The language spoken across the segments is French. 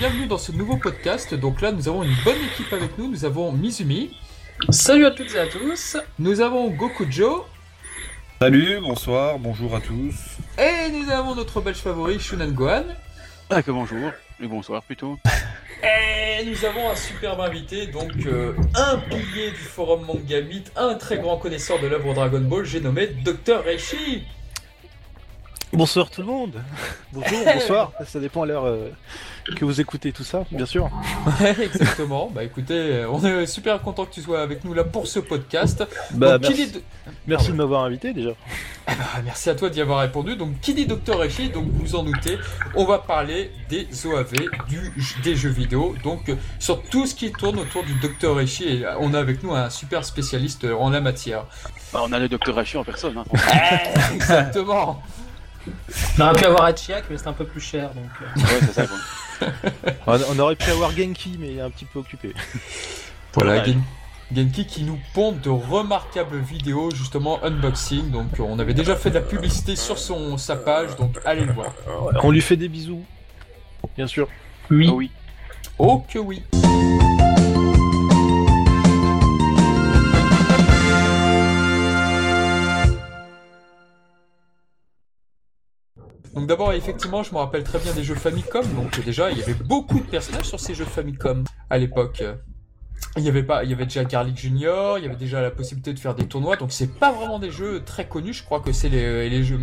bienvenue dans ce nouveau podcast. Donc là, nous avons une bonne équipe avec nous. Nous avons Mizumi. Salut à toutes et à tous. Nous avons Gokujo. Salut, bonsoir, bonjour à tous. Et nous avons notre belge favori, Shunan Gohan. Ah que bonjour, et bonsoir plutôt. Et nous avons un superbe invité, donc euh, un pilier du forum Manga Myth, un très grand connaisseur de l'œuvre Dragon Ball, j'ai nommé Dr Reishi. Bonsoir tout le monde. Bonjour, bonsoir. Ça dépend à l'heure euh, que vous écoutez tout ça, bien sûr. Ouais, exactement. Bah écoutez, on est super content que tu sois avec nous là pour ce podcast. Bah, Donc, merci, dit de- merci Pardon. de m'avoir invité déjà. Ah bah, merci à toi d'y avoir répondu. Donc, qui dit Dr Reishi, donc vous en doutez, on va parler des OAV, du, des jeux vidéo, donc sur tout ce qui tourne autour du Dr Reishi. Et euh, on a avec nous un super spécialiste euh, en la matière. Bah, on a le docteur Hachi en personne. Hein. Exactement. On aurait pu avoir Hachiak, mais c'est un peu plus cher donc. euh. ouais, c'est ça quoi. On, aurait pu avoir Genki, mais il est un petit peu occupé. Voilà. Gen- Genki qui nous pond de remarquables vidéos, justement unboxing. Donc, euh, on avait déjà fait de la publicité sur son, sa page, donc allez le voir. On lui fait des bisous, bien sûr. Oui. Ah oui. Oh que oui. Donc d'abord effectivement je me rappelle très bien des jeux Famicom. Donc déjà il y avait beaucoup de personnages sur ces jeux Famicom à l'époque. Il y avait pas il y avait déjà Garlic Junior, il y avait déjà la possibilité de faire des tournois. Donc c'est pas vraiment des jeux très connus, je crois que c'est les, les jeux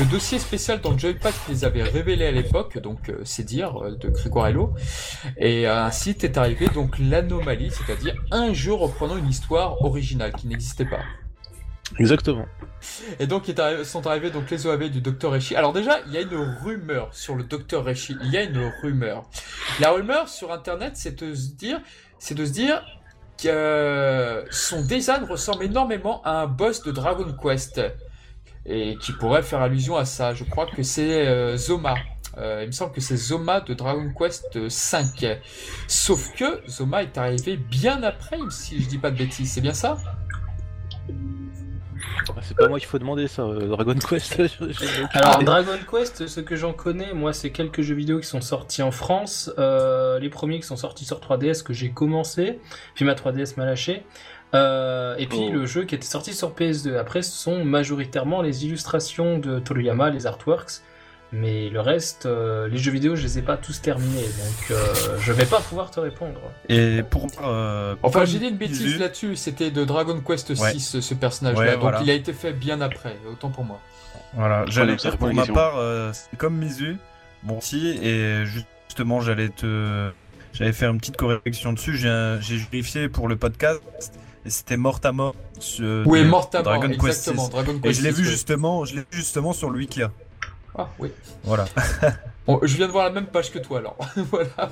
le dossier spécial dans le Joypad qui les avait révélés à l'époque. Donc euh, c'est dire euh, de Grégoirello et euh, ainsi est arrivé donc l'anomalie, c'est-à-dire un jeu reprenant une histoire originale qui n'existait pas. Exactement. Et donc arri- sont arrivés donc les OAV du Dr Reishi. Alors déjà, il y a une rumeur sur le Dr Reishi. Il y a une rumeur. La rumeur sur internet, c'est de se dire, c'est de se dire que euh, son design ressemble énormément à un boss de Dragon Quest et qui pourrait faire allusion à ça. Je crois que c'est euh, Zoma. Euh, il me semble que c'est Zoma de Dragon Quest 5. Sauf que Zoma est arrivé bien après, si je dis pas de bêtises. C'est bien ça? Ah, C'est pas moi qu'il faut demander ça, euh, Dragon Quest. Alors Dragon Quest, ce que j'en connais, moi, c'est quelques jeux vidéo qui sont sortis en France. Euh, les premiers qui sont sortis sur 3DS que j'ai commencé, puis ma 3DS m'a lâché. Euh, et puis Oh. le jeu qui était sorti sur PS2. Après, ce sont majoritairement les illustrations de Toriyama, les artworks. Mais le reste, euh, les jeux vidéo, je les ai pas tous terminés, donc euh, je vais pas pouvoir te répondre. Et pour euh, Enfin, j'ai dit une bêtise là-dessus, c'était de Dragon Quest 6, Ouais. ce, ce personnage-là. Ouais, donc voilà. il a été fait bien après, autant pour moi. Voilà, j'allais dire pour ma part, euh, c'est comme Mizu, bon si, et justement j'allais te, j'allais faire une petite correction dessus. J'ai j'ai vérifié pour le podcast et c'était mort à mort. sur- Oui, mort à mort, Dragon Quest exactement. 6. Dragon Et je l'ai 6, vu justement, je l'ai vu justement sur le wiki. Ah, oui. Voilà. Bon, je viens de voir la même page que toi, alors. voilà.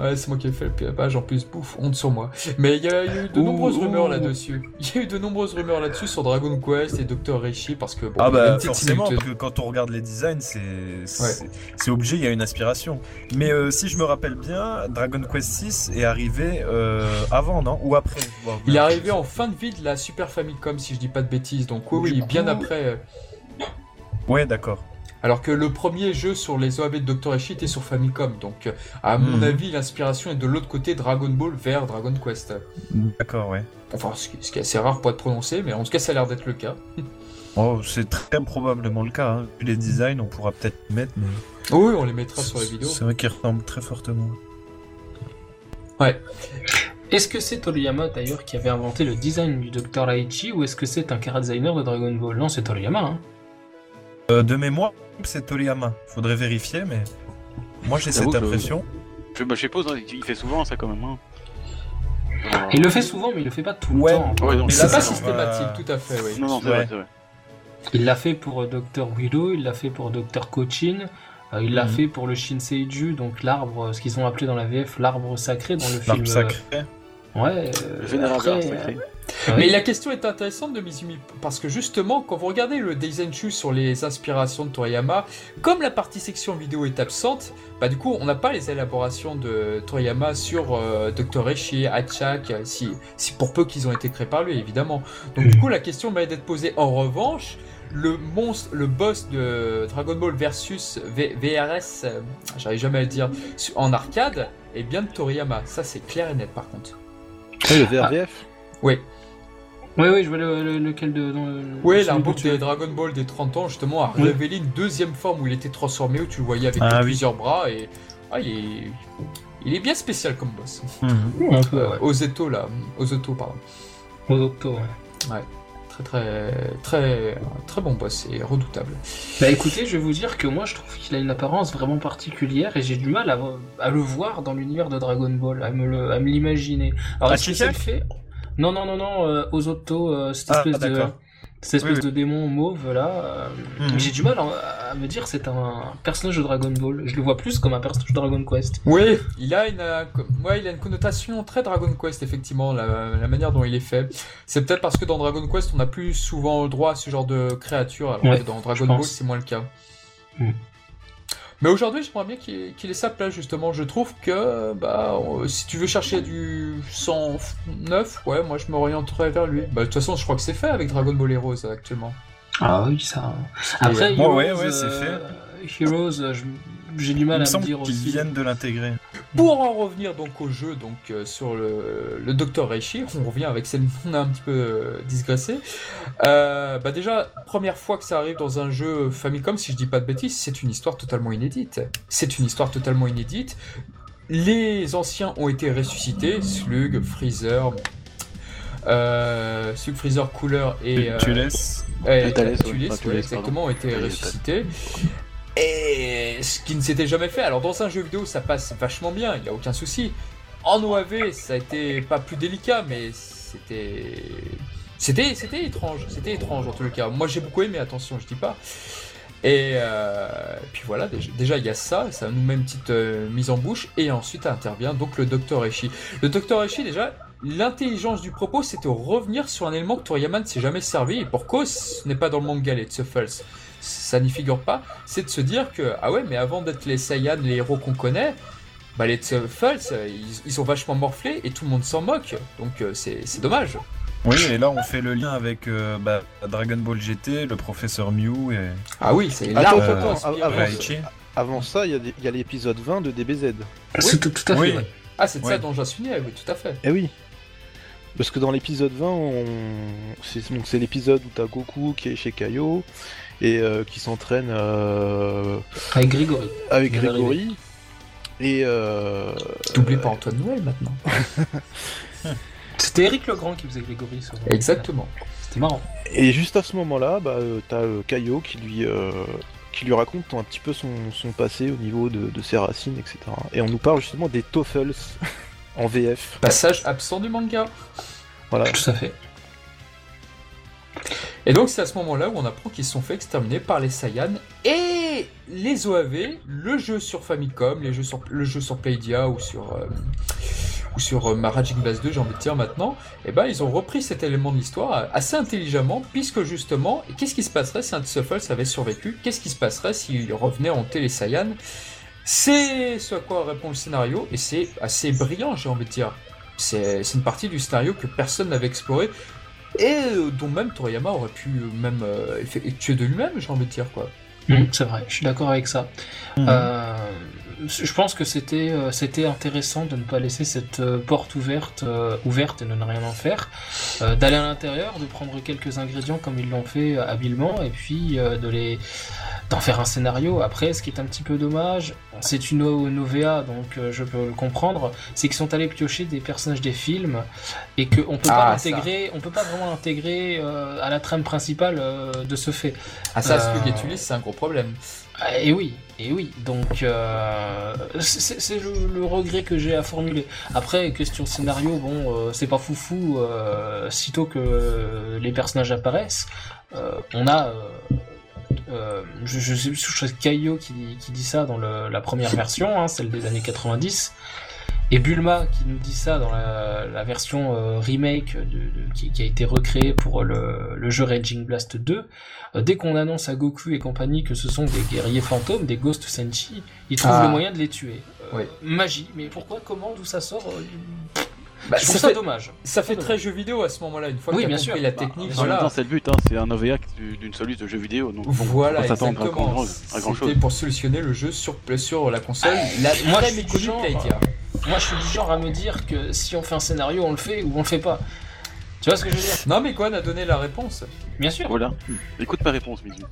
Ouais, c'est moi qui ai fait la page, en plus, bouffe, honte sur moi. Mais il y, a il y a eu de Ouh, nombreuses ouh. rumeurs là-dessus. Il y a eu de nombreuses rumeurs là-dessus sur Dragon Quest et Dr. Reishi, parce que bon, Ah bah forcément, parce que quand on regarde les designs, c'est c'est c'est obligé, il y a une inspiration. Mais euh, si je me rappelle bien, Dragon Quest 6 est arrivé euh, avant, non? Ou après? Bon, Il est arrivé en fin de vie de la Super Famicom, si je dis pas de bêtises. Donc oui, oui, bien après. euh, Ouais, d'accord. Alors que le premier jeu sur les OAV de Dr. Eishi était sur Famicom, donc à mon Mhm. avis l'inspiration est de l'autre côté Dragon Ball vers Dragon Quest. D'accord, ouais. Enfin, ce qui, est assez rare pour être prononcé, mais en tout cas ça a l'air d'être le cas. Oh, c'est très probablement le cas. Hein. Les designs, on pourra peut-être les mettre, mais Oui, on les mettra sur les vidéos. c'est vrai qu'ils ressemblent très fortement. Est-ce que c'est Toriyama d'ailleurs qui avait inventé le design du Dr. Aichi ou est-ce que c'est un cara designer de Dragon Ball? Non, c'est Toriyama. Hein. Euh, de mémoire, c'est Toriyama. Faudrait vérifier, mais moi j'ai cette que- impression. Je, bah, je suppose, hein, il fait souvent ça quand même. Hein. Euh, Il le fait souvent, mais il le fait pas tout le Ouais. temps. Ouais, C'est pas systématique, va- tout à fait, oui. Non, non, c'est Ouais. vrai, c'est vrai. Il l'a fait pour euh, Dr. Willow, il l'a fait pour Dr. Cochin, euh, il l'a Mhm. fait pour le Shinseiju, donc l'arbre, ce qu'ils ont appelé dans la VF l'arbre sacré dans le film. L'arbre euh, sacré. Ouais. Euh, vénérable après, sacré. euh, Mais la question est intéressante de Mizumi, parce que justement, quand vous regardez le Daizenshuu sur les inspirations de Toriyama, comme la partie section vidéo est absente, bah du coup, on n'a pas les élaborations de Toriyama sur euh, Dr. Reishi, Hachak, si, si pour peu qu'ils ont été créés par lui, évidemment. Donc du coup, la question m'a d'être posée. En revanche, le monstre, le boss de Dragon Ball versus V- VRS, euh, j'arrive jamais à le dire, en arcade, est bien de Toriyama. Ça, c'est clair et net par contre. Ah, le VRVF Oui. Oui, oui, je vois le, le- lequel de. dans le- Oui, que tu- des Dragon Ball des 30 ans, justement, a Oui. révélé une deuxième forme où il était transformé, où tu le voyais avec Ah oui. plusieurs bras, et ah, il, est... il est bien spécial comme boss. Un peu, ouais. Ozeto, là. Ozeto, pardon. Aux octos, ouais. Très, très, très, très bon boss et redoutable. Bah écoutez, je vais vous dire que moi je trouve qu'il a une apparence vraiment particulière et j'ai du mal à, à le voir dans l'univers de Dragon Ball, à me le- à me l'imaginer. Alors est-ce que ça le fait? Non, non, non, non, euh, Ozoto, euh, cette Ah, espèce de d'accord. Cette espèce Oui, de démon mauve là. euh, Mhm. J'ai du mal à, à me dire c'est un personnage de Dragon Ball. Je le vois plus comme un personnage de Dragon Quest. Oui, il a une, euh, ouais, il a une connotation très Dragon Quest, effectivement, la, la manière dont il est fait. C'est peut-être parce que dans Dragon Quest, on n'a plus souvent le droit à ce genre de créature, alors Ouais, que dans Dragon Ball, c'est moins le cas. Hmm. Mais aujourd'hui, j'aimerais bien qu'il qu'il ait sa place, justement. Je trouve que, bah, euh, si tu veux chercher du 109, ouais, moi, je m'orienterais vers lui. Bah, de toute façon, je crois que c'est fait avec Dragon Ball Heroes, actuellement. Ah oui, ça. Après, Heroes, ouais, ouais, c'est euh, Heroes, euh, je- j'ai du Il mal me à me semble dire qu'ils aussi. viennent de l'intégrer. Pour en revenir donc au jeu, donc euh, sur le, le Dr Reishi, on revient avec celle on a un petit peu euh, digressé. Euh, bah déjà, première fois que ça arrive dans un jeu Famicom, si je dis pas de bêtises, c'est une histoire totalement inédite. C'est une histoire totalement inédite. Les anciens ont été ressuscités, Slug, Freezer, euh, Slug, Freezer, Cooler et euh, Tu laisses ouais. Enfin, exactement, ont été ressuscités. Et ce qui ne s'était jamais fait. Alors dans un jeu vidéo, ça passe vachement bien, il n'y a aucun souci. En OAV, ça a été pas plus délicat, mais c'était. C'était, c'était étrange, c'était étrange en tout le cas. Moi j'ai beaucoup aimé, attention, je dis pas. Et euh, puis voilà, déjà, il y a ça, ça nous met une petite euh, mise en bouche, et ensuite intervient donc le Dr Eshi. Le Dr Eshi, déjà, l'intelligence du propos, c'est de revenir sur un élément que Toriyama ne s'est jamais servi, et pour cause, ce n'est pas dans le manga les Tsuffles, ça n'y figure pas, c'est de se dire que, ah ouais, mais avant d'être les Saiyans, les héros qu'on connaît, bah les Tsuffles, euh, ils, ils sont vachement morflés, et tout le monde s'en moque, donc euh, c'est c'est dommage. Oui, et là on fait le lien avec euh, bah, Dragon Ball GT, le professeur Mew et Ah oui, c'est attends, inspiré. avant. Avant ça, il y a des- il y a l'épisode 20 de DBZ. C'est tout, tout à fait. Oui. Ah, c'est de ça Ouais. dont j'en suis né, oui, tout à fait. Eh oui. Parce que dans l'épisode 20, on... c'est donc c'est l'épisode où t'as Goku qui est chez Kaio et euh, qui s'entraîne euh, Avec Grégory. avec Grégory. Et euh... Doublé par Antoine Noël maintenant. C'était Eric Legrand qui faisait Grégory. sur- Exactement. C'était marrant. et juste à ce moment-là, bah, euh, t'as euh, Kaio qui lui euh, qui lui raconte un petit peu son, son passé au niveau de, de ses racines, etc. Et on nous parle justement des Toffles en VF. Passage absent du manga. Voilà. Tout à fait. Et donc c'est à ce moment-là où on apprend qu'ils se sont fait exterminer par les Saiyans et les OAV, le jeu sur Famicom, le jeu sur Playdia ou sur, euh, ou sur euh, Magic Blast 2, j'ai envie de dire maintenant, et ben ils ont repris cet élément de l'histoire assez intelligemment, puisque justement, qu'est-ce qui se passerait si un Tsuffles avait survécu? Qu'est-ce qui se passerait s'il revenait hanter les Saiyans? C'est ce à quoi répond le scénario, et c'est assez brillant, j'ai envie de dire. C'est une partie du scénario que personne n'avait exploré, et euh, dont même Toriyama aurait pu euh, même euh, effectuer de lui-même, j'ai envie de dire quoi. Mm, c'est vrai, je suis d'accord avec ça. Euh, je pense que c'était euh, c'était intéressant de ne pas laisser cette euh, porte ouverte euh, ouverte et de ne rien en faire, d'aller à l'intérieur, de prendre quelques ingrédients comme ils l'ont fait habilement et puis de les d'en faire un scénario. Après, ce qui est un petit peu dommage, c'est une, OVA, donc je peux le comprendre, c'est qu'ils sont allés piocher des personnages des films et qu'on peut pas Ah, l'intégrer, on peut pas vraiment l'intégrer à la trame principale de ce fait. Ah ça, Slug et Tulis, c'est un gros problème. Ah, Et oui, et oui. Donc, euh, c'est le, regret que j'ai à formuler. Après, question scénario, bon, euh, c'est pas foufou. Euh, sitôt que les personnages apparaissent, euh, on a. euh, je, je sais plus, je Kaio qui, qui dit ça dans la première version, hein, celle des années 90. Et Bulma qui nous dit ça dans la, la version euh, remake de, de- qui, qui a été recréée pour le, le jeu Raging Blast 2. Euh, dès qu'on annonce à Goku et compagnie que ce sont des guerriers fantômes, des Ghost Senshi, ils trouvent Ah. le moyen de les tuer. Euh, Oui. Magie, mais pourquoi, comment, d'où ça sort euh, Bah, je trouve ça ça fait- dommage. Ça fait très jeu vidéo à ce moment-là, une fois Oui, que tu compris sûr. la Bah, technique, voilà. c'est le but, hein, c'est un OVA du- d'une soluce de jeu vidéo. Donc, Voilà, on va s'attendre à grand, exactement. à grand chose. C'était pour solutionner le jeu sur, sur la console, la moi, très je suis méconnue. Moi, je suis du genre à me dire que si on fait un scénario, on le fait ou on le fait pas. Tu vois ce que je veux dire? Non, mais Gohan a donné la réponse. Bien sûr. Voilà. Écoute ma réponse, Mizu.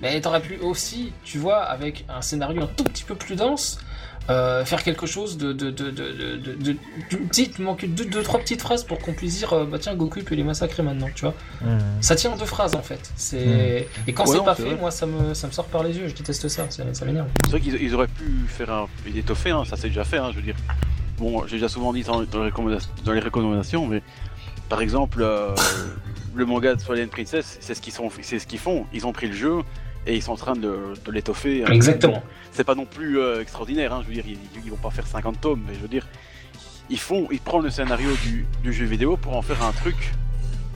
Mais t'aurais pu aussi, tu vois, avec un scénario un tout petit peu plus dense, euh, faire quelque chose de, de, de, de, de, de- de- d'une petite, manquer deux, deux, trois petites phrases pour qu'on puisse dire, euh, bah tiens, Goku il peut les massacrer maintenant, tu vois. Ça tient en deux phrases en fait. C'est et quand Ouais, c'est non, pas c'est fait, vrai. moi ça me ça me sort par les yeux. Je déteste ça, ça, ça m'énerve. C'est vrai qu'ils ils auraient pu faire un. Il étoffé, hein, ça c'est déjà fait, hein, je veux dire. Bon, j'ai déjà souvent dit dans, dans les, recommandations, dans les recommandations, mais par exemple, euh, le manga de Twilight Princess, c'est ce qu'ils sont, c'est ce qu'ils font. Ils ont pris le jeu et ils sont en train de, de l'étoffer. hein. Exactement. C'est pas non plus euh, extraordinaire, hein, je veux dire, ils, ils vont pas faire 50 tomes, mais je veux dire, ils font, ils prennent le scénario du, du jeu vidéo pour en faire un truc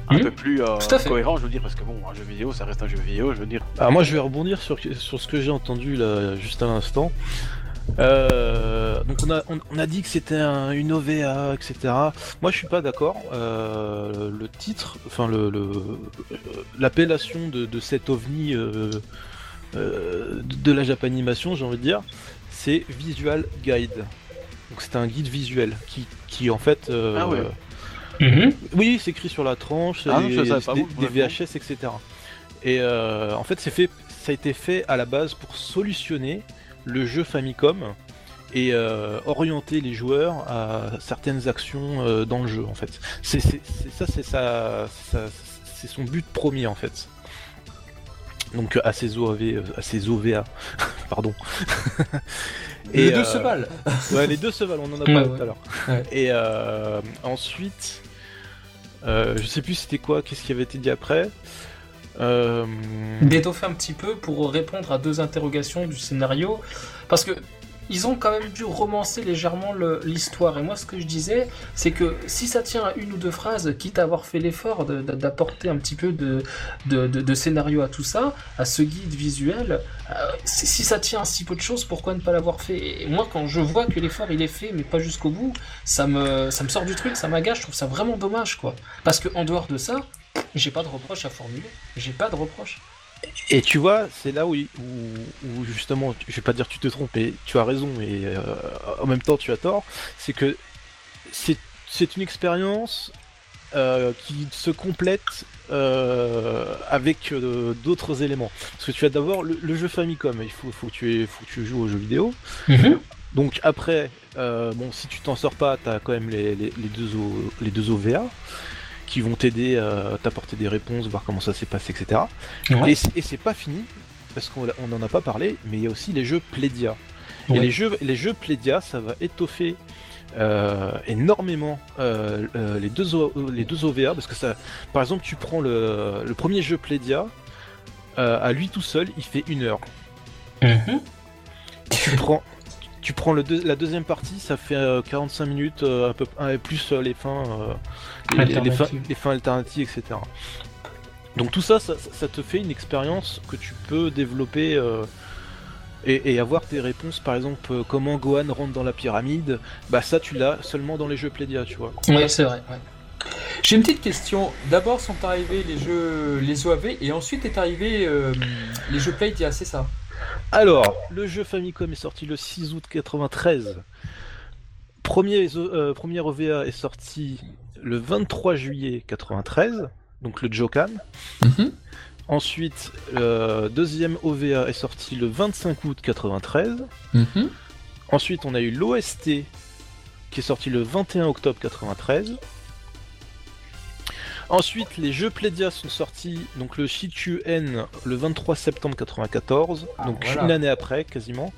un Mhm. peu plus euh, cohérent, je veux dire, parce que bon, un jeu vidéo, ça reste un jeu vidéo, je veux dire. Alors moi je vais rebondir sur, sur ce que j'ai entendu là juste à l'instant. Euh, donc on a, on, on a dit que c'était un- une OVA, etc. Moi je suis pas d'accord. Euh, le titre, enfin le le- l'appellation de, de cet ovni euh, euh, de la Japanimation, j'ai envie de dire, c'est Visual Guide. Donc c'est un guide visuel qui, qui en fait. euh, Ah ouais. Mhm. oui, c'est écrit sur la tranche, Ah non, des, je savais pas, des-. VHS, etc. Et euh, en fait, c'est fait, ça a été fait à la base pour solutionner le jeu Famicom et euh, orienter les joueurs à certaines actions euh, dans le jeu. En fait, c'est ça, c'est ça, ça- c'est son but premier en fait. Donc à ses OAV, euh, à ses OVA, pardon. Les deux euh, se valent. Ouais, les deux se valent, on en a parlé ouais. tout à l'heure. Ouais. Et euh, ensuite, euh, je sais plus c'était quoi, qu'est-ce qui avait été dit après. Euh, d'étoffer un petit peu pour répondre à deux interrogations du scénario. Parce que ils ont quand même dû romancer légèrement l'histoire. Et moi, ce que je disais, c'est que si ça tient à une ou deux phrases, quitte à avoir fait l'effort d'apporter un petit peu de, scénario à tout ça, à ce guide visuel, euh, si si ça tient à si peu de choses, pourquoi ne pas l'avoir fait? Et moi, quand je vois que l'effort il est fait, mais pas jusqu'au bout, ça me, ça me sort du truc, ça m'agace, je trouve ça vraiment dommage, quoi. Parce que en dehors de ça, j'ai pas de reproche à formuler. J'ai pas de reproche. Et tu vois, c'est là où, il- où, où justement, je vais pas dire tu te trompes, mais tu as raison, et euh, en même temps tu as tort, c'est que c'est c'est une expérience euh, qui se complète euh, avec euh, d'autres éléments. Parce que tu as d'abord le, le jeu Famicom, il faut, faut, que tu aies- faut que tu joues aux jeux vidéo. Donc après, euh, bon, si tu t'en sors pas, t'as quand même les, les, les deux, O- les deux OVA qui vont t'aider à t'apporter des réponses, voir comment ça s'est passé, etc. Ouais. Et, c'est- et c'est pas fini, parce qu'on n'en a pas parlé, mais il y a aussi les jeux Plédia. Et les jeux, les jeux Plédia, ça va étoffer euh, énormément euh, euh, les, deux O- les deux OVA, parce que ça, par exemple, tu prends le, le premier jeu Plédia, à lui tout seul, il fait une heure. Mhm. Tu prends, tu prends le deux- la deuxième partie, ça fait euh, 45 minutes, euh, un peu un- plus euh, les fins, euh, les, fins, Alternatives. les fins alternatives, etc. Donc tout ça, ça, ça te fait une expérience que tu peux développer euh, et, et avoir tes réponses. Par exemple, euh, comment Gohan rentre dans la pyramide, bah ça tu l'as seulement dans les jeux Plédia, tu vois. Ouais, c'est vrai. ouais. J'ai une petite question. D'abord sont arrivés les jeux, les OAV, et ensuite est arrivé euh, les jeux Playdia, c'est ça? Alors, le jeu Famicom est sorti le 6 août 93. Premier, euh, premier OVA est sorti le 23 juillet 93, donc le Jokan. Ensuite, le deuxième OVA est sorti le 25 août 93. Mhm. Ensuite, on a eu l'OST qui est sorti le 21 octobre 93. Ensuite, les jeux Plédia sont sortis, donc le Shichu-N le 23 septembre 94, donc voilà. une année après quasiment,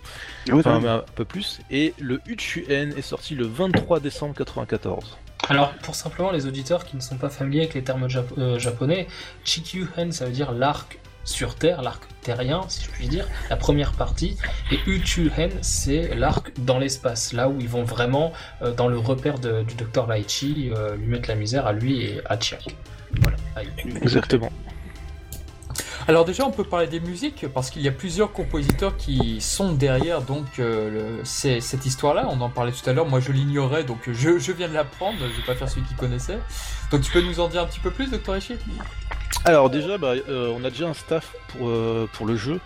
Ouais, enfin un peu plus, et le Uchu-N est sorti le 23 décembre 94. Alors, pour simplement les auditeurs qui ne sont pas familiers avec les termes jap- euh, japonais, Chikyuhen, ça veut dire l'arc sur Terre, l'arc terrien, si je puis dire, la première partie, et Uchuhen, c'est l'arc dans l'espace, là où ils vont vraiment euh, dans le repère du docteur Laichi, euh, lui mettre la misère à lui et à Chiak. Voilà. Exactement. Alors déjà, on peut parler des musiques parce qu'il y a plusieurs compositeurs qui sont derrière donc euh, cette histoire-là. On en parlait tout à l'heure. Moi, je l'ignorais, donc je, viens de l'apprendre. Je vais pas faire celui qui connaissait. Donc, tu peux nous en dire un petit peu plus, Docteur Echi Alors déjà, bah, euh, on a déjà un staff pour, euh, pour le jeu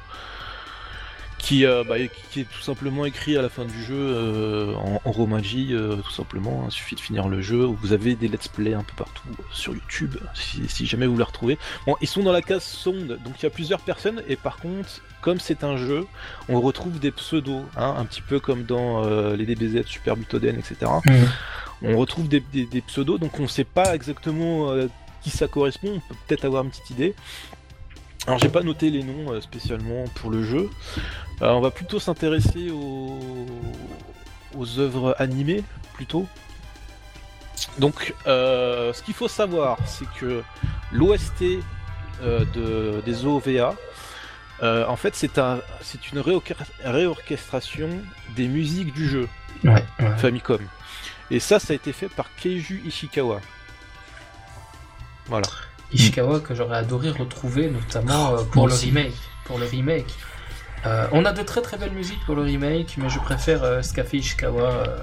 qui, euh, bah, qui- est tout simplement écrit à la fin du jeu euh, en, en Romaji, euh, tout simplement. Il suffit de finir le jeu. Vous avez des let's play un peu partout sur YouTube, si, si jamais vous les retrouvez. Bon, ils sont dans la case sonde, donc il y a plusieurs personnes. Et par contre, comme c'est un jeu, on retrouve des pseudos, hein, un petit peu comme dans les DBZ, Super Butoden, etc. On retrouve des, des- des pseudos, donc on sait pas exactement qui ça correspond. On peut peut-être avoir une petite idée. Alors j'ai pas noté les noms spécialement pour le jeu. Euh, on va plutôt s'intéresser aux... aux œuvres animées plutôt. Donc euh, ce qu'il faut savoir c'est que l'OST euh, de, des OVA euh, en fait c'est un, c'est une réorchestra- réorchestration des musiques du jeu Ouais, ouais. Famicom. Et ça ça a été fait par Keiju Ishikawa. Voilà. Ishikawa que j'aurais adoré retrouver notamment euh, pour le remake. Pour le remake. Euh, on a de très très belles musiques pour le remake, mais je préfère euh, fait Ishikawa euh,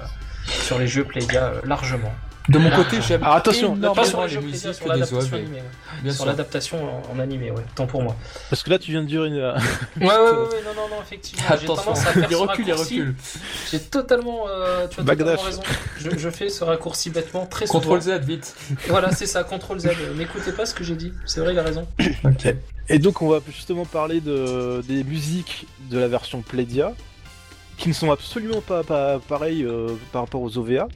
sur les jeux Playdia euh, largement. De mon côté, j'aime Alors, attention, Pas énormément sur les musiques sur des l'adaptation OAV. animée. ouais. Bien Sur sûr. l'adaptation en, en animé, ouais. Tant pour moi. Parce que là tu viens de dire une. Ouais, ouais, ouais, ouais, non, non, non, effectivement. J'ai Attention, tendance à faire il ce recule, il raccourci. recule. J'ai totalement, euh, tu as Bagdash. totalement raison. Je, je fais ce raccourci bêtement très souvent. Contrôle Z, vite. Voilà, c'est ça, CTRL Z. N'écoutez pas ce que j'ai dit. C'est vrai, il a raison. Ok. Et donc on va justement parler de, des musiques de la version Playdia, qui ne sont absolument pas, pas pareilles euh, par rapport aux OVA,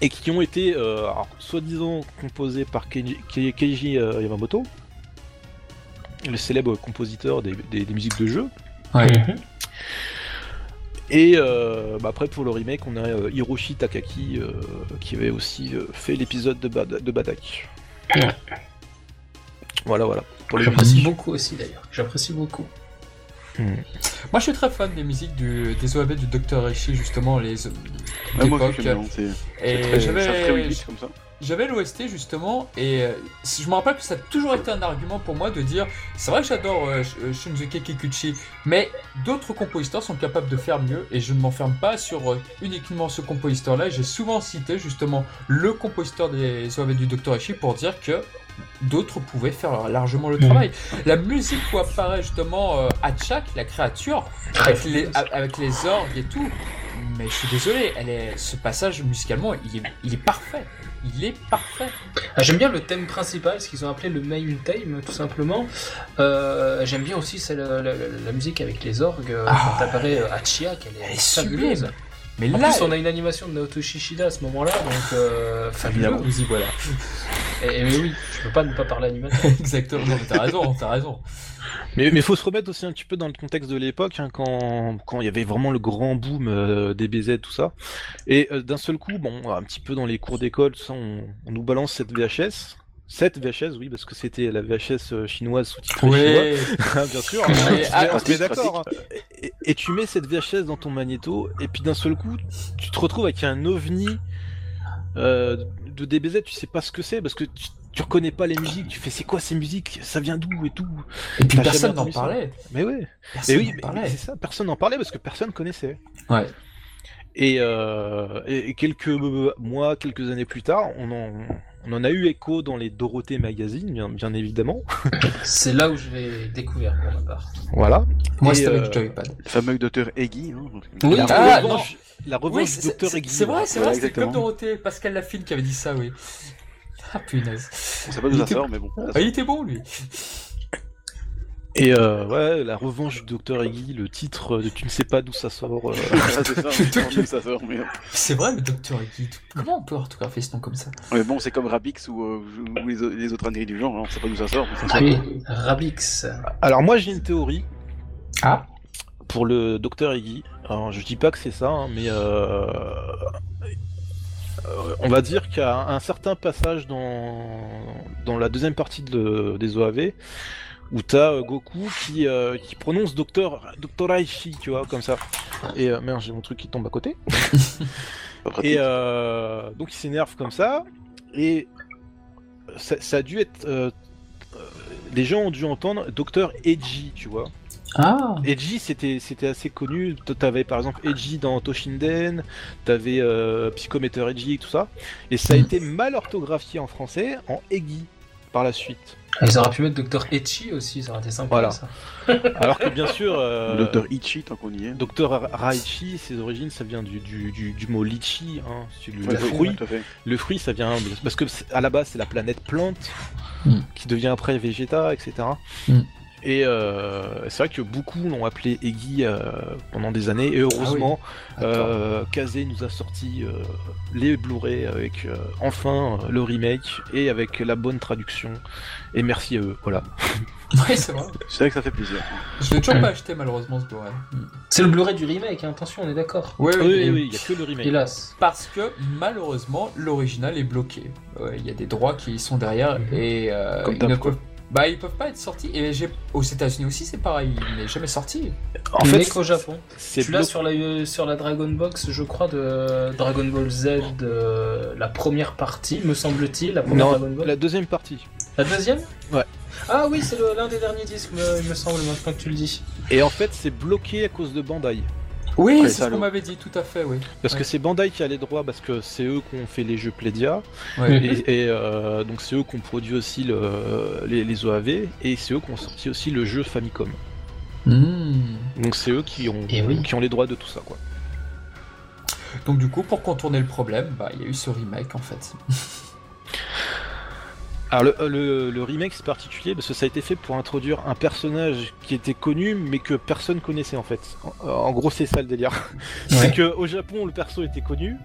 et qui ont été euh, soi-disant composées par Keiji, Ke- Keiji, euh, Yamamoto, le célèbre compositeur des, des- des musiques de jeu. Ouais. Et euh, bah, après pour le remake, on a euh, Hiroshi Takaki euh, qui avait aussi euh, fait l'épisode de, Bad- de Badak. Ouais. Voilà, voilà. Pour les J'apprécie beaucoup aussi d'ailleurs. J'apprécie beaucoup. Moi, je suis très fan des musiques du, des OAV du Dr. Echi, justement, les Ouais, moi aussi, bien. Très, c'est très j'avais Weebly, comme ça. j'avais l'OST justement, et euh, je me rappelle que ça a toujours été un argument pour moi de dire c'est vrai que j'adore euh, Sh- euh, Shunsuke Kikuchi, mais d'autres compositeurs sont capables de faire mieux, et je ne m'enferme pas sur euh, uniquement ce compositeur-là. J'ai souvent cité justement le compositeur des OAV du Dr. Echi pour dire que d'autres pouvaient faire largement le travail. La musique où apparaît justement euh, Hatchak, la créature, avec les, avec les orgues et tout. Mais je suis désolé, elle est, ce passage musicalement, il est, il est parfait. Il est parfait. Ah, J'aime bien le thème principal, ce qu'ils ont appelé le main theme, tout simplement. Euh, J'aime bien aussi la, la- la- la musique avec les orgues. euh, Ah. Quand apparaît euh, Hachiak, elle est, Elle est fabuleuse. sublime. Mais En là, plus, on a une animation de Naoto Shishida à ce moment-là, donc euh, fabuleux. vous y voilà. Et, et oui, je peux pas ne pas parler animation. Exactement, t'as raison, t'as raison. Mais il faut se remettre aussi un petit peu dans le contexte de l'époque, hein, quand quand il y avait vraiment le grand boom euh, des BZ, tout ça. Et euh, d'un seul coup, bon, un petit peu dans les cours d'école, tout ça, on, on nous balance cette VHS. Cette VHS, oui, parce que c'était la VHS euh, chinoise sous-titrée chinois, bien sûr. Mais, Mais ah, on est d'accord. hein. Et, et tu mets cette VHS dans ton magnéto, et puis d'un seul coup, tu te retrouves avec un ovni euh, de DBZ, tu sais pas ce que c'est, parce que tu, tu reconnais pas les musiques, tu fais c'est quoi ces musiques, ça vient d'où et tout? Et puis personne n'en parlait. Mais ouais. Personne Et oui, c'est ça, personne n'en parlait parce que personne connaissait. Ouais. Et, euh, et quelques mois, quelques années plus tard, on en, on en a eu écho dans les Dorothée Magazine, bien, bien évidemment. C'est là où je l'ai découvert pour ma part. Voilà. Moi, c'était avec euh, le joypad. Le fameux docteur Eggy. Hein. Oui, la ah, revanche, la revanche Oui, du c'est docteur Eggy. c'est vrai, c'est vrai, Ouais, c'était comme. Dorothée, Pascal Lafine qui avait dit ça, oui. Ah punaise. On sait pas d'où ça sort, mais bon. Ah, il était bon, lui. Et euh, ouais, la revanche du docteur Eggy, le titre de Tu ne sais pas d'où ça sort. euh, Ah, c'est ça, d'où ça sort, mais... C'est vrai, le docteur Eggy. Comment on peut orthographier ce nom comme ça? Mais bon, c'est comme Rabix ou, euh, ou les, autres âneries du genre, hein, on sait pas d'où ça sort. mais ça sort. Oui, Rabix. Alors moi j'ai une théorie Ah pour le docteur Eggy. Alors je dis pas que c'est ça, hein, mais euh, euh, on va dire qu'il y a un certain passage dans, dans la deuxième partie de, des OAV où t'as euh, Goku qui, euh, qui prononce docteur docteur Aishi, tu vois, comme ça. Et euh, merde, j'ai mon truc qui tombe à côté. Et euh, donc il s'énerve comme ça, et ça, ça a dû être. des gens ont dû entendre Dr Edgy, tu vois. Ah Edgy, c'était c'était assez connu. T'avais par exemple Edgy dans Toshinden, t'avais euh, Psychometer Edgy, tout ça. Et ça a Mm. été mal orthographié en français en Eggy par la suite. Ils auraient pu mettre Dr. Etchi aussi, ça aurait été sympa Voilà. ça. Alors que bien sûr, euh, docteur Ichi, tant qu'on y est. Dr Raichi, ses origines, ça vient du, du, du, du mot litchi, hein, c'est le, Ouais, le ouais, fruit. Le fruit, ça vient parce que à la base, c'est la planète plante Mm. qui devient après Vegeta, etc. Mm. Et euh, c'est vrai que beaucoup l'ont appelé Eggy euh, pendant des années. Et heureusement, euh, Kazé nous a sorti euh, les Blu-ray avec euh, enfin euh, le remake et avec la bonne traduction. Et merci à eux. Voilà. Ouais, c'est vrai. C'est vrai que ça fait plaisir. Je l'ai toujours pas acheté malheureusement ce Blu-ray. Mm. C'est le Blu-ray du remake, hein, attention, on est d'accord. Ouais, Oui, oui, oui, il y a que le remake. Hélas. Parce que malheureusement l'original est bloqué. Ouais, Il y a des droits qui y sont derrière Mhm. et euh, Comme ils ne peuvent. Bah ils peuvent pas être sortis. Et j'ai aux États-Unis aussi c'est pareil. Il n'est jamais sorti. En Il fait, n'est qu'au Japon. c'est Tu l'as sur la, euh, sur la Dragon Box, je crois, de Dragon Ball Z, euh, la première partie, me semble-t-il, la première Non, Dragon Ball. la deuxième partie. La deuxième Ouais. Ah oui, c'est le- l'un des derniers disques, me- il me semble, maintenant que tu le dis. Et en fait, c'est bloqué à cause de Bandai. Oui, c'est ce qu'on m'avait dit, tout à fait, oui. Parce Ouais. que c'est Bandai qui a les droits, parce que c'est eux qui ont fait les jeux. Ouais. Mhm. Et, et, euh, donc c'est eux qui ont produit aussi le- les, les OAV. Et c'est eux qui ont sorti aussi le jeu Famicom. Hmm. Donc c'est eux qui ont, Et oui. qui ont les droits de tout ça, quoi. Donc du coup, pour contourner le problème, bah il y a eu ce remake en fait. Alors le, euh, le- le remake c'est particulier parce que ça a été fait pour introduire un personnage qui était connu mais que personne connaissait en fait. En, en gros c'est ça le délire. C'est que au Japon le perso était connu,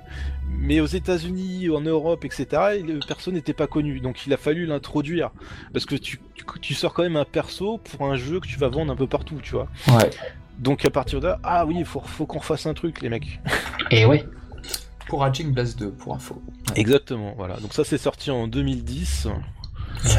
mais aux États-Unis, en Europe, etc. le perso n'était pas connu. Donc il a fallu l'introduire parce que tu, tu, tu sors quand même un perso pour un jeu que tu vas vendre un peu partout, tu vois. Ouais. Donc à partir de là, ah oui, il faut, faut qu'on fasse un truc les mecs. Et ouais. Pour Raging Blast 2, pour info. Exactement, voilà. Donc ça c'est sorti en 2010. Ouais.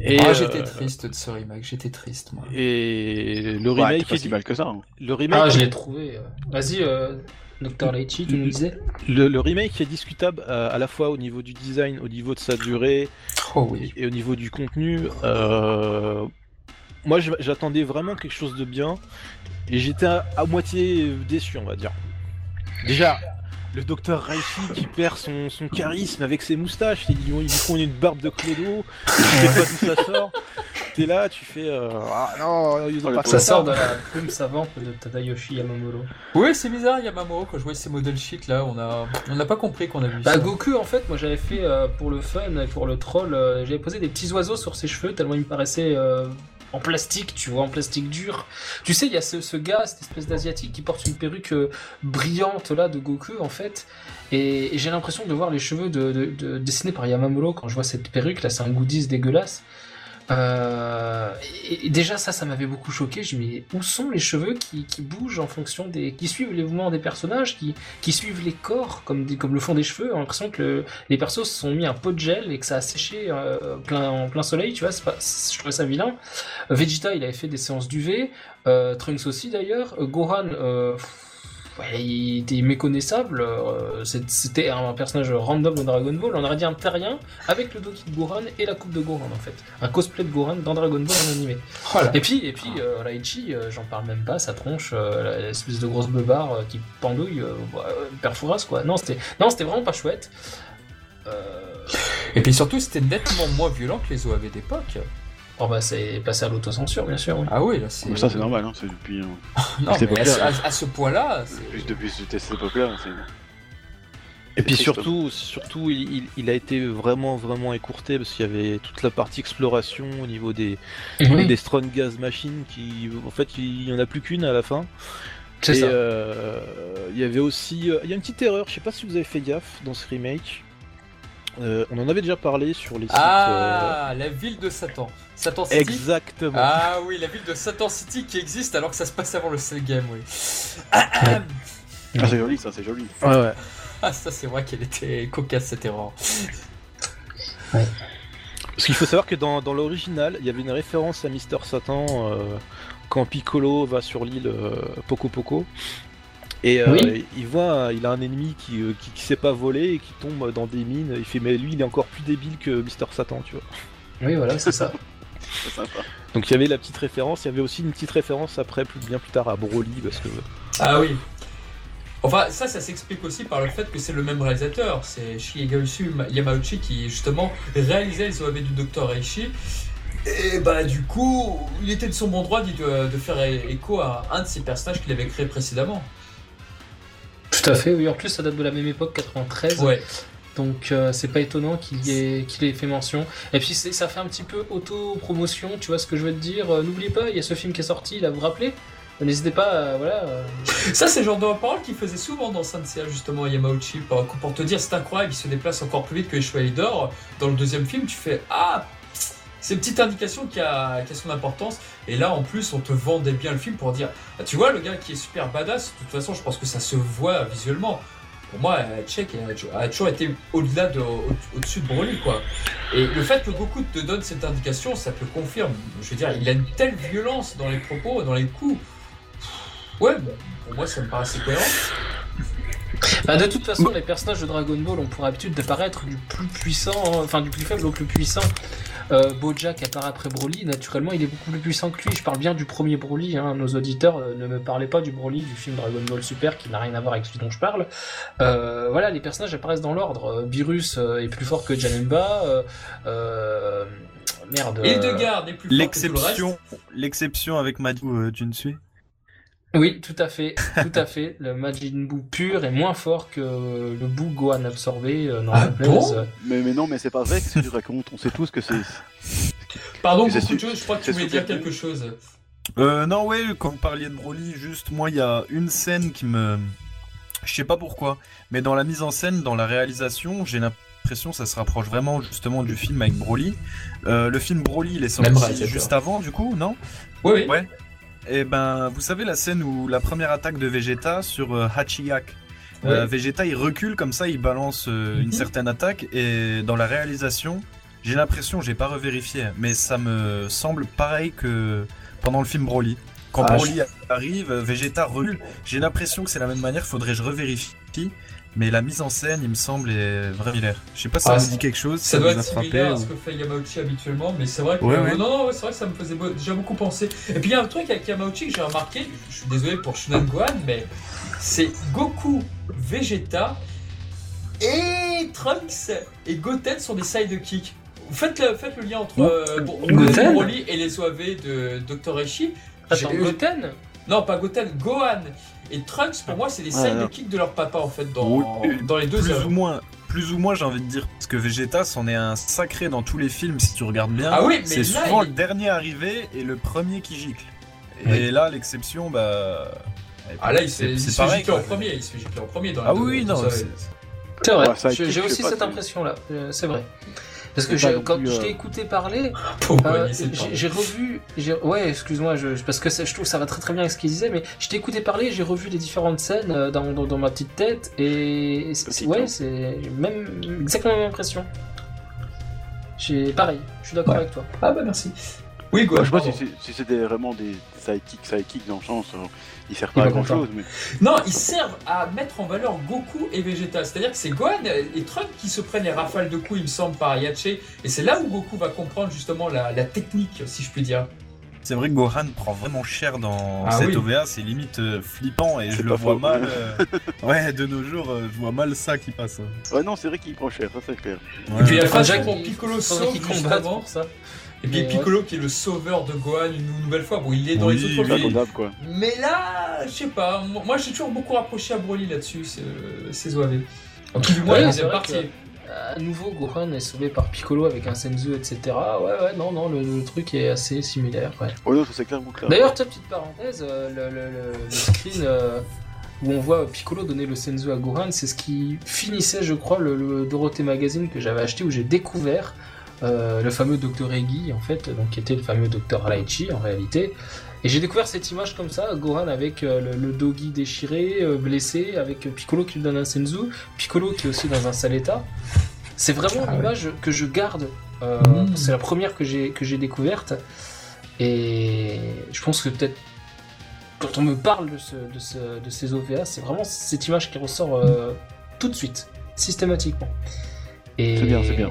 Et, ah, euh, j'étais triste de ce remake, j'étais triste moi. Et le Ouais, remake, c'est pas est si mal que ça. hein. le remake, Ah, je l'ai trouvé. euh. Vas-y, euh, Dr. Leichi, tu nous disais le, le remake est discutable euh, à la fois au niveau du design, au niveau de sa durée Oh oui. et au niveau du contenu. Euh, Moi, j'attendais vraiment quelque chose de bien et j'étais à, à moitié déçu, on va dire. Déjà, le docteur Raichi qui perd son, son charisme avec ses moustaches, ils lui, font une barbe de clodo, tu sais pas d'où ça sort. T'es là, tu fais euh, ah non, ils ont Oh, le pas Ça ça. sort de la plume savante de Tadayoshi Yamamuro. Oui, c'est bizarre, Yamamuro, quand je voyais ces modèles shit là, on a, on n'a pas compris qu'on a vu Bah ça. Goku en fait moi j'avais fait euh, pour le fun et pour le troll euh, j'avais posé des petits oiseaux sur ses cheveux tellement il me paraissait euh, en plastique tu vois en plastique dur. Tu sais il y a ce, ce gars cette espèce d'asiatique qui porte une perruque euh, brillante là de Goku en fait. Et, j'ai l'impression de voir les cheveux de, de- de- dessinés par Yamamuro quand je vois cette perruque là c'est un goodies dégueulasse Euh, et, et déjà ça, ça m'avait beaucoup choqué. Je me dis, où sont les cheveux qui, qui bougent en fonction des, qui suivent les mouvements des personnages, qui, qui suivent les corps comme, des- comme le font des cheveux. J'ai l'impression que le- les persos se sont mis un pot de gel et que ça a séché euh, plein, en plein soleil. Tu vois, pas, je trouvais ça vilain. Euh, Vegeta, il avait fait des séances d'UV. Euh, Trunks aussi d'ailleurs. Euh, Gohan. Euh, Ouais, il était méconnaissable. euh, C'était un personnage random de Dragon Ball. On aurait dit un terrien avec le Doki de Gohan et la coupe de Gohan en fait. Un cosplay de Gohan dans Dragon Ball en animé. Oh. Et puis, et puis euh, Raichi, euh, j'en parle même pas, sa tronche, euh, l'espèce de grosse beubare euh, qui pendouille, euh, euh, Fouras, quoi. Non, c'était non, c'était vraiment pas chouette. Euh... Et puis surtout, c'était nettement moins violent que les OAV d'époque. Oh bah c'est passé à l'autocensure, bien sûr. Oui. Ah oui, là c'est. Mais ça, c'est normal, hein, c'est depuis. euh, Non, C'est mais pas à, ce- à- à ce point-là, depuis cette cette époque-là, c'est. Et puis triste, surtout, surtout il, il- il a été vraiment, vraiment écourté parce qu'il y avait toute la partie exploration au niveau des, Oui, des Strong Gas Machines qui, en fait, il y en a plus qu'une à la fin. c'est Et ça. euh, il y avait aussi, euh, il y a une petite erreur, je sais pas si vous avez fait gaffe dans ce remake. Euh, on en avait déjà parlé sur les sites. Ah, la ville de Satan. Satan euh, City. exactement. Ah oui, la ville de Satan City qui existe alors que ça se passe avant le Cell Game, oui. Ah, ah. Ah, c'est joli, ça, c'est joli. Ouais, ouais. Ah, ça c'est vrai qu'elle était cocasse cette erreur. Parce qu'il faut savoir que dans, dans l'original, il y avait une référence à Mister Satan euh, quand Piccolo va sur l'île euh, Poco Poco. Et euh, Oui. il voit, il a un ennemi qui, euh, qui, qui sait pas voler et qui tombe dans des mines. Il fait, mais lui, il est encore plus débile que Mister Satan, tu vois. Oui, voilà, c'est ça. C'est sympa. Donc il y avait la petite référence, il y avait aussi une petite référence après, plus, bien plus tard, à Broly, parce que Ah oui. Enfin, ça, ça s'explique aussi par le fait que c'est le même réalisateur. C'est Shigeru Yamauchi qui, justement, réalisait les OAV du Dr. Eishi. Et bah, du coup, il était de son bon droit de, de faire écho à un de ses personnages qu'il avait créé précédemment. Tout à fait, oui. En plus, ça date de la même époque, 93. Ouais. Donc euh, c'est pas étonnant qu'il y ait, qu'il ait fait mention. Et puis c'est- ça fait un petit peu auto-promotion, tu vois ce que je veux te dire. Euh, N'oubliez pas, il y a ce film qui est sorti, là, vous vous rappelez? N'hésitez pas, euh, voilà. euh, Ça, c'est le genre de parole qu'il faisait souvent dans Saint justement, Yamauchi. Pour, pour te dire, c'est incroyable, il se déplace encore plus vite que les Chevaliers d'Or. Dans le deuxième film, tu fais Ah C'est une petite indication qui a, qui son importance. Et là, en plus, on te vendait bien le film pour dire Ah, Tu vois, le gars qui est super badass, de toute façon, je pense que ça se voit visuellement. Pour moi, Tchèque a, toujours été au-delà de, au- au-dessus de Broly, quoi. Et le fait que Goku te donne cette indication, ça te confirme. Je veux dire, il a une telle violence dans les propos, dans les coups. Ouais, pour moi, ça me paraissait cohérent. Bah, de toute façon, les personnages de Dragon Ball ont pour habitude d'apparaître du plus puissant, enfin du plus faible au plus puissant. Euh, Bojack apparaît après Broly, naturellement il est beaucoup plus puissant que lui. Je parle bien du premier Broly, hein. nos auditeurs euh, ne me parlez pas du Broly du film Dragon Ball Super qui n'a rien à voir avec celui dont je parle. Euh, voilà, les personnages apparaissent dans l'ordre. Euh, Beerus euh, est plus fort que Janemba. Euh, euh, merde. Et euh, de garde est plus fort que tout le reste. L'exception, l'exception avec Madou, euh, tu ne suis Oui, tout à fait, tout à fait. Le Majin Buu pur est moins fort que le Buu Gohan absorbé euh, dans Ah la plaise. bon Mais, mais non, mais c'est pas vrai, que tu racontes On sait tous que c'est. Pardon, C'est beaucoup de su- choses, je crois que tu voulais dire quelque chose. Euh, non, ouais, quand vous parliez de Broly, juste, moi, il y a une scène qui me. Je sais pas pourquoi, mais dans la mise en scène, dans la réalisation, j'ai l'impression que ça se rapproche vraiment justement du film avec Broly. Euh, le film Broly, il est sorti juste avant, du coup, non? Oui, oui. Ouais. Et ben, vous savez la scène où la première attaque de Vegeta sur euh, Hachiyak. Euh, Vegeta il recule comme ça, il balance euh, Mhm. une certaine attaque et dans la réalisation, j'ai l'impression, j'ai pas revérifié, mais ça me semble pareil que pendant le film Broly. Quand Ah, Broly arrive, Vegeta recule. J'ai l'impression que c'est la même manière, faudrait que je revérifie. Mais la mise en scène, il me semble, est vraiment similaire. Je sais pas si Ah, ça ça- me dit quelque chose, Ça ça, doit vous a être frappé. similaire à ce que fait Yamauchi habituellement, mais c'est vrai que. Ouais, ouais. Non, ouais, c'est vrai que ça me faisait déjà beaucoup penser. Et puis il y a un truc avec Yamauchi que j'ai remarqué, je suis désolé pour Shunan Gohan, mais c'est Goku, Vegeta et Trunks et Goten sont des sidekicks. Faites le, faites le lien entre euh, Goten Broly et les OAV de Dr. Eshi. Attends, Goten? Non, pas Goten, Gohan et Trunks, pour moi, c'est des Ouais, sidekicks de leur papa en fait dans, Oui, dans les deux plus ou moins, plus ou moins, j'ai envie de dire, parce que Vegeta, c'en est un sacré dans tous les films si tu regardes bien. Ah oui, mais c'est là, souvent il- le dernier arrivé et le premier qui gicle. Et Oui. là, l'exception, bah. Ah là, il se fait, il c'est se fait pareil. gicler en premier, il se fait gicler en premier dans les Ah deux- oui, oui, deux non. C'est- C'est vrai, Ouais, j'ai kick, aussi cette impression-là, euh, c'est vrai. Parce que quand plus, je euh, t'ai écouté parler, euh, j'ai revu, ouais, excuse-moi, je, parce que ça- je trouve que ça va très très bien avec ce qu'il disait, mais je t'ai écouté parler, j'ai revu les différentes scènes euh, dans, dans, dans ma petite tête, et c'est- Petite, ouais, hein. c'est même exactement la même impression. J'ai pareil, je suis d'accord Ouais. avec toi. Ah bah merci. Oui, Bah, Gohan. je sais pas si c'était vraiment des sidekicks, sidekicks dans le sens, euh, ils servent Il pas à va grand content. chose, mais. Non, ils servent à mettre en valeur Goku et Vegeta. C'est-à-dire que c'est Gohan et Trunks qui se prennent les rafales de coups, il me semble, par Yache. Et c'est là où Goku va comprendre justement la, la technique, si je puis dire. C'est vrai que Gohan prend vraiment cher dans Ah cette oui. OVA, c'est limite euh, flippant et je le vois faux. mal. euh, Ouais, de nos jours, euh, je vois mal ça qui passe. Ouais, non, c'est vrai qu'il prend cher, ça c'est clair. Ouais. Et puis il y a qu'il- dont Piccolo sauve avant. pour ça. Et puis Mais Piccolo qui est le sauveur de Gohan une nouvelle fois. Bon, il est dans Oui, les autres oui. Films. quoi. Mais là, je sais pas. Moi, j'ai toujours beaucoup rapproché à Broly là-dessus, ces, OAV. En tout du moins, la deuxième partie. À nouveau, Gohan est sauvé par Piccolo avec un Senzu, etc. Ouais, ouais, non, non, le, le truc est assez similaire, ouais. Ouais, non, ça c'est clairement clair. D'ailleurs, ta petite parenthèse, euh, le, le- le- le screen euh, où on voit Piccolo donner le Senzu à Gohan, c'est ce qui finissait, je crois, le, le Dorothée Magazine que j'avais acheté où j'ai découvert euh, le fameux Dr. Egi, en fait, donc qui était le fameux Dr. Raichi en réalité. Et j'ai découvert cette image comme ça, Gohan avec euh, le, le Dogi déchiré, euh, blessé, avec Piccolo qui lui donne un Senzu, Piccolo qui est aussi dans un sale état. C'est vraiment Ah ouais. l'image que je garde. euh, Mm. C'est la première que j'ai que j'ai découverte. Et je pense que peut-être quand on me parle de, ce, de, ce- de ces OVA, c'est vraiment cette image qui ressort tout de suite, systématiquement. Et... C'est bien, c'est bien.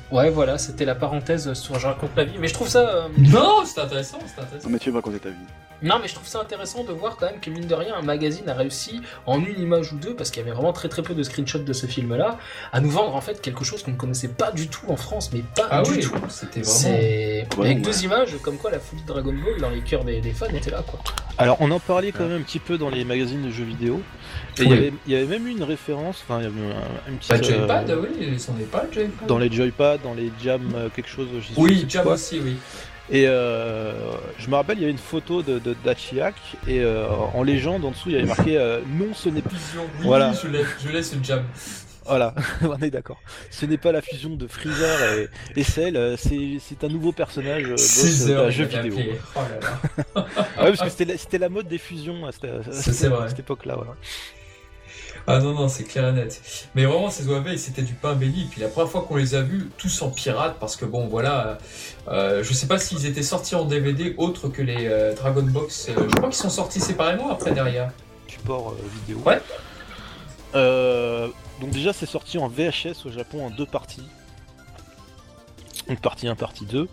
Ouais, voilà, c'était la parenthèse sur Je raconte ma vie. Mais je trouve ça. euh, Non, c'est intéressant, c'est intéressant. Non, mais tu vas raconter ta vie. Non, mais je trouve ça intéressant de voir quand même que mine de rien, un magazine a réussi en une image ou deux, parce qu'il y avait vraiment très très peu de screenshots de ce film-là, à nous vendre en fait quelque chose qu'on ne connaissait pas du tout en France, mais pas Ah du oui, tout. c'était vraiment. C'est Ouais, avec ouais. deux images, comme quoi la folie de Dragon Ball dans les cœurs des, des fans était là, quoi. Alors, on en parlait quand même un petit peu dans les magazines de jeux vidéo. Et il y Oui. avait- il y, avait même eu une référence, enfin, il y avait un, un petit. Bah, euh, Joypad, oui, c'en est pas, Joypad. dans les joypads, dans les jams, euh, quelque chose. sais Oui, Jam quoi. aussi, oui. Et euh, je me rappelle, il y avait une photo de, de Dachiak et euh, en légende en dessous, il y avait marqué euh, non, ce n'est pas. Fusion, oui, Voilà. je laisse, je laisse le Jam. Voilà, on est d'accord. Ce n'est pas la fusion de Freezer et, et Cell, euh, c'est c'est un nouveau personnage euh, boss 6 d'un jeu vidéo. Oh là là. Ah ouais, parce que c'était la, c'était la mode des fusions à cette, c'est à cette époque-là. Voilà. Ah non, non, c'est clair et net. Mais vraiment, ces OAV, c'était du pain béni. Puis la première fois qu'on les a vus, tous en pirate, parce que bon, voilà, euh, je sais pas s'ils étaient sortis en DVD autre que les euh, Dragon Box. euh, je crois qu'ils sont sortis séparément après derrière. Support euh, vidéo. Ouais. Euh, donc déjà, c'est sorti en VHS au Japon en deux parties. Donc partie 1, partie 2.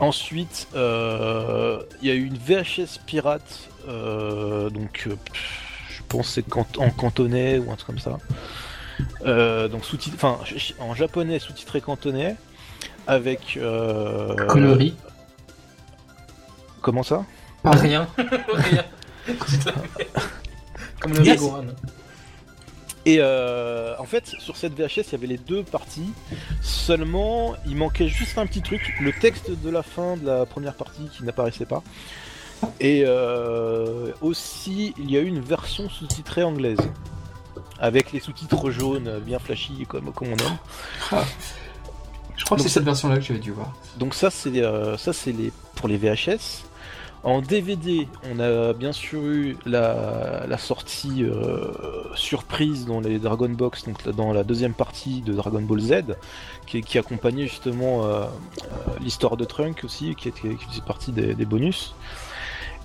Ensuite, euh, il y a eu une VHS pirate, euh, donc euh, pff, pense que c'est en cantonais ou un truc comme ça. Euh, donc sous enfin en japonais sous-titré cantonais, avec euh, Connerie. Comment ça? Ah, rien. rien. Comme le Yes. Et euh, en fait, sur cette VHS, il y avait les deux parties. Seulement, il manquait juste un petit truc, le texte de la fin de la première partie qui n'apparaissait pas. Et euh, aussi, il y a eu une version sous-titrée anglaise. Avec les sous-titres jaunes bien flashy comme, comme on aime. Je crois que c'est cette version-là que j'avais dû voir. Donc ça c'est euh, ça c'est les pour les VHS. En DVD, on a bien sûr eu la, la sortie euh, surprise dans les Dragon Box, donc dans la deuxième partie de Dragon Ball Z, qui, qui accompagnait justement euh, l'histoire de Trunk aussi, qui, était, qui faisait partie des, des bonus.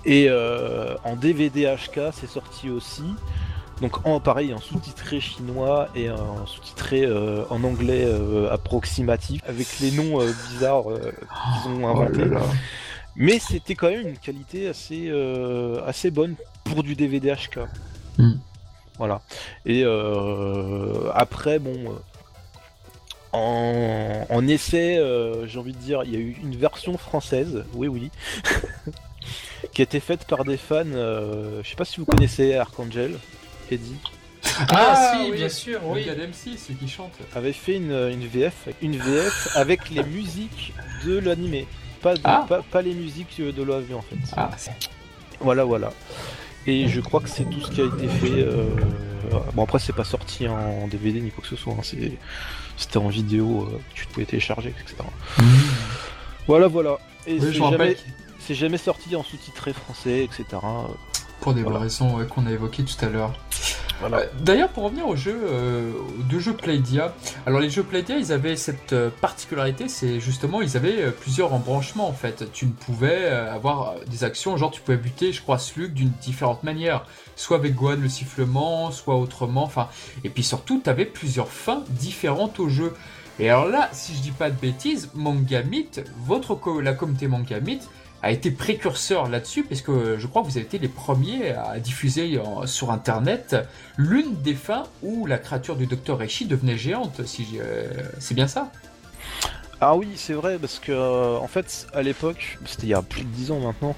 Et euh, en DVD HK, c'est sorti aussi. Donc en pareil, en sous-titré chinois et en sous-titré euh, en anglais euh, approximatif, avec les noms euh, bizarres euh, qu'ils ont inventés. Oh là là. Mais c'était quand même une qualité assez, euh, assez bonne pour du DVD HK. Hmm. Voilà. Et euh, après, bon, en, en essai, euh, j'ai envie de dire, il y a eu une version française, oui, oui, qui a été faite par des fans. euh, je sais pas si vous connaissez Archangel, Eddie, Ah, si, bien sûr, Oui, oui. il y a l'MC, ceux qui chantent. avait fait une, une VF, une VF avec les musiques de l'animé. Pas, de- Ah. pas, pas les musiques de l'OAV en fait. Ah, Voilà, voilà. Et je crois que c'est tout ce qui a été fait. euh, Bon, après, c'est pas sorti en DVD ni quoi que ce soit. hein, c'est- C'était en vidéo, euh, que tu pouvais télécharger, etc. Voilà, voilà. Et Oui, c'est je me rappelle jamais, c'est jamais sorti en sous-titré français, etc. pour des Voilà. raisons ouais, qu'on a évoquées tout à l'heure. Voilà. Euh, D'ailleurs, pour revenir aux jeux, euh, aux deux jeux Playdia, alors les jeux Playdia, ils avaient cette euh, particularité, c'est justement, ils avaient euh, plusieurs embranchements en fait. Tu ne pouvais avoir des actions, genre tu pouvais buter, je crois, Slug d'une différente manière, soit avec Gohan le sifflement, soit autrement, enfin. Et puis surtout, tu avais plusieurs fins différentes au jeu. Et alors là, si je dis pas de bêtises, Mangamit, votre co- la communauté Mangamit, a été précurseur là-dessus, parce que je crois que vous avez été les premiers à diffuser sur Internet l'une des fins où la créature du docteur Reishi devenait géante. Si euh, c'est bien ça? Ah oui, c'est vrai, parce que euh, en fait, à l'époque, c'était il y a plus de 10 ans maintenant,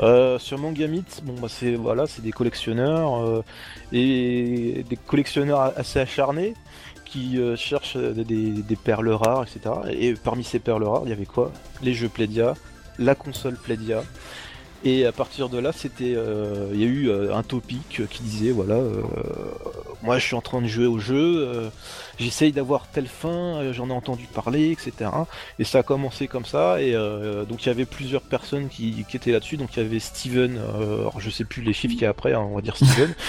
euh, sur Mangamit, bon bah c'est voilà, des collectionneurs et des collectionneurs assez acharnés qui cherchent des, des- perles rares, etc. Et parmi ces perles rares, il y avait quoi? Les jeux Playdia, la console Playdia. Et à partir de là, c'était, euh, il y a eu euh, un topic qui disait voilà, euh, moi je suis en train de jouer au jeu, euh, j'essaye d'avoir telle fin, j'en ai entendu parler, etc. Et ça a commencé comme ça, et euh, donc il y avait plusieurs personnes qui, qui étaient là-dessus, donc il y avait Steven, euh, alors je sais plus les chiffres qu'il y a après, hein, on va dire Steven.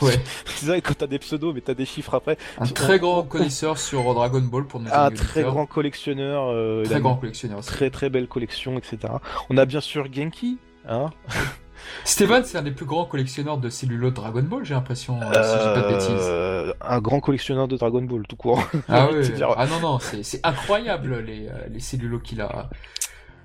Ouais. C'est ça quand t'as des pseudos, mais t'as des chiffres après. Un très grand connaisseur sur Dragon Ball pour nos Un très grand collectionneur, euh, très grand collectionneur aussi. très très belle collection, etc. On a bien sûr Genki, hein Steven, c'est un des plus grands collectionneurs de celluloid Dragon Ball, j'ai l'impression, euh, si je dis pas de bêtises. Euh, un grand collectionneur de Dragon Ball, tout court. Ah de oui, dire. ah non, non, c'est c'est incroyable les, euh, les cellulos qu'il a.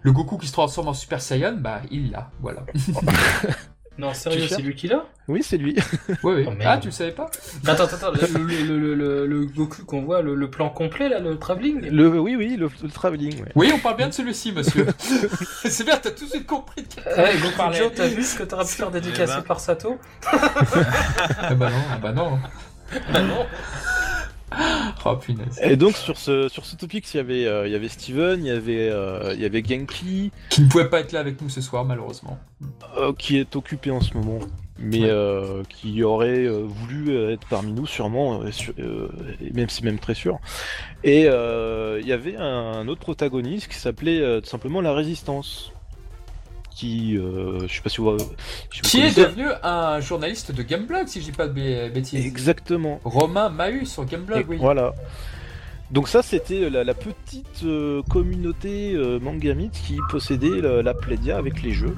Le Goku qui se transforme en Super Saiyan, bah il l'a, voilà. Non, sérieux, c'est lui qui l'a? Oui, c'est lui. Oui, oui. Oh, ah, tu le savais pas? Attends, attends, attends, le, le, le, le, le- le Goku qu'on voit, le, le plan complet, là, le travelling? Le, oui, oui, le, le travelling. Ouais. Oui, on parle bien de celui-ci, monsieur. c'est bien, t'as tout de suite compris. de quel- Ouais, Goku parlait. Joe, t'as vu ce que t'aurais pu faire dédicacer ben. par Sato? Ah bah non, ah bah non. Bah non Oh punaise. Et donc sur ce sur ce topic, il y avait euh, il y avait Steven, il y avait euh, il y avait Genki Qui ne pouvait pas être là avec nous ce soir, malheureusement. euh, qui est occupé en ce moment, mais Ouais. euh, qui aurait voulu être parmi nous sûrement, et même c'est même très sûr. Et il y avait un autre protagoniste qui s'appelait tout simplement la Résistance, qui euh, je sais pas si vous, je sais pas si Qui est devenu un journaliste de Gameblog, si je dis pas de bêtises. exactement. Romain Mahut sur Gameblog, Et oui. Voilà. Donc ça, c'était la, la petite euh, communauté euh, mangamite qui possédait la, la Plédia avec les jeux.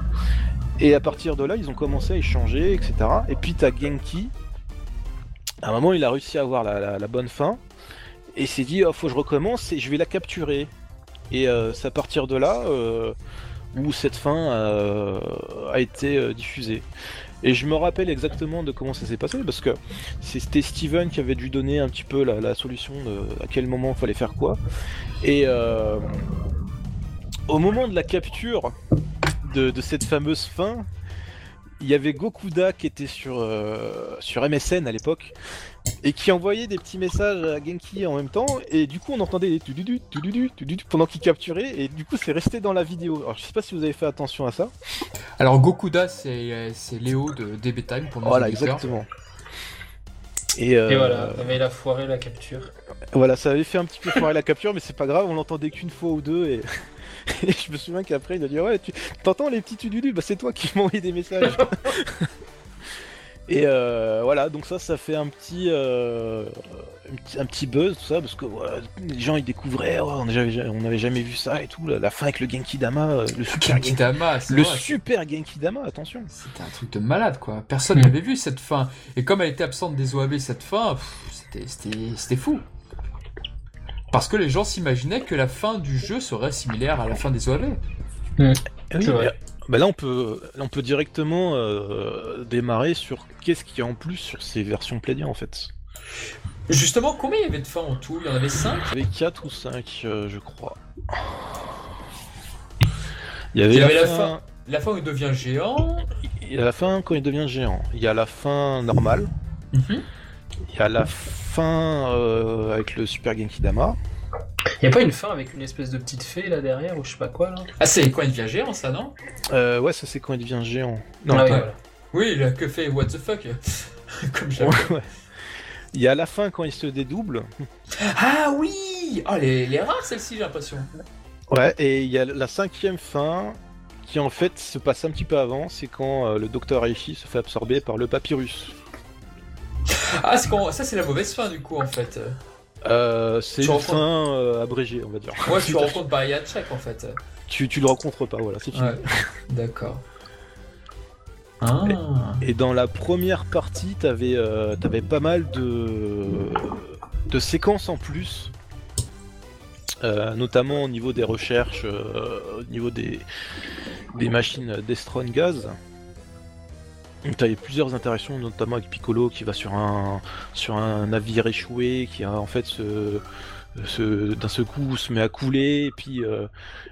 Et à partir de là, ils ont commencé à échanger, etc. Et puis t'as Genki. À un moment, il a réussi à avoir la, bonne fin. Et il s'est dit, oh, faut que je recommence et je vais la capturer. Et euh, c'est à partir de là euh, où cette fin euh, a été euh, diffusée. Et je me rappelle exactement de comment ça s'est passé parce que c'était Steven qui avait dû donner un petit peu la, solution de à quel moment il fallait faire quoi. Et euh, au moment de la capture de, cette fameuse fin, il y avait Gokuda qui était sur, sur MSN à l'époque et qui envoyait des petits messages à Genki en même temps et du coup on entendait des tududu, tududu, tududu pendant qu'il capturait et du coup c'est resté dans la vidéo. Alors je sais pas si vous avez fait attention à ça. Alors Gokuda, c'est c'est Léo de DB Time pour nos Voilà exactement. Et, euh, Et voilà, mais il a foiré la capture. Voilà, ça avait fait un petit peu foirer la capture, mais c'est pas grave, on l'entendait qu'une fois ou deux, et... et je me souviens qu'après il a dit ouais, tu t'entends les petits tududus, bah c'est toi qui m'as envoyé des messages. et euh, voilà, donc ça, ça fait un petit, euh, un petit, un petit buzz tout ça, parce que voilà, les gens ils découvraient, oh, on n'avait jamais vu ça et tout, la, la fin avec le Genki Dama, euh, le super Genki, Genkidama, c'est le vrai, super Genki Dama, attention. C'était un truc de malade, quoi. Personne n'avait vu cette fin. Et comme elle était absente des OAV, cette fin, c'était- c'était c'était fou. Parce que les gens s'imaginaient que la fin du jeu serait similaire à la fin des oui, C'est vrai. mais- bah là on peut, là, on peut directement euh, démarrer sur qu'est-ce qu'il y a en plus sur ces versions Plédia en fait. Justement, combien il y avait de fins en tout? Il y en avait 5 Il y avait 4 ou 5 je crois. Il y avait, Il y avait la, la fin, fin. La fin où il devient géant. il y a la fin quand il devient géant. Il y a la fin normale. Mhm. Il y a la fin euh, avec le Super Genki Dama. Y a pas une fin avec une espèce de petite fée là derrière ou je sais pas quoi là? Ah, c'est quand il devient géant, ça, non? Euh, ouais, ça c'est quand il devient géant. Non, Ah oui, attends. voilà. Oui, il a que fait What the fuck Comme j'aime. Ouais, ouais. Il y a la fin quand il se dédouble. Ah oui Ah, les, les rares, celle-ci, j'ai l'impression. Ouais, et il y a la cinquième fin qui en fait se passe un petit peu avant, c'est quand euh, le docteur Aishi se fait absorber par le papyrus. Ah, c'est quand... ça, c'est la mauvaise fin, du coup, en fait. Euh, c'est une rencontres- fin euh, abrégée, on va dire. Ouais, tu rencontres Bayachek, en fait. tu, tu le rencontres pas, voilà, c'est fini. Ouais, d'accord. Ah. Et dans la première partie, t'avais euh, t'avais pas mal de, de séquences en plus, notamment au niveau des recherches, au niveau des, des machines Destron Gaz. Donc t'avais plusieurs interactions, notamment avec Piccolo qui va sur un sur un navire échoué, qui a en fait ce d'un seul coup se met à couler, et puis euh,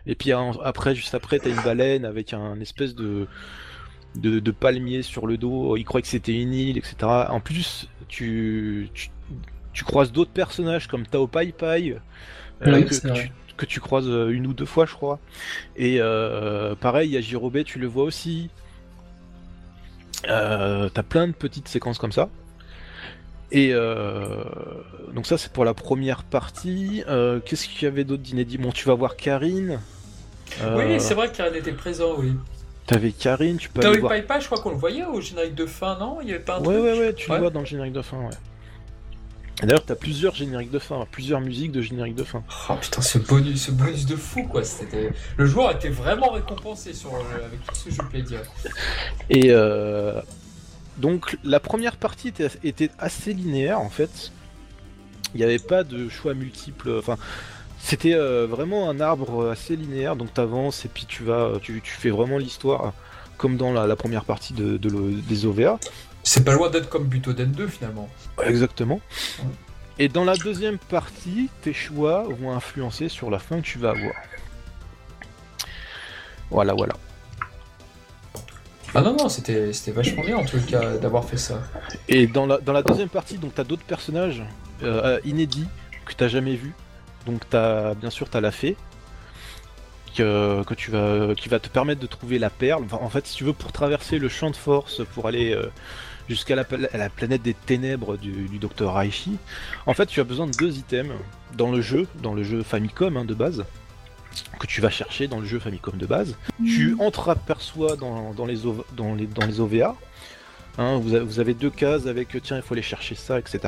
et puis après juste après t'as une baleine avec un espèce de de, de palmier sur le dos, il croyait que c'était une île, etc. En plus, tu, tu, tu croises d'autres personnages comme Tao Pai Pai, euh, que, tu, que tu croises euh, une ou deux fois, je crois. Et euh, pareil, il y a Jirobé, tu le vois aussi. Euh, T'as plein de petites séquences comme ça. Et euh, donc ça c'est pour la première partie. Euh, Qu'est-ce qu'il y avait d'autre d'inédit? Bon, tu vas voir Karine. Euh, Oui, c'est vrai qu'il était présent, oui. T'avais Karine, tu peux aller eu voir. Paipa, je crois qu'on le voyait au générique de fin, non? Il y avait pas un Ouais, truc ouais, ouais, tu Ouais. le vois dans le générique de fin, ouais. D'ailleurs, t'as plusieurs génériques de fin, plusieurs musiques de génériques de fin. Oh putain, ce bonus, ce bonus de fou quoi. C'était le joueur était vraiment récompensé sur euh, avec tout ce jeu Playdia. Et euh, donc la première partie était, était assez linéaire en fait. Il n'y avait pas de choix multiples. Enfin, c'était euh, vraiment un arbre assez linéaire. Donc t'avances et puis tu vas, tu, tu fais vraiment l'histoire comme dans la, la première partie de, de le- des OVA. C'est pas loin d'être comme Butoden 2 finalement. Exactement. Et dans la deuxième partie, tes choix vont influencer sur la fin que tu vas avoir. Voilà, voilà. Ah non non, c'était c'était vachement bien en tout cas d'avoir fait ça. Et dans la, dans la deuxième partie, donc t'as d'autres personnages euh, inédits que t'as jamais vus. Donc t'as bien sûr t'as la fée que, que tu vas qui va te permettre de trouver la perle. Enfin, en fait, si tu veux pour traverser le champ de force pour aller euh, jusqu'à la, planète des ténèbres du, du docteur Raichi, en fait, tu as besoin de deux items dans le jeu, dans le jeu Famicom hein, de base que tu vas chercher dans le jeu Famicom de base. Tu entreaperçois dans, dans, les, OV dans, les, dans les OVA Hein, vous, a- vous avez deux cases avec euh, tiens, il faut aller chercher ça, etc.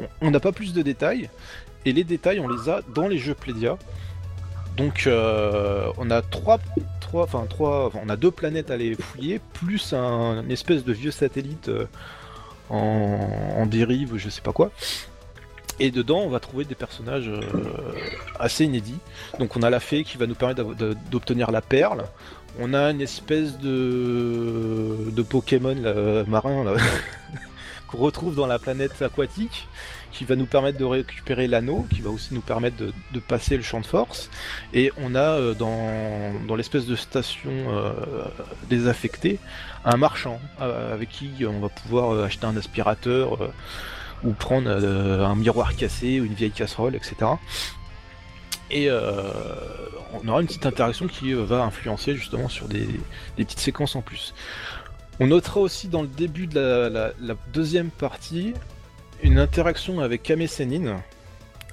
On- On n'a pas plus de détails, et les détails, on les a dans les jeux Plédia. Donc, euh, on a trois, trois, enfin trois, on a deux planètes à aller fouiller, plus un, espèce de vieux satellite euh, en, en dérive, je sais pas quoi. Et dedans, on va trouver des personnages euh, assez inédits. Donc, on a la fée qui va nous permettre d'obtenir la perle. On a une espèce de, Pokémon marin là, qu'on retrouve dans la planète aquatique, qui va nous permettre de récupérer l'anneau, qui va aussi nous permettre de, passer le champ de force. Et on a euh, dans, dans l'espèce de station euh, désaffectée un marchand euh, avec qui on va pouvoir acheter un aspirateur ou prendre un miroir cassé ou une vieille casserole, etc. Et on aura une petite interaction qui va influencer justement sur des petites séquences en plus. On notera aussi dans le début de la, la- la deuxième partie une interaction avec Kame Sennin.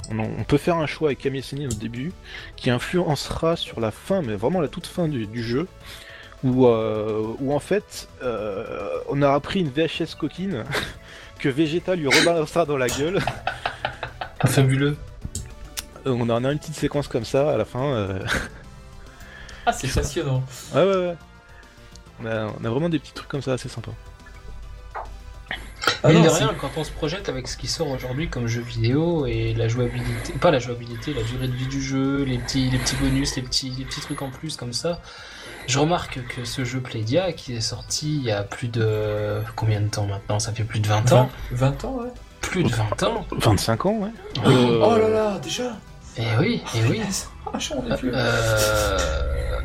On, en- on peut faire un choix avec Kame Sennin au début qui influencera sur la fin, mais vraiment la toute fin du, du jeu, où, euh, où en fait euh, on aura pris une VHS coquine que Vegeta lui rebalancera dans la gueule. Fabuleux. Euh, On en a une petite séquence comme ça à la fin. euh, Ah c'est passionnant. Ouais, ouais, ouais. On a, on a vraiment des petits trucs comme ça assez sympas. Ah non, de rien, quand on se projette avec ce qui sort aujourd'hui comme jeu vidéo et la jouabilité, pas la jouabilité, la durée de vie du jeu, les petits, les petits bonus, les petits, les petits trucs en plus comme ça, je remarque que ce jeu Playdia qui est sorti il y a plus de combien de temps maintenant? Ça fait plus de 20 ans. 20 ans ouais. Plus de 20 ans. 25 ans, ouais. Oh, Euh, Oh là là, déjà Et oui, et oui. Ah, je suis en vieux. Euh,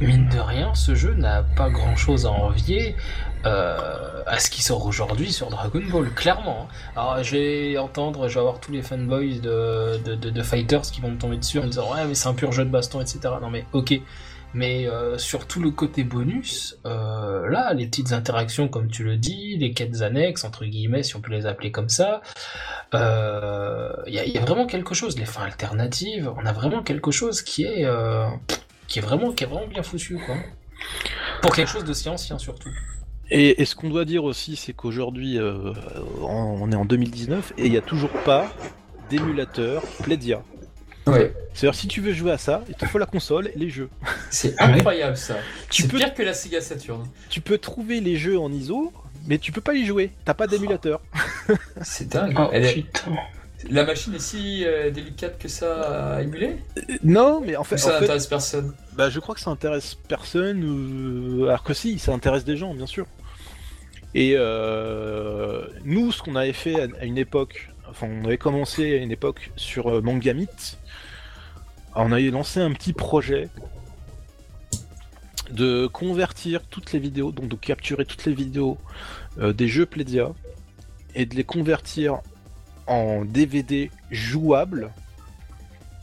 mine de rien, ce jeu n'a pas grand chose à envier euh, à ce qui sort aujourd'hui sur Dragon Ball, clairement. Alors, je vais entendre, je vais avoir tous les fanboys de, de, Fighters qui vont me tomber dessus en me disant Ouais, mais c'est un pur jeu de baston, etc. Non, mais ok. Mais euh, sur tout le côté bonus, euh, là, les petites interactions, comme tu le dis, les quêtes annexes, entre guillemets, si on peut les appeler comme ça, euh, il y, a, vraiment quelque chose, les fins alternatives, on a vraiment quelque chose qui est, qui est vraiment, qui est vraiment bien foutu, quoi. Pour quelque chose de si ancien surtout. Et, et ce qu'on doit dire aussi, c'est qu'aujourd'hui, euh, on est en 2019 et il n'y a toujours pas d'émulateur Playdia. Ouais, C'est-à-dire, si tu veux jouer à ça, il te faut la console et les jeux. c'est incroyable ça. Tu C'est peux, pire que la Sega Saturn. tu peux trouver les jeux en ISO, mais tu peux pas y jouer. T'as pas d'émulateur. C'est dingue. Oh Elle est- putain. La machine est si euh, délicate que ça à émuler Euh, Non, mais en fait, Ou ça en fait n'intéresse personne bah, je crois que ça intéresse personne, ou- alors que si, ça intéresse des gens, bien sûr. Et euh, nous, ce qu'on avait fait à, à une époque, enfin, on avait commencé à une époque sur euh, Mangamit, on avait lancé un petit projet de convertir toutes les vidéos, donc de capturer toutes les vidéos euh, des jeux Playdia et de les convertir en DVD jouables.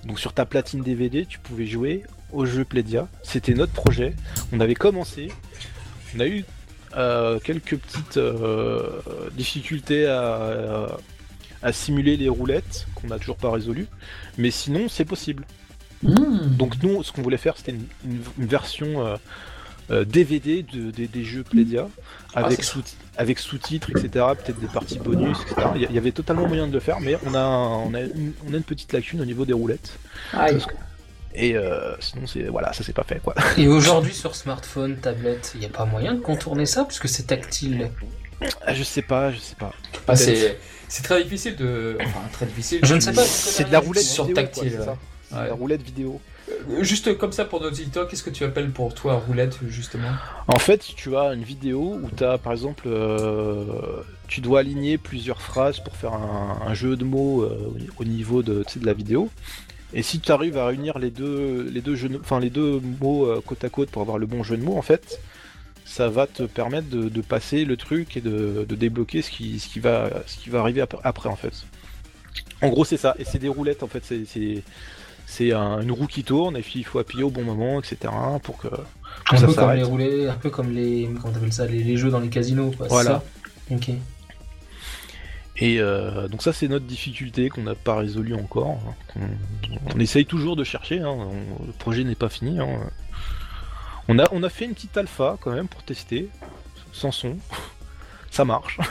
Donc sur ta platine DVD, tu pouvais jouer au jeu Playdia. C'était notre projet. On avait commencé. On a eu euh, quelques petites euh, difficultés à, à simuler les roulettes qu'on n'a toujours pas résolues. Mais sinon, c'est possible. Hmm. Donc nous, ce qu'on voulait faire, c'était une, une- une version euh, euh, DVD de, des- des jeux avec Ah, sous avec sous-titres, etc. Peut-être des parties bonus, etc. Il y, avait totalement moyen de le faire, mais on a, un- on a, une, on a une petite lacune au niveau des roulettes. Aïe. Et euh, sinon, c'est voilà, ça s'est pas fait quoi. Et aujourd'hui, sur smartphone, tablette, il n'y a pas moyen de contourner ça puisque c'est tactile? Ah, je sais pas, je sais pas. Ah, c'est c'est très difficile de. Enfin, très difficile. Je ne sais pas. C'est de la roulette Sur vidéo, quoi, tactile, c'est ça. C'est de Ouais. La roulette vidéo. Euh, Juste comme ça pour nos auditeurs, qu'est-ce que tu appelles pour toi roulette justement En fait, tu as une vidéo où tu as par exemple, euh, tu dois aligner plusieurs phrases pour faire un, jeu de mots euh, au niveau de, la vidéo. Et si tu arrives à réunir les deux, les deux, jeux, enfin, les deux mots côte à côte pour avoir le bon jeu de mots, en fait, ça va te permettre de, passer le truc et de, débloquer ce qui, va, ce qui va arriver ap- après, en fait. En gros, c'est ça. Et c'est des roulettes, en fait. C'est, c'est, c'est un- une roue qui tourne et puis il faut appuyer au bon moment, etc. pour que, que Un ça peu comme les roulets, un peu comme les, comment t'appelles ça, les, les jeux dans les casinos. Quoi, Voilà. ça Ok. Et euh, donc ça c'est notre difficulté qu'on n'a pas résolue encore. On, on essaye toujours de chercher, hein. On- le projet n'est pas fini. hein. On, a, on a fait une petite alpha quand même pour tester, sans son. Ça marche.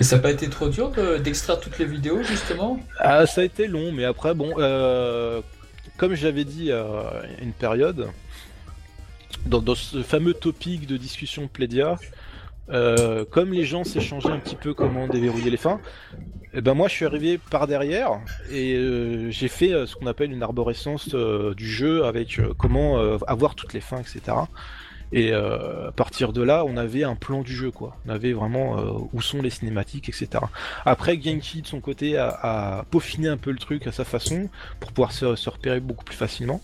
Et ça n'a pas été trop dur de- d'extraire toutes les vidéos justement? Ah, ça a été long, mais après bon, euh, comme j'avais dit euh, une période, dans, ce fameux topic de discussion Plédia, euh, comme les gens s'échangeaient un petit peu comment déverrouiller les fins, eh ben moi je suis arrivé par derrière et euh, j'ai fait euh, ce qu'on appelle une arborescence du jeu avec comment avoir toutes les fins, etc. Et euh, à partir de là, on avait un plan du jeu, quoi. On avait vraiment euh, où sont les cinématiques, etc. Après, Genki de son côté a, peaufiné un peu le truc à sa façon pour pouvoir se, repérer beaucoup plus facilement.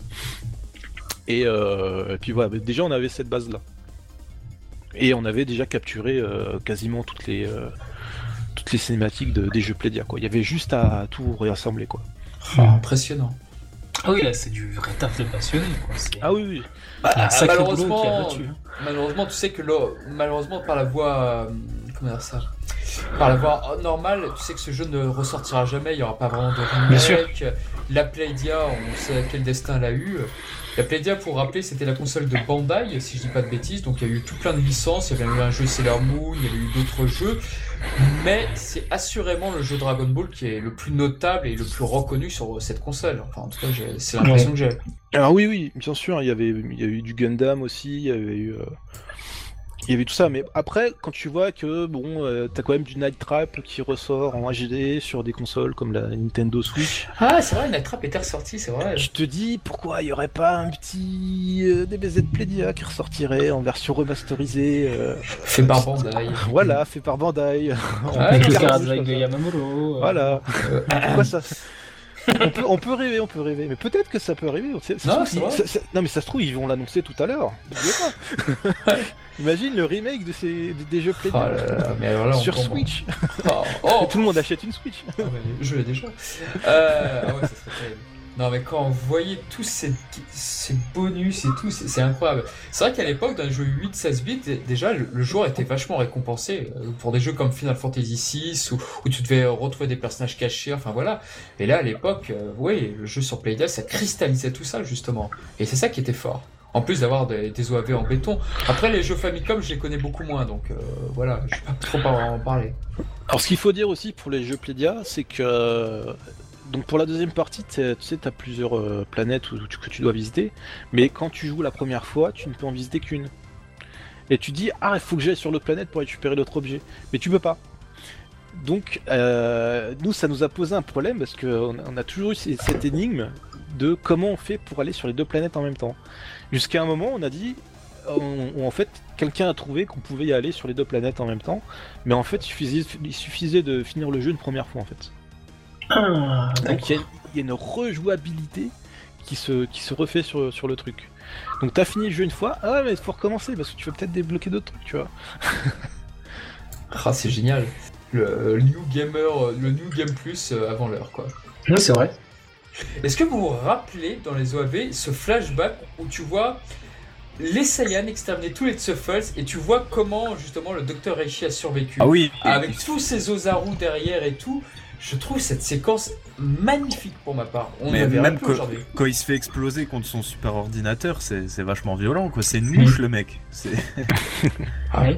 Et, euh, puis voilà, déjà on avait cette base là. Et on avait déjà capturé euh, quasiment toutes les toutes les cinématiques de- des jeux Playdia quoi. Il y avait juste à tout réassembler quoi. Ah, Impressionnant. Ah oui, là, c'est du vrai taf de passionné. Quoi. C'est Ah oui oui. il y a un sacré boulot malheureusement, qui a là-dessus. hein. malheureusement, tu sais que là, malheureusement par la voie, euh, comment dire ça, par la voie normale, tu sais que ce jeu ne ressortira jamais. Il y aura pas vraiment de Bien sûr. remake. La Playdia, on sait quel destin elle a eu. La Playdia, pour rappeler, c'était la console de Bandai, si je dis pas de bêtises. Donc il y a eu tout plein de licences. Il y avait eu un jeu Sailor Moon, il y avait eu d'autres jeux. Mais c'est assurément le jeu Dragon Ball qui est le plus notable et le plus reconnu sur cette console. Enfin, en tout cas, c'est l'impression que j'ai. Alors oui oui, bien sûr, il y avait il y a eu du Gundam aussi, il y avait eu euh, il y avait tout ça, mais après, quand tu vois que bon, euh, t'as quand même du Night Trap qui ressort en HD sur des consoles comme la Nintendo Switch, Ah, c'est vrai, Night Trap était ressorti, c'est vrai. Tu te dis pourquoi il y aurait pas un petit euh, DBZ Playdia qui ressortirait en version remasterisée euh, Fait par Bandai. Voilà, fait par Bandai. Avec le de ça. Yamamuro. euh, Voilà. Pourquoi ça? On peut, on peut rêver, on peut rêver, mais peut-être que ça peut arriver. Ça- ça se Non, trouve, ça- mais ça se trouve, ils vont l'annoncer tout à l'heure. N'oubliez pas. Imagine le remake de ces, des jeux Oh là, on sur tombe Switch. Oh, oh, Tout le monde achète une Switch. Je l'ai déjà. Euh, ah ouais, ça serait terrible. Non, mais quand on voyait tous ces, bonus et tout, c'est incroyable. C'est vrai qu'à l'époque, les jeux 8-16 bits, dé- déjà, le, joueur était vachement récompensé. euh, Pour des jeux comme Final Fantasy VI, où, tu devais retrouver des personnages cachés, enfin voilà. Et là, à l'époque, euh, oui, le jeu sur Playdead, ça cristallisait tout ça, justement. Et c'est ça qui était fort. En plus d'avoir des, OAV en béton. Après, les jeux Famicom, je les connais beaucoup moins, donc euh, voilà, je vais pas trop en parler. Alors ce qu'il faut dire aussi pour les jeux Playdia, c'est que donc pour la deuxième partie, tu sais, tu as plusieurs euh, planètes que tu dois visiter, mais quand tu joues la première fois, tu ne peux en visiter qu'une. Et tu dis ah il faut que j'aille sur l'autre planète pour récupérer l'autre objet, mais tu peux pas. Donc euh, nous ça nous a posé un problème parce qu'on on a toujours eu cette énigme de comment on fait pour aller sur les deux planètes en même temps. Jusqu'à un moment on a dit en fait quelqu'un a trouvé qu'on pouvait y aller sur les deux planètes en même temps. Mais en fait, il suffisait de finir le jeu une première fois en fait. Ah, Donc il y, a- il y a une rejouabilité qui se, qui se refait sur, sur le truc. Donc t'as fini le jeu une fois, ah ouais, mais il faut recommencer parce que tu veux peut-être débloquer d'autres trucs, tu vois. Ah, c'est génial. Le, le New Gamer, euh, le New Game Plus euh, avant l'heure, quoi. Oui, c'est vrai. Est-ce que vous vous rappelez dans les OAV ce flashback où tu vois les Saiyans exterminaient tous les Tsuffles et tu vois comment justement le docteur Reishi a survécu? Ah oui. Avec tous ces Ozaru derrière et tout, je trouve cette séquence magnifique pour ma part. On Mais même. Quand il se fait exploser contre son super ordinateur, c'est vachement violent, quoi. C'est une mouche, le mec. C'est-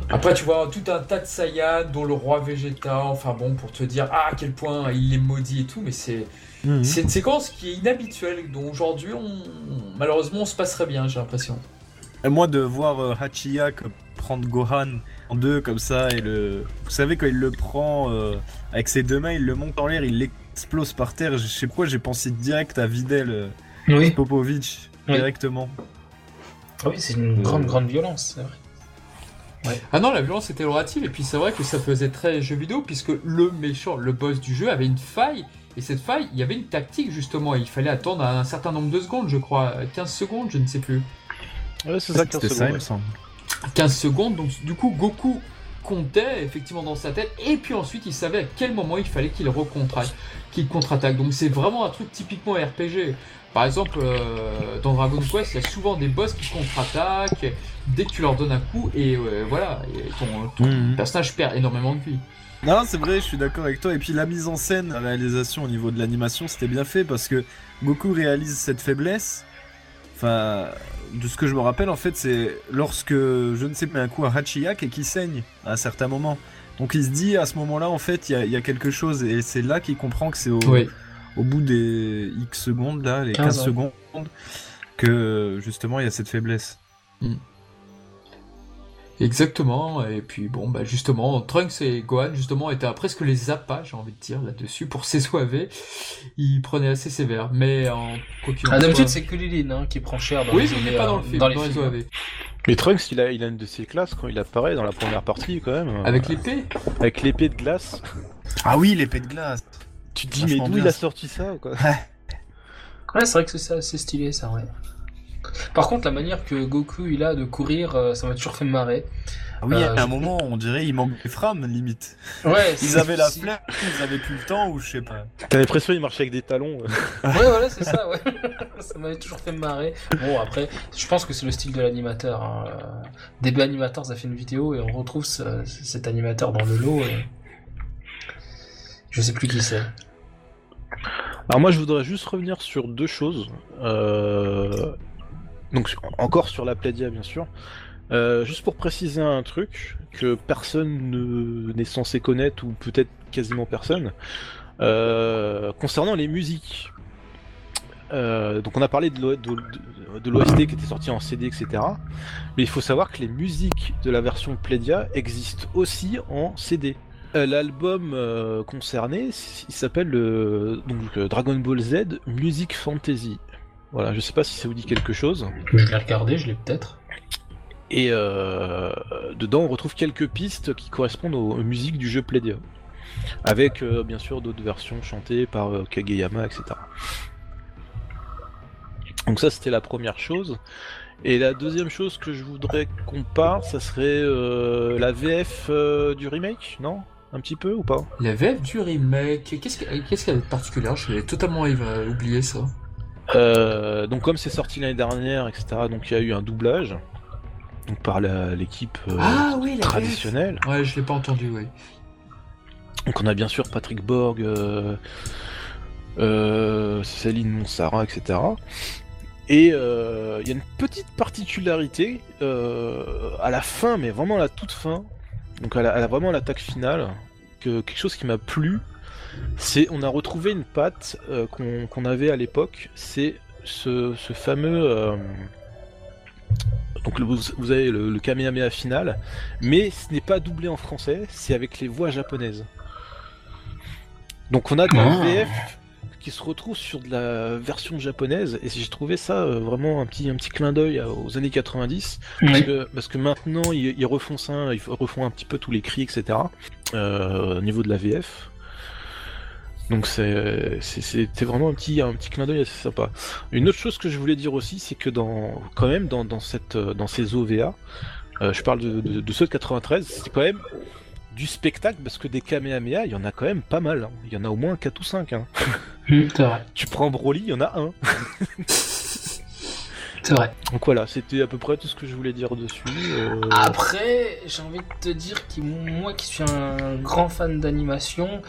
Après, tu vois tout un tas de Saiyans, dont le roi Vegeta, enfin bon, pour te dire ah, à quel point il est maudit et tout, mais c'est Mhm. c'est une séquence qui est inhabituelle, dont aujourd'hui, on... malheureusement, on se passerait bien, j'ai l'impression. Et moi, de voir euh, Hachiyak prendre Gohan en deux comme ça, et le. Vous savez, quand il le prend euh, avec ses deux mains, il le monte en l'air, il l'explose par terre. Je sais pourquoi, j'ai pensé direct à Videl euh, Oui, Popovic, Oui. directement. Ah oui c'est une grande, grande violence, c'est vrai. Ah non, la violence était relative, et puis c'est vrai que ça faisait très jeu vidéo, puisque le méchant, le boss du jeu, avait une faille, et cette faille, il y avait une tactique justement, il fallait attendre un certain nombre de secondes, je crois, 15 secondes, je ne sais plus. Ouais, c'est ça, 15 C'était ça, il secondes. me semble. 15 secondes, donc du coup, Goku comptait effectivement dans sa tête, et puis ensuite, il savait à quel moment il fallait qu'il recontraque, qu'il contre-attaque. Donc c'est vraiment un truc typiquement RPG. Par exemple, euh, dans Dragon Quest, il y a souvent des boss qui contre-attaquent dès que tu leur donnes un coup, et euh, voilà, et ton, ton Mhm. personnage perd énormément de vie. Non, c'est vrai, je suis d'accord avec toi. Et puis la mise en scène, la réalisation au niveau de l'animation, c'était bien fait parce que Goku réalise cette faiblesse. Enfin, de ce que je me rappelle, en fait, c'est lorsque je ne sais pas un coup à Hachiyak et qui saigne à un certain moment. Donc il se dit à ce moment-là, en fait, il y a, il y a quelque chose et c'est là qu'il comprend que c'est au, Oui. au bout des X secondes, là, les 15 15 ans. secondes, que justement il y a cette faiblesse. Exactement, et puis bon, bah justement, Trunks et Gohan, justement, étaient à presque les appâts, j'ai envie de dire, là-dessus, pour ces SOAV. Ils prenaient assez sévère, mais en Ah, d'habitude, c'est que Lilin hein, qui prend cher dans Oui, les, mais pas dans le film, dans dans les films. OAV. Mais Trunks, il a, il a une de ses classes quand il apparaît dans la première partie, quand même. Avec l'épée Avec l'épée de glace. Ah oui, l'épée de glace. Tu te dis, mais d'où il a sorti ça, quoi? Ouais, c'est vrai que c'est assez stylé, ça, ouais. Par contre, la manière que Goku il a de courir, euh, ça m'a toujours fait marrer. Ah oui, Euh, à un je- moment, on dirait il manque des frames, limite. Ouais, Ils avaient la flemme, ils avaient plus le temps ou je sais pas. T'as l'impression qu'il marchait avec des talons. Ouais, voilà, c'est ça, ouais. ça m'avait toujours fait me marrer. Bon, après, je pense que c'est le style de l'animateur. Hein. DB Animators a fait une vidéo et on retrouve ce- cet animateur dans le lot. Et... Je sais plus qui c'est. Alors moi, je voudrais juste revenir sur deux choses. Euh, Donc encore sur la Plédia, bien sûr. Euh, juste pour préciser un truc que personne ne- n'est censé connaître ou peut-être quasiment personne. Euh, concernant les musiques. Euh, donc on a parlé de l'O- de- de- de l'OST qui était sorti en CD, etc. Mais il faut savoir que les musiques de la version Plédia existent aussi en CD. L'album concerné, s'appelle donc Dragon Ball Z Music Fantasy. Voilà, je sais pas si ça vous dit quelque chose. Je l'ai regardé, je l'ai peut-être. Et euh, dedans, on retrouve quelques pistes qui correspondent aux, aux musiques du jeu Playdia. Avec euh, bien sûr d'autres versions chantées par euh, Kageyama, etc. Donc ça, c'était la première chose. Et la deuxième chose que je voudrais qu'on parle, ça serait euh, la VF du remake, non? Un petit peu ou pas? La VF du remake, qu'est-ce que- qu'est-ce qu'il y a de particulier Je l'ai totalement oublié ça. Euh, donc comme c'est sorti l'année dernière, etc. Donc il y a eu un doublage donc par l'équipe euh, ah oui, traditionnelle. Ouais, je l'ai pas entendu, oui. Donc on a bien sûr Patrick Borg, euh, Céline Monsara, etc. Et euh, il y a une petite particularité à la fin, mais vraiment à la toute fin, donc à, la, à la- vraiment à l'attaque finale, que quelque chose qui m'a plu, c'est on a retrouvé une patte euh, qu'on qu'on avait à l'époque, c'est ce, ce fameux euh, donc le- vous, avez le, le Kamehameha final, mais ce n'est pas doublé en français, c'est avec les voix japonaises. Donc on a de la Ah. VF qui se retrouve sur de la version japonaise, et j'ai trouvé ça euh, vraiment un petit, un petit clin d'œil aux années 90, parce, que, parce que maintenant ils, ils refont ça, ils refont un petit peu tous les cris, etc. au niveau de la VF. Donc c'est vraiment un petit, un petit clin d'œil assez sympa. Une autre chose que je voulais dire aussi, c'est que dans quand même dans, dans, cette, dans ces OVA, euh, je parle de, de, de ceux de 93, c'est quand même du spectacle parce que des Kamehameha, il y en a quand même pas mal. hein. Il y en a au moins 4 ou 5. Hein. Tu prends Broly, il y en a un. C'est vrai. Donc voilà, c'était à peu près tout ce que je voulais dire dessus. euh, Après, j'ai envie de te dire que moi qui suis un grand fan d'animation,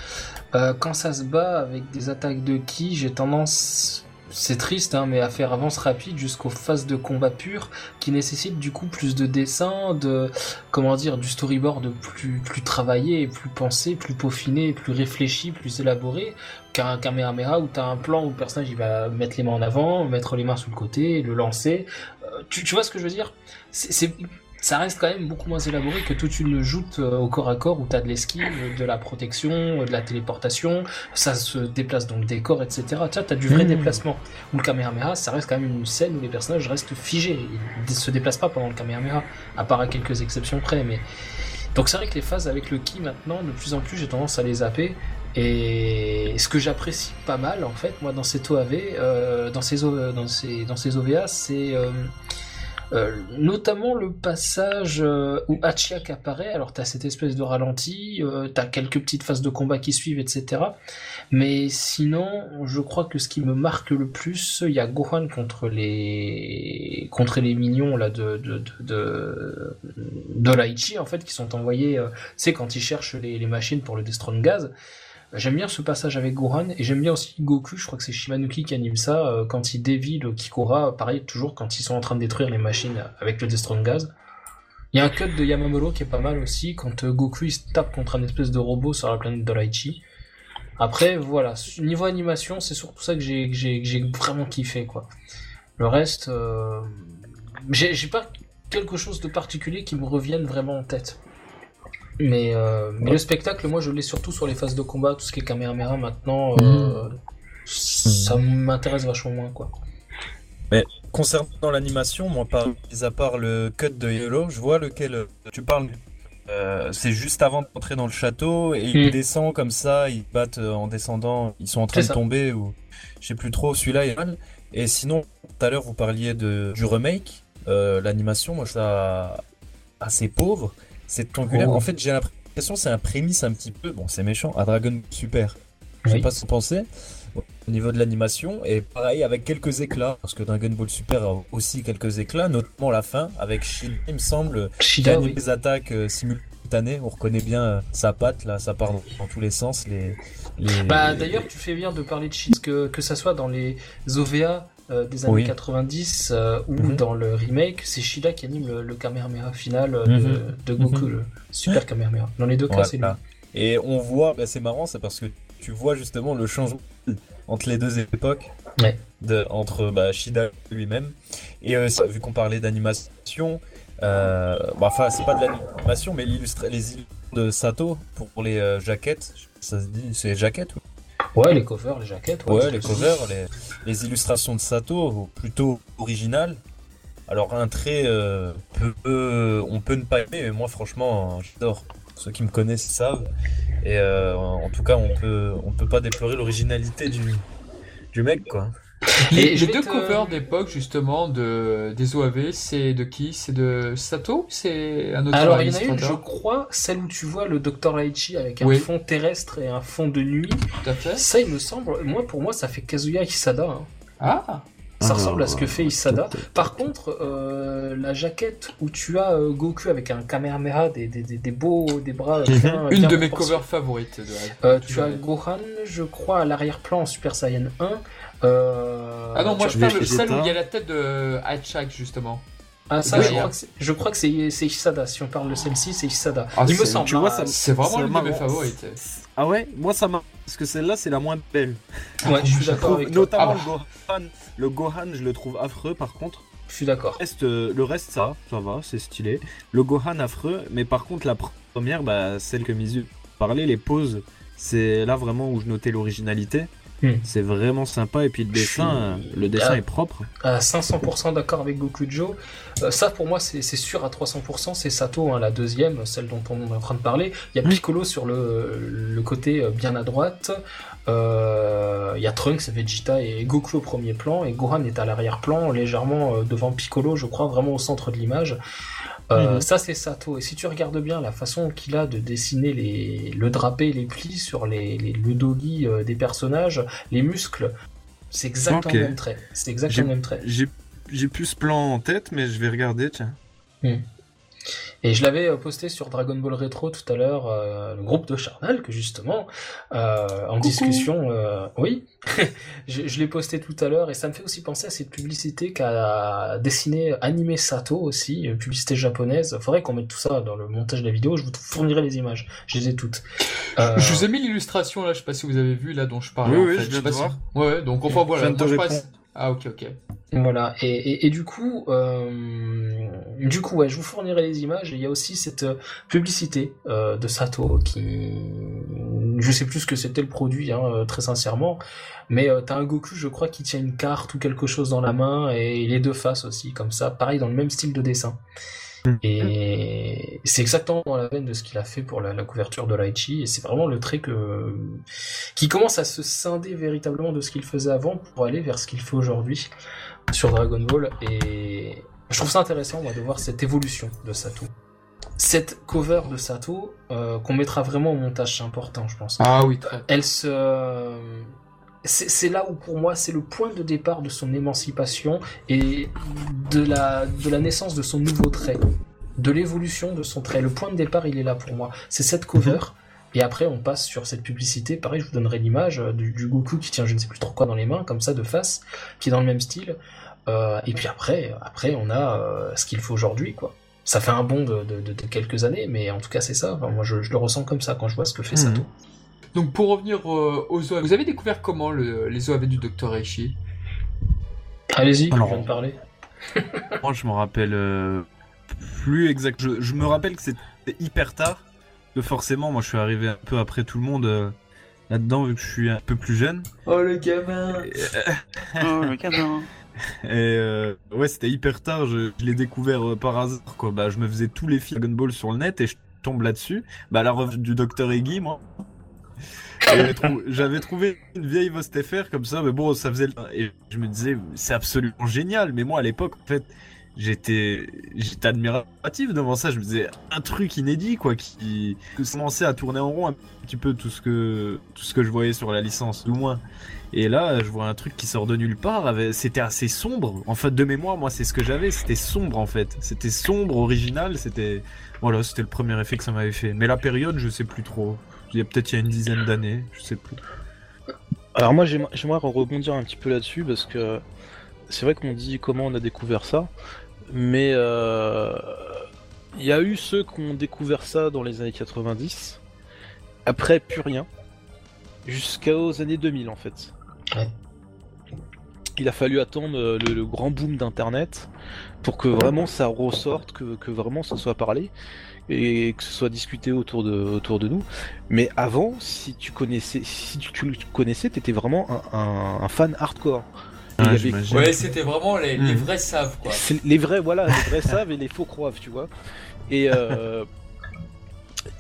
euh, quand ça se bat avec des attaques de ki, j'ai tendance, c'est triste, hein, mais à faire avance rapide jusqu'aux phases de combat pur qui nécessitent du coup plus de dessin, de comment dire, du storyboard plus plus travaillé, plus pensé, plus peaufiné, plus réfléchi, plus élaboré qu'un Kamehameha où t'as un plan où le personnage il va mettre les mains en avant, mettre les mains sous le côté, le lancer. Euh, tu, tu vois ce que je veux dire? C'est, c'est- ça reste quand même beaucoup moins élaboré que toute une joute euh, au corps à corps où t'as de l'esquive, de la protection, euh, de la téléportation, ça se déplace dans le décor, etc. Tu t'as du vrai Mhm. déplacement. Où le Kamehameha, ça reste quand même une scène où les personnages restent figés, ils se déplacent pas pendant le Kamehameha, à part à quelques exceptions près, mais... Donc c'est vrai que les phases avec le ki maintenant, de plus en plus, j'ai tendance à les zapper. Et ce que j'apprécie pas mal, en fait, moi, dans ces OAV, euh, dans ces, O- dans ces, dans ces OVA, c'est euh, euh, notamment le passage euh, où Hachiak apparaît. Alors, t'as cette espèce de ralenti, euh, t'as quelques petites phases de combat qui suivent, etc. Mais sinon, je crois que ce qui me marque le plus, il y a Gohan contre les contre les minions là de de de de, Laichi, en fait, qui sont envoyés. euh, c'est quand ils cherchent les, les machines pour le Destron Gaz. J'aime bien ce passage avec Gohan et j'aime bien aussi Goku, je crois que c'est Shimanuki qui anime ça, euh, quand il dévie le Kikora, pareil, toujours quand ils sont en train de détruire les machines avec le Destron Gaz. Il y a un cut de Yamamuro qui est pas mal aussi, quand euh, Goku il se tape contre un espèce de robot sur la planète Dolaichi. Après, voilà, niveau animation, c'est surtout ça que j'ai vraiment kiffé, quoi. Le reste, euh, j'ai pas quelque chose de particulier qui me revienne vraiment en tête. Mais, euh, mais le spectacle, moi, je l'ai surtout sur les phases de combat, tout ce qui est Kamehameha maintenant. euh, Ça m'intéresse vachement moins, quoi. Concernant l'animation, moi, par, mis à part le cut de Yellow, je vois lequel euh, tu parles. Euh, c'est juste avant d'entrer dans le château et il Hmm. descend comme ça, ils battent en descendant, ils sont en train de ça. tomber ou je sais plus trop. Celui-là est mal. Et sinon, tout à l'heure vous parliez de du remake, l'animation, moi je trouve ça assez pauvre, c'est angulaire. Oh. En fait, j'ai l'impression que c'est un prémisse un petit peu, bon c'est méchant, à Dragon Ball Super. Je sais Oui. pas ce que vous pensez au niveau de l'animation et pareil avec quelques éclats parce que Dragon Ball Super a aussi quelques éclats notamment la fin avec Shida il me semble Shida, oui. les attaques euh, simultanées on reconnaît bien euh, sa patte là ça part dans, dans tous les sens les, les- Bah d'ailleurs tu fais bien de parler de shit que que ça soit dans les OVA des années Oui. 90 euh, ou Mhm. dans le remake, c'est Shida qui anime le, le Kamehameha final euh, de, Mhm. de Goku, Mhm. le super Kamehameha. Dans les deux cas Ouais, c'est lui. et on voit bah, c'est marrant c'est parce que tu vois justement le changement entre les deux époques Ouais. de, entre bah, Shida lui-même et euh, vu qu'on parlait d'animation euh, bah, enfin c'est pas de l'animation mais les illustrations de Sato pour les euh, jaquettes ça se dit c'est jaquettes ou Ouais, les covers, les jaquettes. Ouais, je les covers, les, illustrations de Sato, plutôt originales. Alors un trait, euh, peu- on peut ne pas aimer, mais moi franchement, j'adore. Ceux qui me connaissent savent. Et euh, en tout cas, on peut, on peut pas déplorer l'originalité du, du mec, quoi. Les, deux te- covers d'époque, justement, de, des OAV, c'est de qui? C'est de Sato? C'est un autre Alors il y en a une, je crois, celle où tu vois le Dr Laichi avec un Oui. fond terrestre et un fond de nuit. Tout à fait. Ça, il me semble, moi pour moi, ça fait Kazuya Hisada. hein. Ah Ça Ah, ressemble à ce que fait Isada. Par contre, euh, la jaquette où tu as euh, Goku avec un Kamehameha, des, des, des, des beaux, des bras bien, Mhm. Une bien de mes covers favorites. de- Euh, tu as. Gohan, je crois, à l'arrière-plan en Super Saiyan 1. Euh, Ah non, moi je parle de celle où il y a la tête de Hachak, justement. Ah, ça, je crois que c'est- je crois que c'est Hisada. Si on parle de celle-ci, c'est Hisada. Ah, il me c'est- semble. tu vois, ça- C'est vraiment l'une de mes favorites. Ah ouais Moi ça m'a. Parce que celle-là c'est la moins belle. Ouais, je suis d'accord avec toi. Notamment Ah le Gohan. Le Gohan, je le trouve affreux par contre. Je suis d'accord. Le reste, euh, le reste ça, ça va, c'est stylé. Le Gohan affreux, mais par contre la première, bah, celle que Mizu parlait, les poses, c'est là vraiment où je notais l'originalité. Hmm. C'est vraiment sympa et puis le dessin, euh, suis- le dessin Ah. est propre. À 500% d'accord avec Goku Joe. Euh, ça, pour moi, c'est c'est sûr à 300%. C'est Sato, hein, la deuxième, celle dont on est en train de parler. Il y a Oui. Piccolo sur le, le côté euh, bien à droite. Euh, Il y a Trunks, Vegeta et Goku au premier plan. Et Gohan est à l'arrière-plan, légèrement devant Piccolo, je crois, vraiment au centre de l'image. Euh, Mhm. Ça, c'est Sato. Et si tu regardes bien la façon qu'il a de dessiner les, le drapé, les plis sur les, les- le doggy euh, des personnages, les muscles, c'est exactement le même trait. C'est exactement le même trait. J'ai j'ai plus ce plan en tête, mais je vais regarder, tiens. Et je l'avais euh, posté sur Dragon Ball Retro tout à l'heure, euh, le groupe de Charnal, que justement, euh, en discussion, euh, oui, je, je l'ai posté tout à l'heure, et ça me fait aussi penser à cette publicité qu'a dessiné, animé Sato aussi, une publicité japonaise. Faudrait qu'on mette tout ça dans le montage de la vidéo, je vous fournirai les images, je les ai toutes. Euh, Je vous ai mis l'illustration là, je sais pas si vous avez vu là dont je parlais. Oui, en oui, fait. je sais viens pas de si- voir. Ouais, donc enfin Je voilà. moi, je passe-. Ah ok ok. Voilà, et, du coup, euh, du coup, je vous fournirai les images. Et il y a aussi cette euh, publicité euh, de Sato qui, je sais plus ce que c'était le produit, hein, très sincèrement, mais t'as un Goku, je crois, qui tient une carte ou quelque chose dans la main et les deux faces aussi, comme ça, pareil dans le même style de dessin. Et c'est exactement dans la veine de ce qu'il a fait pour la, la couverture de Laichi, et c'est vraiment le trait que qui commence à se scinder véritablement de ce qu'il faisait avant pour aller vers ce qu'il fait aujourd'hui sur Dragon Ball et je trouve ça intéressant moi de voir cette évolution de Sato. Cette cover de Sato euh, qu'on mettra vraiment au montage, c'est important je pense. Ah oui très. Elle se c'est là où pour moi c'est le point de départ de son émancipation et de la de la naissance de son nouveau trait, de l'évolution de son trait. Le point de départ il est là pour moi. C'est cette cover. Et après, on passe sur cette publicité. Pareil, je vous donnerai l'image euh, du, du Goku qui tient je ne sais plus trop quoi dans les mains, comme ça, de face, qui est dans le même style. Euh, et puis après, après, on a euh, ce qu'il faut aujourd'hui, quoi. Ça fait un bond de, de- de- de quelques années, mais en tout cas, c'est ça. Enfin, moi, je, je le ressens comme ça quand je vois ce que fait Mhm. Sato. Donc pour revenir euh, aux OAV, vous avez découvert comment le- les OAV du Dr Reishi? Allez-y, Alors, je viens de parler. Moi, je me rappelle euh, plus exact. Je, je me rappelle que c'était hyper tard. Que forcément, moi, je suis arrivé un peu après tout le monde euh, là-dedans, vu que je suis un peu plus jeune. Oh le gamin Oh, le camin. et, euh, ouais, c'était hyper tard. Je, je l'ai découvert euh, par hasard. Quoi. Bah, je me faisais tous les films Dragon Ball sur le net et je tombe là-dessus. Bah, la revue du Dr Eggy, moi. J'avais trou- J'avais trouvé une vieille Vost FR comme ça, mais bon, ça faisait. Et je me disais, c'est absolument génial. Mais moi, à l'époque, en fait, j'étais admiratif devant ça. Je me disais, un truc inédit, quoi, qui commençait à tourner en rond un petit peu tout ce que, tout ce que je voyais sur la licence, du moins. Et là, je vois un truc qui sort de nulle part. C'était assez sombre. En fait, de mémoire, moi, c'est ce que j'avais. C'était sombre, en fait. C'était sombre, original. C'était. Voilà, c'était le premier effet que ça m'avait fait. Mais la période, je sais plus trop. Il y a peut-être il y a une dizaine d'années, je sais plus. Alors moi j'aime- j'aimerais rebondir un petit peu là-dessus parce que c'est vrai qu'on dit comment on a découvert ça, mais euh, il y a eu ceux qui ont découvert ça dans les années 90, après plus rien, jusqu'aux années 2000 en fait. Ouais. Il a fallu attendre le, le grand boom d'internet pour que vraiment ça ressorte, que, que vraiment ça soit parlé et que ce soit discuté autour de, autour de nous. Mais avant, si tu connaissais, si tu, tu le connaissais, t'étais vraiment un, un- un fan hardcore. Y avait- j'imagine. Ouais, c'était vraiment les, les Mhm. vrais savent quoi. c'est les vrais, voilà, les vrais savent et les faux croivent, tu vois. Et, euh,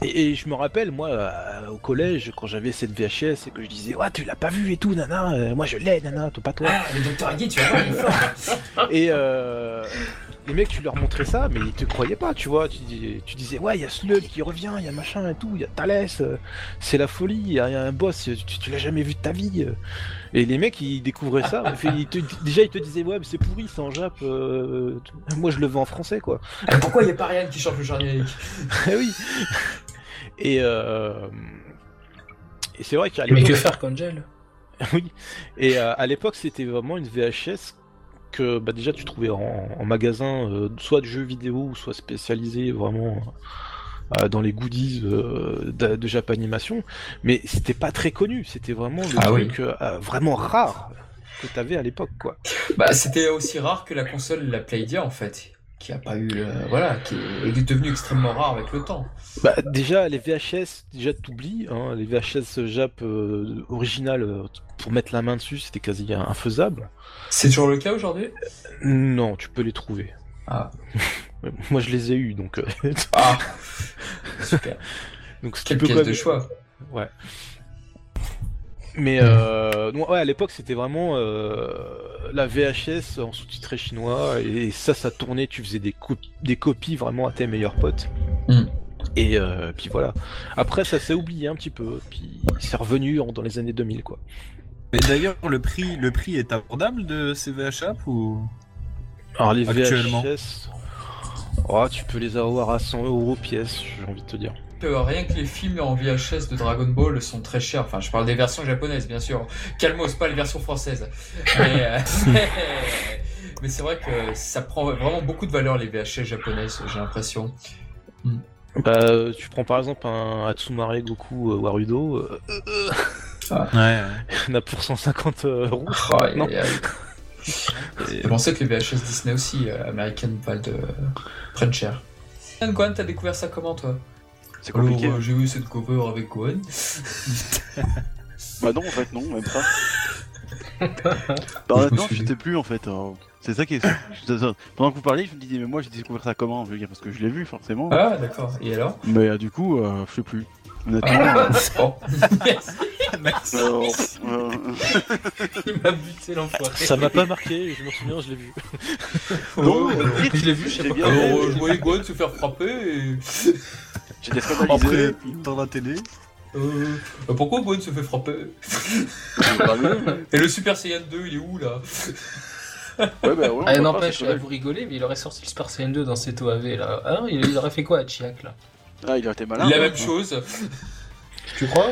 et, et je me rappelle, moi, euh, au collège, quand j'avais cette VHS et que je disais, ouais, tu l'as pas vu et tout, nana, euh, moi je l'ai, nana, toi pas toi. Ah, le Dr Eggy, tu vas voir, il est fort. Et euh, les mecs, tu leur montrais ça, mais ils te croyaient pas, tu vois. Tu, dis- tu disais, ouais, il y a Slug qui revient, il y a machin et tout, il y a Thalès, euh, c'est la folie, il y, a y a un boss, tu, tu l'as jamais vu de ta vie. euh. Et les mecs, ils découvraient ça. Fait, ils te- déjà, ils te disaient, ouais, mais c'est pourri, c'est en Jap, euh, moi je le veux en français, quoi. Pourquoi il y a pas Ryan qui chante le générique Eh oui. Et, euh, et c'est vrai qu'à Mais l'époque. que faire, Angel oui. Et euh, à l'époque, c'était vraiment une VHS que bah, déjà tu trouvais en, en magasin, euh, soit de jeux vidéo, ou soit spécialisé vraiment euh, dans les goodies euh, de, de Japanimation. Mais c'était pas très connu. C'était vraiment le Ah truc vraiment rare que t'avais à l'époque, quoi. Bah, c'était aussi rare que la console, la Playdia, en fait. Qui a pas eu. euh, voilà, qui est, est devenue extrêmement rare avec le temps. Bah, déjà, les VHS, déjà t'oublies, hein, les VHS Jap euh, originales, euh, pour mettre la main dessus, c'était quasi infaisable. C'est toujours le cas aujourd'hui? Non, tu peux les trouver. Ah. Moi, je les ai eus, donc. euh, Ah Super. donc peux pièce quand de choix. Ouais. Mais euh, non, ouais, à l'époque, c'était vraiment euh, la VHS en sous-titré chinois, et ça, ça tournait, tu faisais des, co- des copies vraiment à tes meilleurs potes. Hmm. Et euh, puis voilà. Après, ça s'est oublié un petit peu, puis c'est revenu en- dans les années 2000, quoi. Mais d'ailleurs, le prix, le prix est abordable de ces VHAP ou Alors les Actuellement. VHS, oh, tu peux les avoir à 100 euros pièce, j'ai envie de te dire. Que rien que les films en VHS de Dragon Ball sont très chers. Enfin, je parle des versions japonaises, bien sûr. Calmos, pas les versions françaises. Mais, euh, mais c'est vrai que ça prend vraiment beaucoup de valeur les VHS japonaises, j'ai l'impression. Bah, euh, tu prends par exemple un Hatsumare Goku euh, Warudo, euh, Ouais, ouais. il y en a pour 150 euros. Oh, Non. Et- Je pensais que les VHS Disney aussi, euh, valent de... prennent cher. Gohan, t'as découvert ça comment toi? C'est compliqué. Euh, J'ai vu cette cover avec Gohan. Bah non, en fait, non, même pas. bah honnêtement, je sais plus en fait. euh, C'est ça qui est. Pendant que vous parliez, je me disais, mais moi j'ai découvert ça comment Je veux dire, parce que je l'ai vu forcément. Ah, d'accord. Et alors? Mais euh, du coup, euh, je sais plus. Honnêtement. Ah. Merci. euh, euh, Il m'a buté l'enfoiré. Ça m'a pas marqué, je m'en souviens, je l'ai vu. Non, Oh, Je l'ai vu, je sais pas bien je voyais Gohan se faire frapper et... J'étais scandalisé. Après, puis- dans la télé. Euh, euh, pourquoi Gohan se fait frapper. Et le Super Saiyan 2, il est où là Ouais, bah ouais, Ah, n'empêche, vous rigolez, mais il aurait sorti le Super Saiyan 2 dans cette OAV là. Ah, il, il aurait fait quoi à Chiak là Ah, il a été malin. La hein. même chose. Tu crois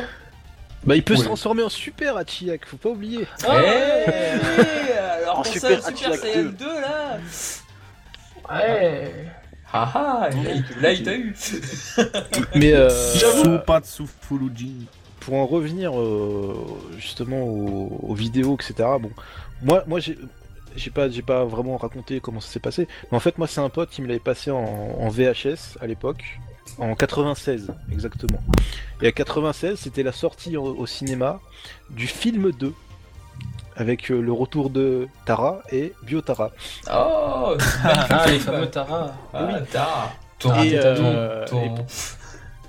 Bah, il peut se Ouais. transformer en super Hachiyak, faut pas oublier. Eh, eh, alors En pour Super ça, le Super Saiyan 2. 2 là Ouais. Ah ah, là, il- t'a eu. Mais euh, pour en revenir euh, justement aux, aux vidéos, etc. Bon, moi, moi j'ai. J'ai pas, j'ai pas vraiment raconté comment ça s'est passé, mais en fait moi c'est un pote qui me l'avait passé en, en VHS à l'époque, en 96 exactement. Et à 96 c'était la sortie au, au cinéma du film 2 avec euh, le retour de Tara et Biotara. Oh Ah, les fameux Tara. Ah, t'as. Ton, Et, t'es ton, euh, ton-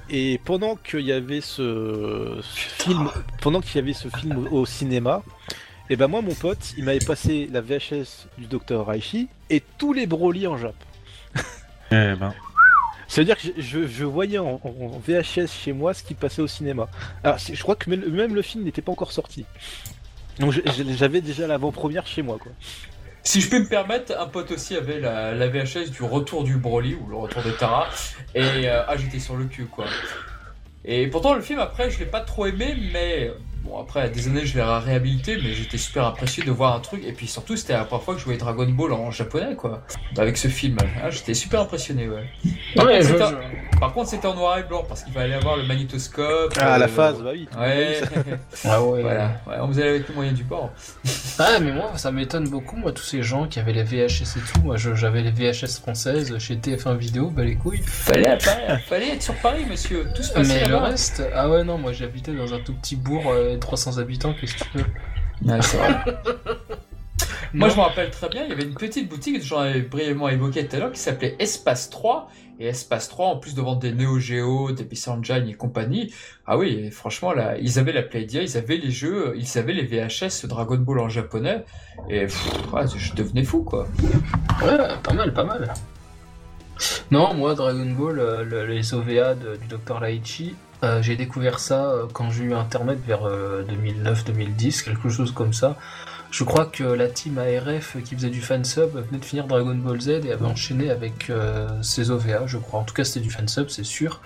Et pendant qu'il y avait ce film, pendant qu'il y avait ce film au cinéma, et ben moi mon pote, il m'avait passé la VHS du Dr Raichi et tous les Broly en Jap. Eh ben. Ça veut dire que je, voyais en, en VHS chez moi ce qui passait au cinéma. Alors je crois que même le film n'était pas encore sorti. Donc j'avais déjà l'avant-première chez moi quoi. Si je peux me permettre, un pote aussi avait la, la VHS du retour du Broly ou le retour de Tara. Et euh, ah, j'étais sur le cul quoi. Et pourtant, le film après, je l'ai pas trop aimé, mais bon, après, à des années, je l'ai réhabilité, mais j'étais super impressionné de voir un truc. Et puis surtout, c'était la première fois que je voyais Dragon Ball en japonais quoi. Avec ce film. Ah, j'étais super impressionné, ouais. Par, Ouais, contre, je- c'était en- par contre, c'était en noir et blanc parce qu'il fallait avoir le magnétoscope. Ah la euh, phase, bah oui. Ouais, Ah ouais. voilà. Ouais, on faisait avec les moyens du bord. Ah, mais moi, ça m'étonne beaucoup, moi, tous ces gens qui avaient les VHS et tout. Moi, j'avais les VHS françaises chez TF1 Vidéo, bah les couilles. Fallait, à Paris- fallait être sur Paris, monsieur. Tout se passait Mais le reste, ah ouais, non, moi j'habitais dans un tout petit bourg, euh, 300 habitants, qu'est-ce que tu veux Ouais, c'est vrai. Moi, je me rappelle très bien, il y avait une petite boutique, j'en avais brièvement évoqué tout à l'heure, qui s'appelait Espace 3. Et Espace 3, en plus de vendre des Neo Geo, des PC Engine et compagnie, ah oui, franchement, là, ils avaient la Playdia, ils avaient les jeux, ils avaient les VHS Dragon Ball en japonais. Et pff, ouais, je devenais fou, quoi. Ouais, pas mal, pas mal. Non, moi, Dragon Ball, euh, le- les OVA de- du Dr. Laichi, euh, j'ai découvert ça euh, quand j'ai eu Internet vers 2009-2010, quelque chose comme ça. Je crois que la team ARF qui faisait du fansub venait de finir Dragon Ball Z et avait enchaîné avec euh, ses OVA, je crois. En tout cas, c'était du fansub, c'est sûr.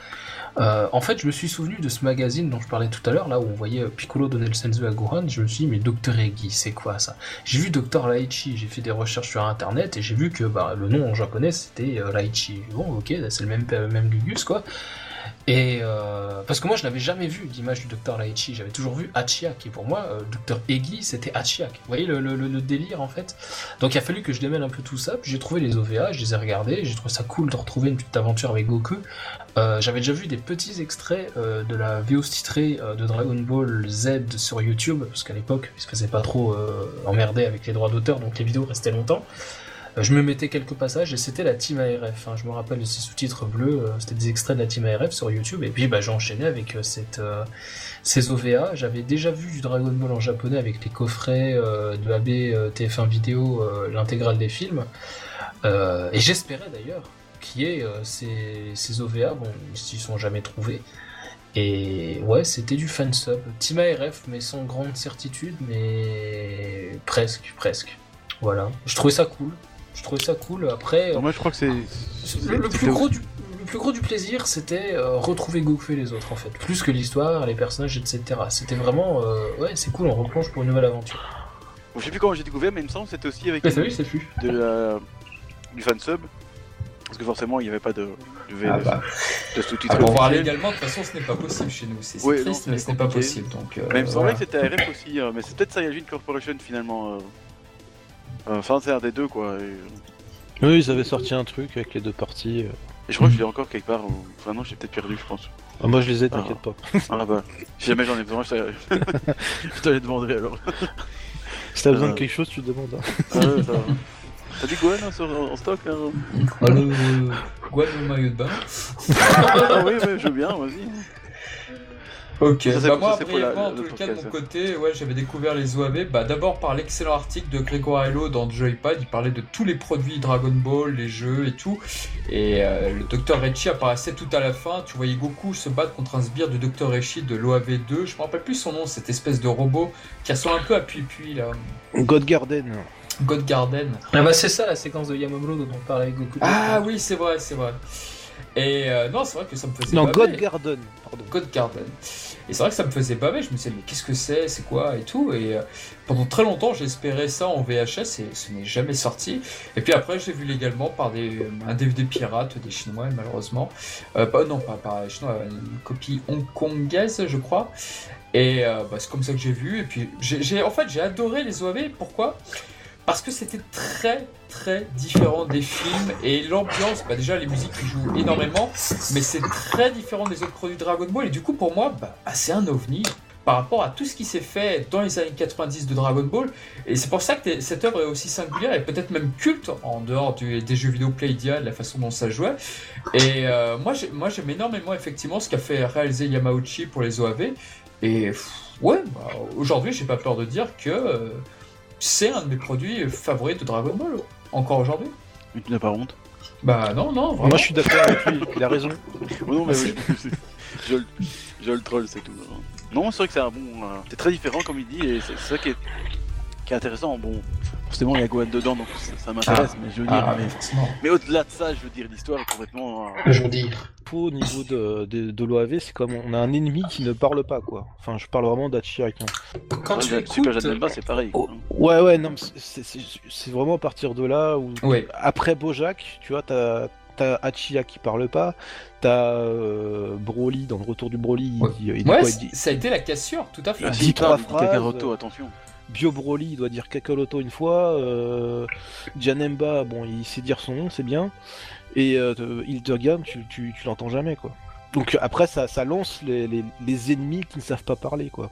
Euh, en fait, je me suis souvenu de ce magazine dont je parlais tout à l'heure, là où on voyait euh, Piccolo donner le senzu à Gohan. Je me suis dit, mais Dr. Egi, c'est quoi ça? J'ai vu Dr. Laichi, j'ai fait des recherches sur internet et j'ai vu que bah, le nom en japonais c'était euh, Laichi. Bon, ok, c'est le même, euh, même Gugus quoi. Et euh, parce que moi je n'avais jamais vu d'image du Dr. Laichi, j'avais toujours vu Hachiak et pour moi euh, Dr. Egi c'était Hachiak. Vous voyez le, délire en fait? Donc il a fallu que je démêle un peu tout ça, puis j'ai trouvé les OVA, je les ai regardés, j'ai trouvé ça cool de retrouver une petite aventure avec Goku. Euh, j'avais déjà vu des petits extraits euh, de la VO titrée euh, de Dragon Ball Z sur YouTube, parce qu'à l'époque, il se faisait pas trop emmerder avec les droits d'auteur, donc les vidéos restaient longtemps. Je me mettais quelques passages et c'était la Team ARF. hein. Je me rappelle ces sous-titres bleus, euh, c'était des extraits de la Team ARF sur YouTube, et puis bah, j'ai enchaîné avec euh, euh, ces OVA. J'avais déjà vu du Dragon Ball en japonais avec les coffrets de AB euh, TF1 vidéo, l'intégrale des films. Et j'espérais d'ailleurs qu'il y ait euh, ces, ces OVA, bon, ils s'y sont jamais trouvés. Et ouais, c'était du fansub. Team ARF, mais sans grande certitude, mais presque, presque. Voilà. Je trouvais ça cool. Je trouvais ça cool. Après, Non, moi je crois que c'est. le, le plus gros du, le plus gros du plaisir, c'était euh, retrouver Goku et les autres en fait. Plus que l'histoire, les personnages, etc. C'était vraiment, euh, ouais, c'est cool. On replonge pour une nouvelle aventure. Je sais plus comment j'ai découvert, mais il me semble que c'était aussi avec Mais t'as vu, c'est plus. de la... du fansub. Parce que forcément, il n'y avait pas de, de, V- Ah bah. de sous-titres. Pour voir officiels. légalement, de toute façon, ce n'est pas possible chez nous. C'est Ouais, triste, mais ce n'est pas possible. Donc, euh, Mais il me semblait voilà. que c'était RF aussi, euh, mais c'est peut-être Saiyajin Corporation finalement. euh. Euh, Enfin, c'est un des deux quoi. Et, euh, Oui, ils avaient sorti un truc avec les deux parties. euh. et je crois que je l'ai encore quelque part. Ou... Enfin, non, j'ai peut-être perdu, je pense. Ah, moi, je les ai, t'inquiète pas. Ah bah, si jamais j'en ai besoin, je te, je te les demanderai alors. Si t'as besoin Euh. de quelque chose, tu demandes. hein. Ah ouais, ça va. T'as du Gohan hein, sur- en stock là Ah, le Guan le maillot de bain. Ah oui, ouais, je veux bien, vas-y. Ok, Ça, c'est bah pour- moi, brièvement, en le tout cas, de mon côté, ouais, j'avais découvert les OAV, bah d'abord par l'excellent article de Grégoire Hello dans Joypad, il parlait de tous les produits Dragon Ball, les jeux et tout, et euh, le Dr Rechi apparaissait tout à la fin, tu voyais Goku se battre contre un sbire du Dr Rechi de l'OAV2, je me rappelle plus son nom, cette espèce de robot qui ressemble un peu à Pui-Pui, là, God Garden. God Garden. Ah bah c'est ça la séquence de Yamamuro dont on parlait avec Goku. Ah oui, c'est vrai, c'est vrai. Et euh, non, c'est vrai que ça me faisait Non. God Garden. Pardon. God Garden. Et c'est vrai que ça me faisait baver, je me disais mais qu'est-ce que c'est, c'est quoi et tout. Et euh, pendant très longtemps espéré ça en VHS et ce n'est jamais sorti. Et puis après j'ai vu légalement par des, un DVD pirate des Chinois malheureusement. Euh, non pas par les Chinois, une copie hongkongaise je crois. Et euh, bah, c'est comme ça que j'ai vu. Et puis j'ai- en fait j'ai adoré les OAV. Pourquoi? Parce que c'était très très différent des films et l'ambiance, bah déjà les musiques qui jouent énormément, mais c'est très différent des autres produits Dragon Ball et du coup pour moi bah, c'est un ovni par rapport à tout ce qui s'est fait dans les années 90 de Dragon Ball. Et c'est pour ça que cette œuvre est aussi singulière et peut-être même culte en dehors des jeux vidéo Playdia, de la façon dont ça jouait. Et euh, moi j'ai- moi j'aime énormément effectivement ce qu'a fait réaliser Yamauchi pour les OAV et ouais bah, aujourd'hui j'ai pas peur de dire que euh, c'est un de mes produits favoris de Dragon Ball encore aujourd'hui Mais tu n'as pas honte? bah non non vraiment Moi, je suis d'accord avec lui. Il a raison. Oh non, mais oui, je, le- je le troll, c'est tout. Non, c'est vrai que c'est un bon. euh, c'est très différent, comme il dit, et c'est c'est ça qui est, qui est intéressant. Bon, forcément, il y a Gohan dedans, donc ça, ça m'intéresse, mais je veux dire. ah mais au-delà de ça, je veux dire, l'histoire est complètement. euh, Je veux dire. Au niveau de, de, de l'OAV, c'est comme on a un ennemi qui ne parle pas, quoi. Enfin, je parle vraiment d'Achirakin. Quand tu Super écoutes, Janemba, c'est pareil. Oh, ouais, ouais, non, mais c'est- c'est c'est vraiment à partir de là où. Après Bojack, tu vois, t'as t'as Hachia qui parle pas, t'as euh, Broly dans le retour du Broly, il Ouais. dit, il dit Ouais, quoi, il c- dit ça a été la cassure, tout à fait. Il Ah, dit trois phrases. Kakaroto, attention. Bio Broly, il doit dire Kakaroto une fois, euh, Janemba, bon, il sait dire son nom, c'est bien, et euh, tu, tu, tu l'entends jamais, quoi. Donc après, ça, ça lance les, les, les ennemis qui ne savent pas parler, quoi.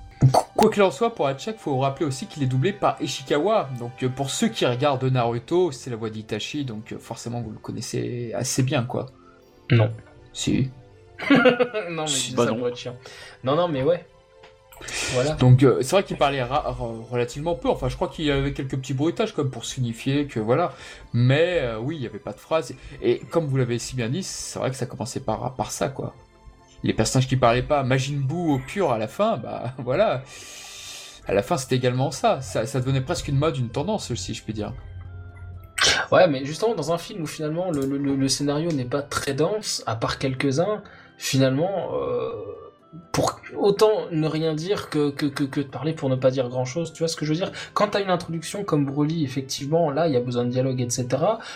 Quoi qu'il en soit, pour Hachak, faut rappeler aussi qu'il est doublé par Ishikawa. Donc euh, pour ceux qui regardent Naruto, c'est la voix d'Itachi, donc euh, forcément vous le connaissez assez bien, quoi. Non. Si. non, mais bah ça non. pour être chiant. Non, non, mais ouais. Voilà. Donc euh, c'est vrai qu'il parlait relativement peu. Enfin, je crois qu'il y avait quelques petits bruitages comme pour signifier que voilà. Mais euh, oui, il n'y avait pas de phrase. Et comme vous l'avez si bien dit, c'est vrai que ça commençait par, par ça, quoi. Les personnages qui parlaient pas, Majin Buu au pur à la fin, bah voilà. À la fin, c'était également ça. ça. Ça devenait presque une mode, une tendance, si je puis dire. Ouais, mais justement, dans un film où finalement le, le- le- le scénario n'est pas très dense, à part quelques-uns, finalement, euh, pour autant ne rien dire que, que, que, que de parler pour ne pas dire grand-chose, tu vois ce que je veux dire? Quand t'as une introduction comme Broly, effectivement, là, il y a besoin de dialogue, etc.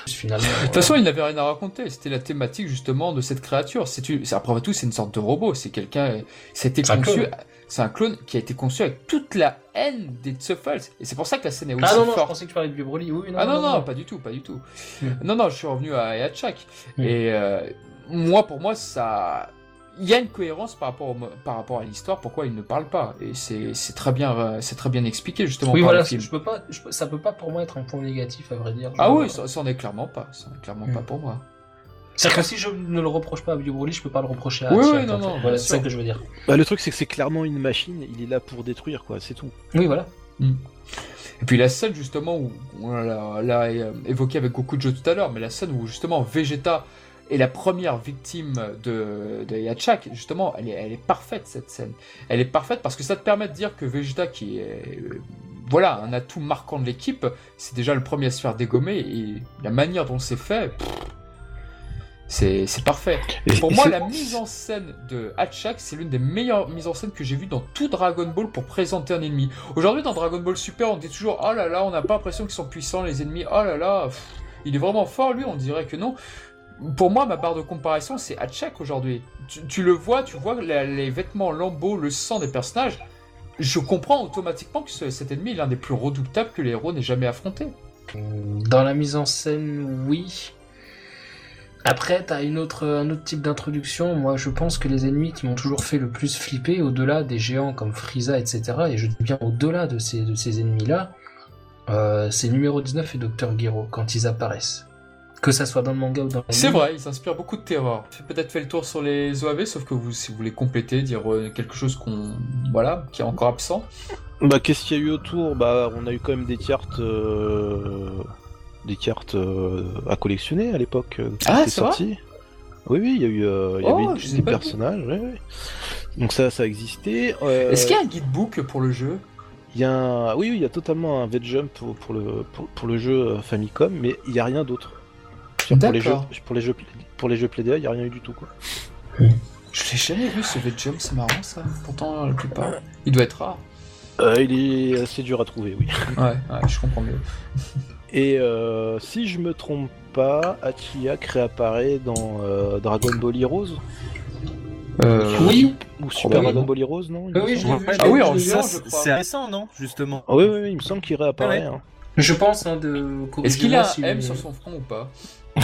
Finalement... De toute façon, il n'avait rien à raconter. C'était la thématique justement de cette créature. C'est une- après tout, c'est une sorte de robot. C'est quelqu'un. C'était C'est un conçu. clone. C'est un clone qui a été conçu avec toute la haine des Tsuffles. Et c'est pour ça que la scène est aussi Ah non, non, je forte. pensais que tu parlais de Broly, oui, non, ah non, non, pas du tout, pas du tout. Hmm. Non, non, je suis revenu à Yachak. Hmm. Et euh, moi, pour moi, ça. Il y a une cohérence par rapport, au par rapport à l'histoire, pourquoi il ne parle pas. Et c'est c'est très, bien, euh, c'est très bien expliqué justement Oui, par voilà, le film. je peux pas, je peux- ça peut pas pour moi être un point négatif, à vrai dire. Ah oui, ça, ça en est clairement pas. Ça en est clairement Hmm. pas pour moi. C'est-à-dire que si je ne le reproche pas à Vieux Broly, je peux pas le reprocher à Oui, oui, non, non, Voilà, c'est ça que je veux dire. Bah, le truc, c'est que c'est clairement une machine, il est là pour détruire, quoi, c'est tout. Oui, voilà. Et puis la scène justement où on l'a l'a, euh, évoqué avec Goku Joe tout à l'heure, mais la scène où justement Vegeta est la première victime de, de Yachak, justement, elle est, elle est parfaite cette scène. Elle est parfaite parce que ça te permet de dire que Vegeta, qui est euh, voilà, un atout marquant de l'équipe. C'est déjà le premier à se faire dégommer et la manière dont c'est fait, c'est parfait. Et- Pour et moi, la mise en scène de Hatchak, c'est l'une des meilleures mises en scène que j'ai vues dans tout Dragon Ball pour présenter un ennemi. Aujourd'hui, dans Dragon Ball Super, on dit toujours Oh là là, on n'a pas l'impression qu'ils sont puissants, les ennemis. Oh là là, pff, il est vraiment fort, lui. On dirait que non. Pour moi, ma barre de comparaison, c'est Hatchak aujourd'hui. Tu, le vois, tu vois les vêtements, lambeaux, le sang des personnages. Je comprends automatiquement que ce- cet ennemi est l'un des plus redoutables que les héros n'aient jamais affronté. Dans la mise en scène, oui. Après, t'as une autre, un autre type d'introduction. Moi, je pense que les ennemis qui m'ont toujours fait le plus flipper, au-delà des géants comme Frieza, etc., et je dis bien au-delà de ces, de ces ennemis-là, euh, c'est numéro 19 et Dr. Gero, quand ils apparaissent. Que ça soit dans le manga ou dans C'est vrai, ils inspirent beaucoup de terreur. J'ai peut-être fait le tour sur les OAV, sauf que vous, si vous voulez compléter, dire euh, quelque chose qu'on, voilà, qui est encore absent. Bah, qu'est-ce qu'il y a eu autour? Bah, on a eu quand même des cartes, euh, des cartes euh, à collectionner à l'époque. euh, qui Ah, c'est sorties. Oui, oui, il y a eu, euh, il y Oh, avait des, personnages. ouais, ouais. Donc ça, ça existait. Euh, Est-ce qu'il y a un guidebook pour le jeu? il y a un... Oui, oui, il y a totalement un V-Jump pour, pour le pour, pour le jeu Famicom, mais il y a rien d'autre. Pour les jeux pour les jeux pour les jeux Playday, il y a rien eu du tout quoi. Je l'ai jamais vu ce V-Jump, c'est marrant ça. Pourtant, la plupart. Il doit être rare. Euh, il est assez dur à trouver, oui. Ouais, ouais, je comprends mieux. Et euh, si je me trompe pas, Hachiyak réapparaît dans euh, Dragon Ball Heroes? Euh, Oui, ou Super. Dragon Ball Heroes, non? Oui, je. Ah oui, c'est récent, non Justement. Ah oui, oui, oui, il me semble qu'il réapparaît. Ouais. hein. Je pense, hein, de Est-ce qu'il a un M sur son front ou pas?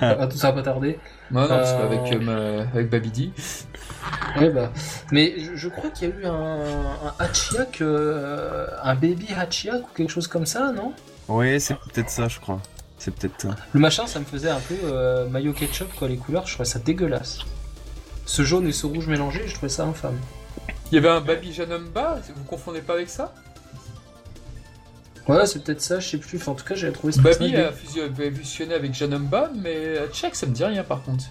Ah, tout ça va pas tarder. Non, non, parce Euh, qu'avec euh, ma- avec Babidi. Ouais, bah. Mais je, je crois qu'il y a eu un, un Hachiyak, euh, un baby Hachiyak ou quelque chose comme ça, non? Ouais, c'est peut-être ça, je crois. C'est peut-être ça. Le machin, ça me faisait un peu euh, mayo ketchup, quoi, les couleurs, je trouvais ça dégueulasse. Ce jaune et ce rouge mélangé, je trouvais ça infâme. Il y avait un Babi Janumba, vous confondez pas avec ça? Ouais, c'est peut-être ça, je sais plus. Enfin, en tout cas, j'avais trouvé ce personnage a fusionné avec Janumba, mais Check, ça me dit rien par contre.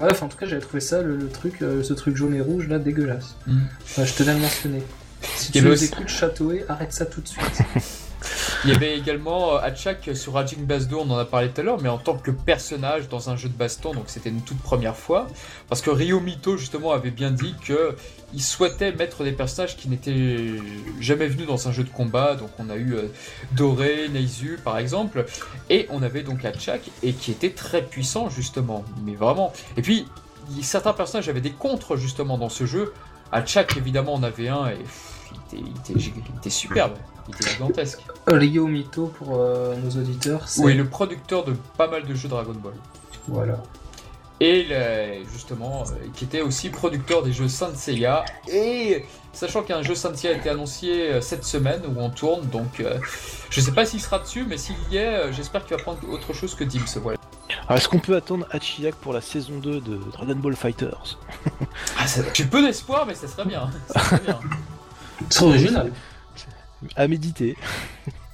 Ouais, enfin, en tout cas, j'avais trouvé ça, le, le truc, euh, ce truc jaune et rouge, là, dégueulasse. Mm. Je tenais à le mentionner. Si tu nous aussi- écoutes Châteaué, arrête ça tout de suite. Il y avait également euh, Hatchak sur Raging Bass 2, on en a parlé tout à l'heure, mais en tant que personnage dans un jeu de baston, donc c'était une toute première fois. Parce que Ryo Mito, justement, avait bien dit que il souhaitait mettre des personnages qui n'étaient jamais venus dans un jeu de combat. Donc on a eu euh, Doré, Neizu, par exemple. Et on avait donc Hatchak, et qui était très puissant, justement. Mais vraiment. Et puis, certains personnages avaient des contres, justement, dans ce jeu. Hatchak, évidemment, on avait un, et il, était, il était- il était superbe. Il était gigantesque. Ryo Mito, pour euh, nos auditeurs, c'est... Oui, le producteur de pas mal de jeux Dragon Ball. Voilà. Et le- justement, euh, qui était aussi producteur des jeux Saint Seiya. Et sachant qu'un jeu Saint Seiya a été annoncé euh, cette semaine où on tourne, donc euh, je sais pas s'il sera dessus, mais s'il y est, euh, j'espère qu'il va prendre autre chose que Dims. Voilà. Alors, est-ce qu'on peut attendre Hachiyak pour la saison 2 de Dragon Ball Fighters? Ah, ça- J'ai peu d'espoir, mais ça serait bien. Ça serait bien. C'est original. À méditer.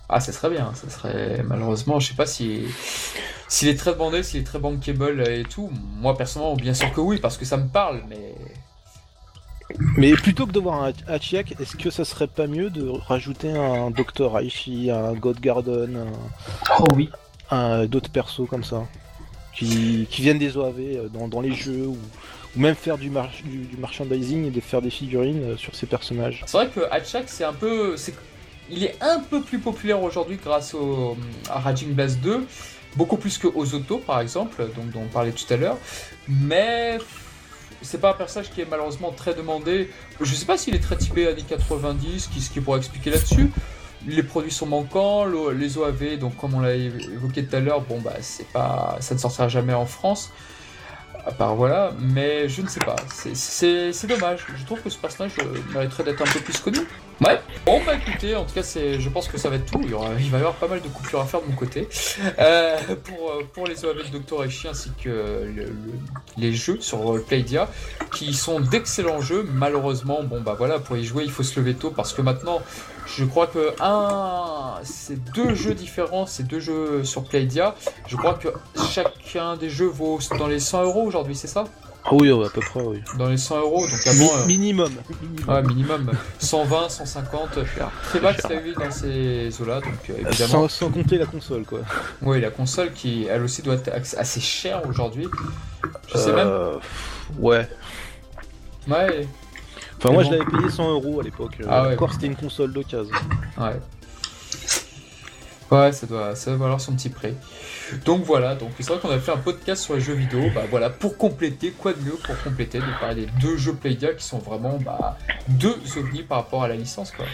Ah, ça serait bien. Ça serait malheureusement, je sais pas si s'il est très demandé, s'il est très bankable et tout. Moi personnellement, bien sûr que oui, parce que ça me parle, mais Mais plutôt que de voir un Hachiyak, est-ce que ça serait pas mieux de rajouter un Dr. Aishi, un God Garden, un, Oh oui. un- d'autres persos comme ça qui, qui viennent des OAV euh, dans, dans les jeux ou, ou même faire du, merchandising et de faire des figurines euh, sur ces personnages. C'est vrai que Hatchak, c'est un peu. Il est un peu plus populaire aujourd'hui grâce à Raging Blast 2, beaucoup plus que Ozoto par exemple, dont on parlait tout à l'heure. Mais c'est pas un personnage qui est malheureusement très demandé. Je sais pas s'il est très typé années 90, qui, ce qui pourrait expliquer là-dessus. Les produits sont manquants, le- les OAV, donc comme on l'a évoqué tout à l'heure, bon bah c'est pas, ça ne sortira jamais en France. À part voilà, mais je ne sais pas. C'est- dommage. Je trouve que ce personnage mériterait d'être un peu plus connu. Ouais. Bon bah écoutez, en tout cas c'est, je pense que ça va être tout. Il, y aura- il va y avoir pas mal de coupures à faire de mon côté Euh, pour euh, pour les OAV de Dr Echi ainsi que le- le- les jeux sur Playdia qui sont d'excellents jeux. Malheureusement, bon bah voilà, pour y jouer il faut se lever tôt parce que maintenant je crois que un, c'est deux jeux différents, c'est deux jeux sur Playdia. Je crois que chacun des jeux vaut dans les 100 euros aujourd'hui, c'est ça? Ah oui, à peu près, oui. dans les 100 euros. Donc Mi- avant, euh, minimum. minimum. ouais, minimum 120, 150. Très bas que ça eu dans ces eaux-là, donc euh, évidemment. Sans, sans compter la console, quoi. Oui, la console qui, elle aussi, doit être assez chère aujourd'hui. Je sais même. Euh, Ouais. Ouais, Enfin, moi, je l'avais payé 100 euros à l'époque. Euh, Ah ouais. Encore, c'était une console d'occasion. ouais. Ouais, ça doit, ça doit valoir son petit prix. Donc voilà, donc c'est vrai qu'on a fait un podcast sur les jeux vidéo. Bah voilà, pour compléter, quoi de mieux pour compléter de parler des deux jeux Playdia qui sont vraiment bah, deux ovnis par rapport à la licence quoi.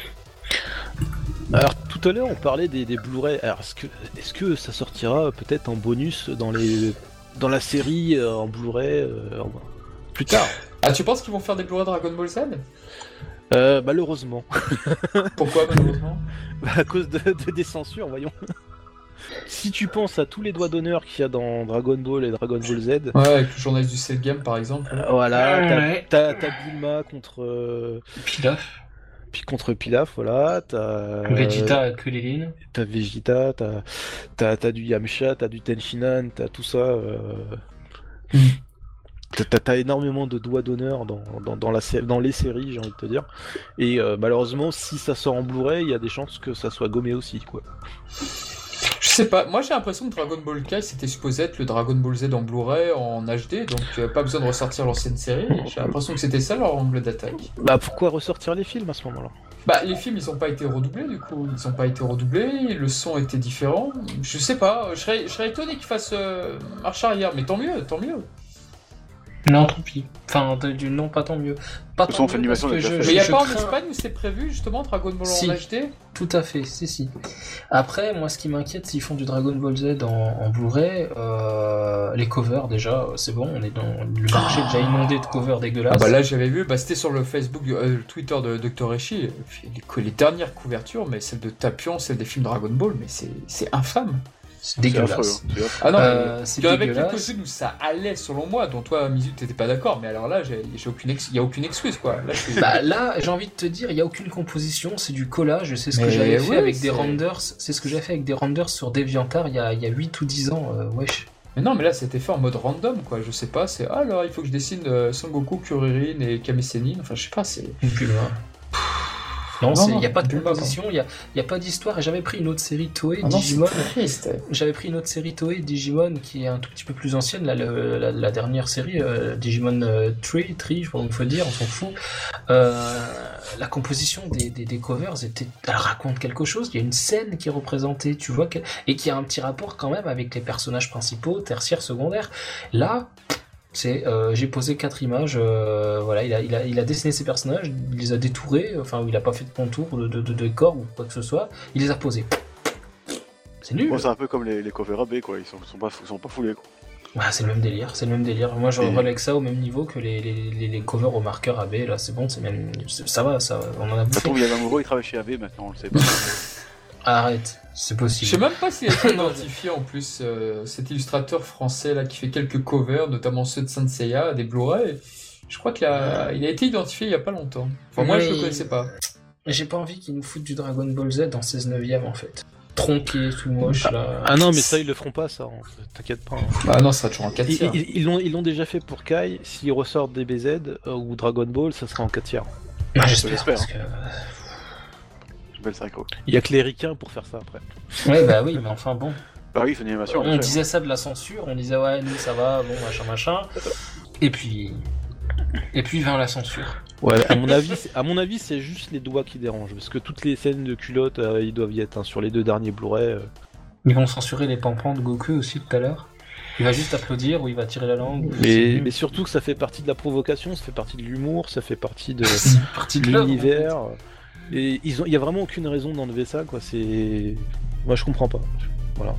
Alors, tout à l'heure, on parlait des, des Blu-ray. Alors, est-ce que, est-ce que ça sortira peut-être en bonus dans, les, dans la série euh, en Blu-ray euh, plus tard? Ah, tu penses qu'ils vont faire des Blu-ray Dragon Ball Z? Euh, Malheureusement. Pourquoi malheureusement? Bah, à cause de, de- des censures, voyons. si tu penses à tous les doigts d'honneur qu'il y a dans Dragon Ball et Dragon Ball Z, Ouais, avec le journaliste du Cell Game par exemple. euh, voilà, t'as- Ouais. t'as Bulma contre, euh, Pilaf, puis contre Pilaf, voilà, t'as Vegeta, Kulilin. t'as Vegeta, t'as t'as t'as du Yamcha, t'as du Tenshinhan, t'as tout ça. euh, Hmm. T'as- énormément de doigts d'honneur dans, dans, dans, la, sé- dans les séries, j'ai envie de te dire. Et euh, malheureusement, si ça sort en Blu-ray, il y a des chances que ça soit gommé aussi, quoi. Je sais pas, moi j'ai l'impression que Dragon Ball Kai c'était supposé être le Dragon Ball Z en Blu-ray en HD, donc euh, pas besoin de ressortir l'ancienne série. J'ai l'impression que c'était ça leur angle d'attaque. Bah pourquoi ressortir les films à ce moment-là? Bah les films ils ont pas été redoublés du coup, ils ont pas été redoublés, le son était différent. Je sais pas, je serais, je serais étonné qu'ils fassent euh, marche arrière, mais tant mieux, tant mieux. Non, tant pis. Enfin, de- du non, pas tant mieux. Pas tant mieux parce que je, Mais y a je pas en Espagne où c'est prévu justement Dragon Ball Si. en HD Tout à fait, si, si. Après, moi, ce qui m'inquiète, s'ils font du Dragon Ball Z en, en Blu-ray, euh, les covers, déjà, c'est bon, on est dans le marché est déjà inondé de covers dégueulasses. Ah bah là j'avais vu, bah c'était sur le Facebook, euh, le Twitter de Dr. Eshi, les, les dernières couvertures, mais celle de Tapion, celle des films Dragon Ball, mais c'est c'est infâme. C'est dégueulasse. hein. Ah non, Euh, mais c'est il y en avait dégueulasse. quelques-unes où ça allait selon moi, dont toi, Mizu, t'étais pas d'accord, mais alors là, j'ai aucune ex... y a aucune excuse quoi. Là. Bah là, j'ai envie de te dire, il n'y a aucune composition, c'est du collage, c'est ce que j'avais fait avec des renders, c'est ce que j'ai fait avec des renders sur DeviantArt il y a, il y a 8 ou 10 ans, euh, wesh. Mais non, mais là, c'était fait en mode random quoi. Je sais pas, c'est ah, alors il faut que je dessine euh, Son Goku, Kuririn et Kame Sennin. Enfin, je sais pas, c'est. Une Bulma. Non, il n'y a pas de composition, il n'y a, y a pas d'histoire, j'avais pris une autre série Toei, Ah Digimon. J'avais pris une autre série Toei, Digimon, qui est un tout petit peu plus ancienne, là, le- la, la dernière série, euh, Digimon euh, Tree, Tree, je il faut dire, on s'en fout. Euh, la composition des, des, des covers était, elle raconte quelque chose, il y a une scène qui est représentée, tu vois, et qui a un petit rapport quand même avec les personnages principaux, tertiaires, secondaires. Là, c'est, euh, j'ai posé quatre images, euh, voilà, il a, il, a, il a dessiné ses personnages, il les a détourés, enfin, il a pas fait de contour, de, de, de décor ou quoi que ce soit, il les a posés. C'est nul. Bon, c'est un peu comme les, les covers AB, quoi. Ils sont, sont pas, sont pas foulés, quoi. Ouais, c'est le même délire, c'est le même délire. Moi, je relègue ça au même niveau que les, les, les, les covers au marqueur AB. Là, c'est bon, c'est même, ça va, ça, on en a Ça bouffé. il y a un amoureux, il travaille chez AB, maintenant, on le sait pas. Arrête, c'est Je possible. sais même pas s'il a été identifié en plus, euh, cet illustrateur français là qui fait quelques covers, notamment ceux de Saint Seiya, des Blu-ray. Je crois qu'il a, il a été identifié il y a pas longtemps. Enfin, moi, je le connaissais pas. J'ai pas envie qu'ils nous foutent du Dragon Ball Z en 16 neuvième en fait. Tronqué, tout moche là. Ah non, mais ça, ils le feront pas, ça. T'inquiète pas. hein. Bah non, ça sera toujours en 4 Ils tiers. ils- l'ont ils l'ont déjà fait pour Kai. S'ils ressortent DBZ euh, ou Dragon Ball, ça sera en 4 tiers. Ah, J'espère. J'espère, Parce que... Il y a que les ricains pour faire ça après. Ouais, bah oui, mais enfin bon. Bah oui, c'est une animation. On disait ça de la censure, on disait ouais, nous ça va, bon, machin, machin. Et puis. Et puis vint la censure. Ouais, à mon avis, c'est- à mon avis, c'est juste les doigts qui dérangent, parce que toutes les scènes de culottes, euh, ils doivent y être hein, sur les deux derniers Blu-ray. euh. Ils vont censurer les pampans de Goku aussi tout à l'heure. Il va juste applaudir ou il va tirer la langue. ou Mais, surtout que ça fait partie de la provocation, ça fait partie de l'humour, ça fait partie de c'est parti de l'œuvre, l'univers. Il y a vraiment aucune raison d'enlever ça, quoi. C'est, moi je comprends pas. Voilà.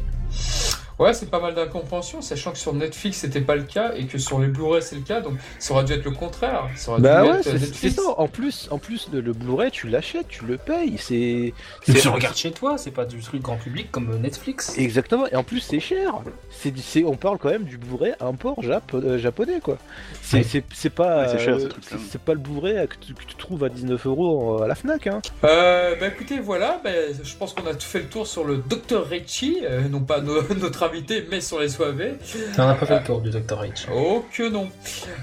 Ouais, c'est pas mal d'incompréhension, sachant que sur Netflix c'était pas le cas et que sur les Blu-ray c'est le cas, donc ça aurait dû être le contraire. Ça aurait Bah dû ouais, être c'est ça. En plus, en plus le, le Blu-ray, tu l'achètes, tu le payes. C'est, tu regardes chez toi, c'est pas du truc grand public comme Netflix. Exactement, et en plus c'est cher. C'est, on parle quand même du Blu-ray import Jap- euh, japonais quoi. C'est, Ouais. c'est, c'est pas, Ouais, c'est cher, euh, ce truc-là. c'est, c'est pas le Blu-ray que tu, que tu trouves à 19 euros à la Fnac. Hein. Euh, bah écoutez, voilà, bah, je pense qu'on a tout fait le tour sur le Dr. Richie, euh, non pas no- notre mais sur les SOAV. On n'a pas fait le tour du Dr. H. Oh que non.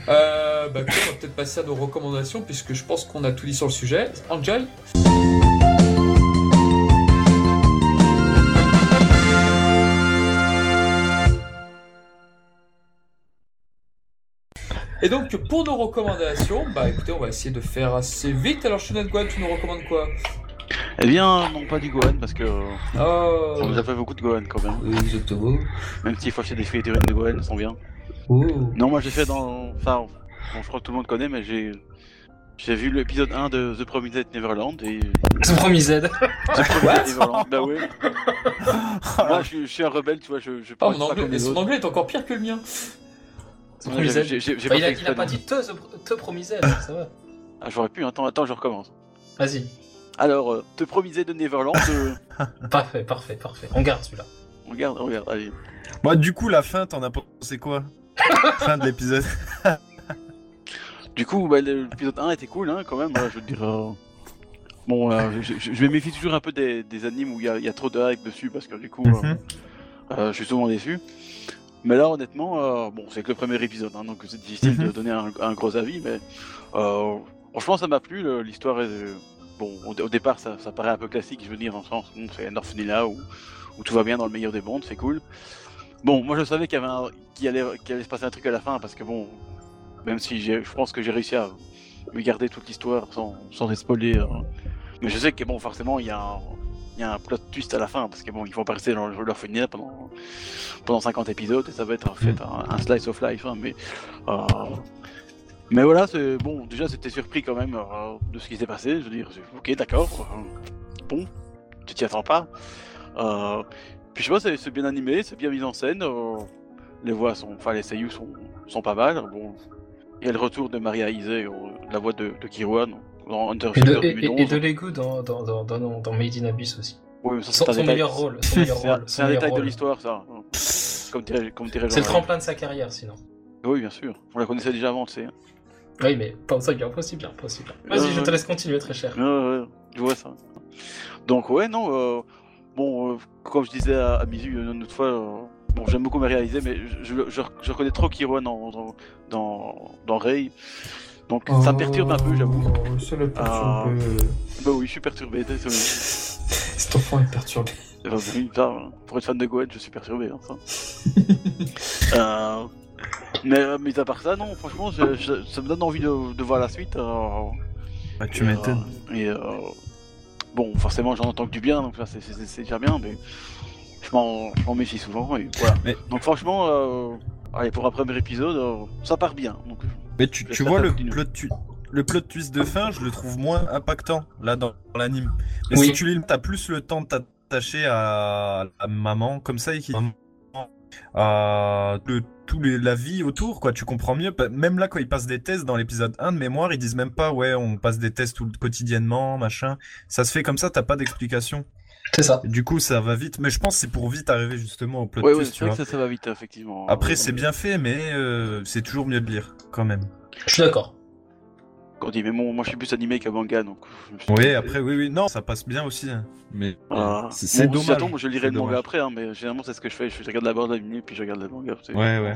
Euh, bah, on va peut-être passer à nos recommandations, puisque je pense qu'on a tout dit sur le sujet. Enjoy. Et donc, pour nos recommandations, bah écoutez, on va essayer de faire assez vite. Alors, Shunat Guan, tu nous recommandes quoi? Eh bien, non, pas du Gohan, parce que Oh, on nous a fait beaucoup de Gohan quand même. oui, exactement. Même s'il faut acheter des figurines de Gohan, elles sont bien. Oh. Non, moi j'ai fait dans. Enfin, bon, je crois que tout le monde connaît, mais j'ai. J'ai vu l'épisode 1 de The Promised Neverland et. C'est promis Z. The Promised Neverland, bah ouais. Moi je, suis- je suis un rebelle, tu vois, je, je Oh, mon pas anglais, comme les son anglais est encore pire que le mien. C'est Ouais, promis j'ai- Z. j'ai- j'ai- j'ai Bah, pas il, a, il pas dit te, te promis Z, ça va. Ah, j'aurais pu, attends, attends, je recommence. Vas-y. Alors, euh, Te Promised de Neverland, euh, Parfait, parfait, parfait. On garde celui-là. regarde, regarde, allez. Moi, du coup, la fin, t'en as pensé quoi Fin de l'épisode. Du coup, bah, le- l'épisode 1 était cool, hein, quand même, ouais, je veux dire. euh, Bon, euh, je, je- je me méfie toujours un peu des, des animes où il y, a- il y a trop de hype dessus, parce que du coup, euh, Mhm. euh, je suis souvent déçu. Mais là, honnêtement, euh, bon, c'est que le premier épisode, hein, donc c'est difficile de Mhm. donner un, un gros avis, mais euh, franchement, ça m'a plu. le- L'histoire est. Bon, au, départ, ça, paraît un peu classique, je veux dire, dans le sens c'est un orphelinat où, tout va bien dans le meilleur des mondes, c'est cool. Bon, moi je savais qu'il allait, allait se passer un truc à la fin, parce que bon, même si je pense que j'ai réussi à me garder toute l'histoire sans, sans euh, mais je sais que bon, forcément, il y a un, plot twist à la fin, parce que bon, ils vont pas rester dans le- l'orphelinat pendant, pendant 50 épisodes, et ça va être en fait un, un slice of life, hein, mais... euh, mais voilà, c'est bon. Déjà, c'était surpris quand même euh, de ce qui s'est passé. Je veux dire, ok, d'accord. euh, bon, tu t'y attends pas. Euh, puis je sais pas, c'est bien animé, c'est bien mis en scène. euh, les voix sont, enfin les seiyuu sont, sont pas mal. Bon, il y a le retour de Maria Isé, la voix de, de Kiruan dans Hunter Et de, et, et- 2011. et de Lego dans, dans, dans, dans, dans Made in Abyss aussi. Oui, mais ça, Son, c'est un son détail. meilleur rôle. C'est un, rôle. détail de l'histoire, ça. Comme C'est le tremplin de sa carrière, sinon. Oui, bien sûr. On la connaissait déjà avant, tu sais. Oui, mais pas aussi bien, pas aussi bien, pas aussi bien. Vas-y, je te laisse continuer, très cher. Ouais, ouais, je vois ça. Donc ouais, non, euh, bon, euh, comme je disais à, à Mizu une autre fois, euh, bon, j'aime beaucoup me réaliser, mais je, je, je, je reconnais trop Kiruan dans, dans, dans, dans Rei. Donc ça me perturbe un peu, j'avoue. Ça le perturbe. Bah oui, je suis perturbé, désolé. Cet enfant est perturbé. Enfin, oui, ça, euh, pour être fan de Gohan, je suis perturbé. Hein, ça. Euh, mais euh, mis à part ça, non, franchement, je- je- ça me donne envie de, de voir la suite. euh, Bah, tu Et, m'étonnes. euh, et euh, bon, forcément, j'en entends que du bien, donc ça, c'est- déjà bien, mais je m'en méfie souvent. Et voilà. Mais- Donc, franchement, euh, allez, pour un premier épisode, euh, ça part bien. Donc, Mais tu, vois le plot, tu- le plot twist de fin, je le trouve moins impactant là dans, dans l'anime. Mais Oui. si tu lis, t'as plus le temps de t'attacher à la maman comme ça et qui à le, tout les- la vie autour quoi. Tu comprends mieux. Même là quand ils passent des tests dans l'épisode 1 de mémoire, ils disent même pas ouais on passe des tests tout, quotidiennement machin. Ça se fait comme ça, t'as pas d'explication. C'est ça. Du coup ça va vite. Mais je pense que c'est pour vite arriver justement au plot ouais, ouais, twist. c'est tu vrai vois. que ça, ça va vite, effectivement. Après c'est bien fait, mais euh, c'est toujours mieux de lire quand même. Je suis d'accord. On dit, mais bon, moi, je suis plus animé qu'un manga, donc. Oui, après, oui, oui, non, ça passe bien aussi. hein. Mais Ah, c'est si dommage. ça tombe, je lirai le manga après, hein, mais généralement, c'est ce que je fais. Je regarde d'abord l'anime, puis je regarde le manga. Ouais, ouais.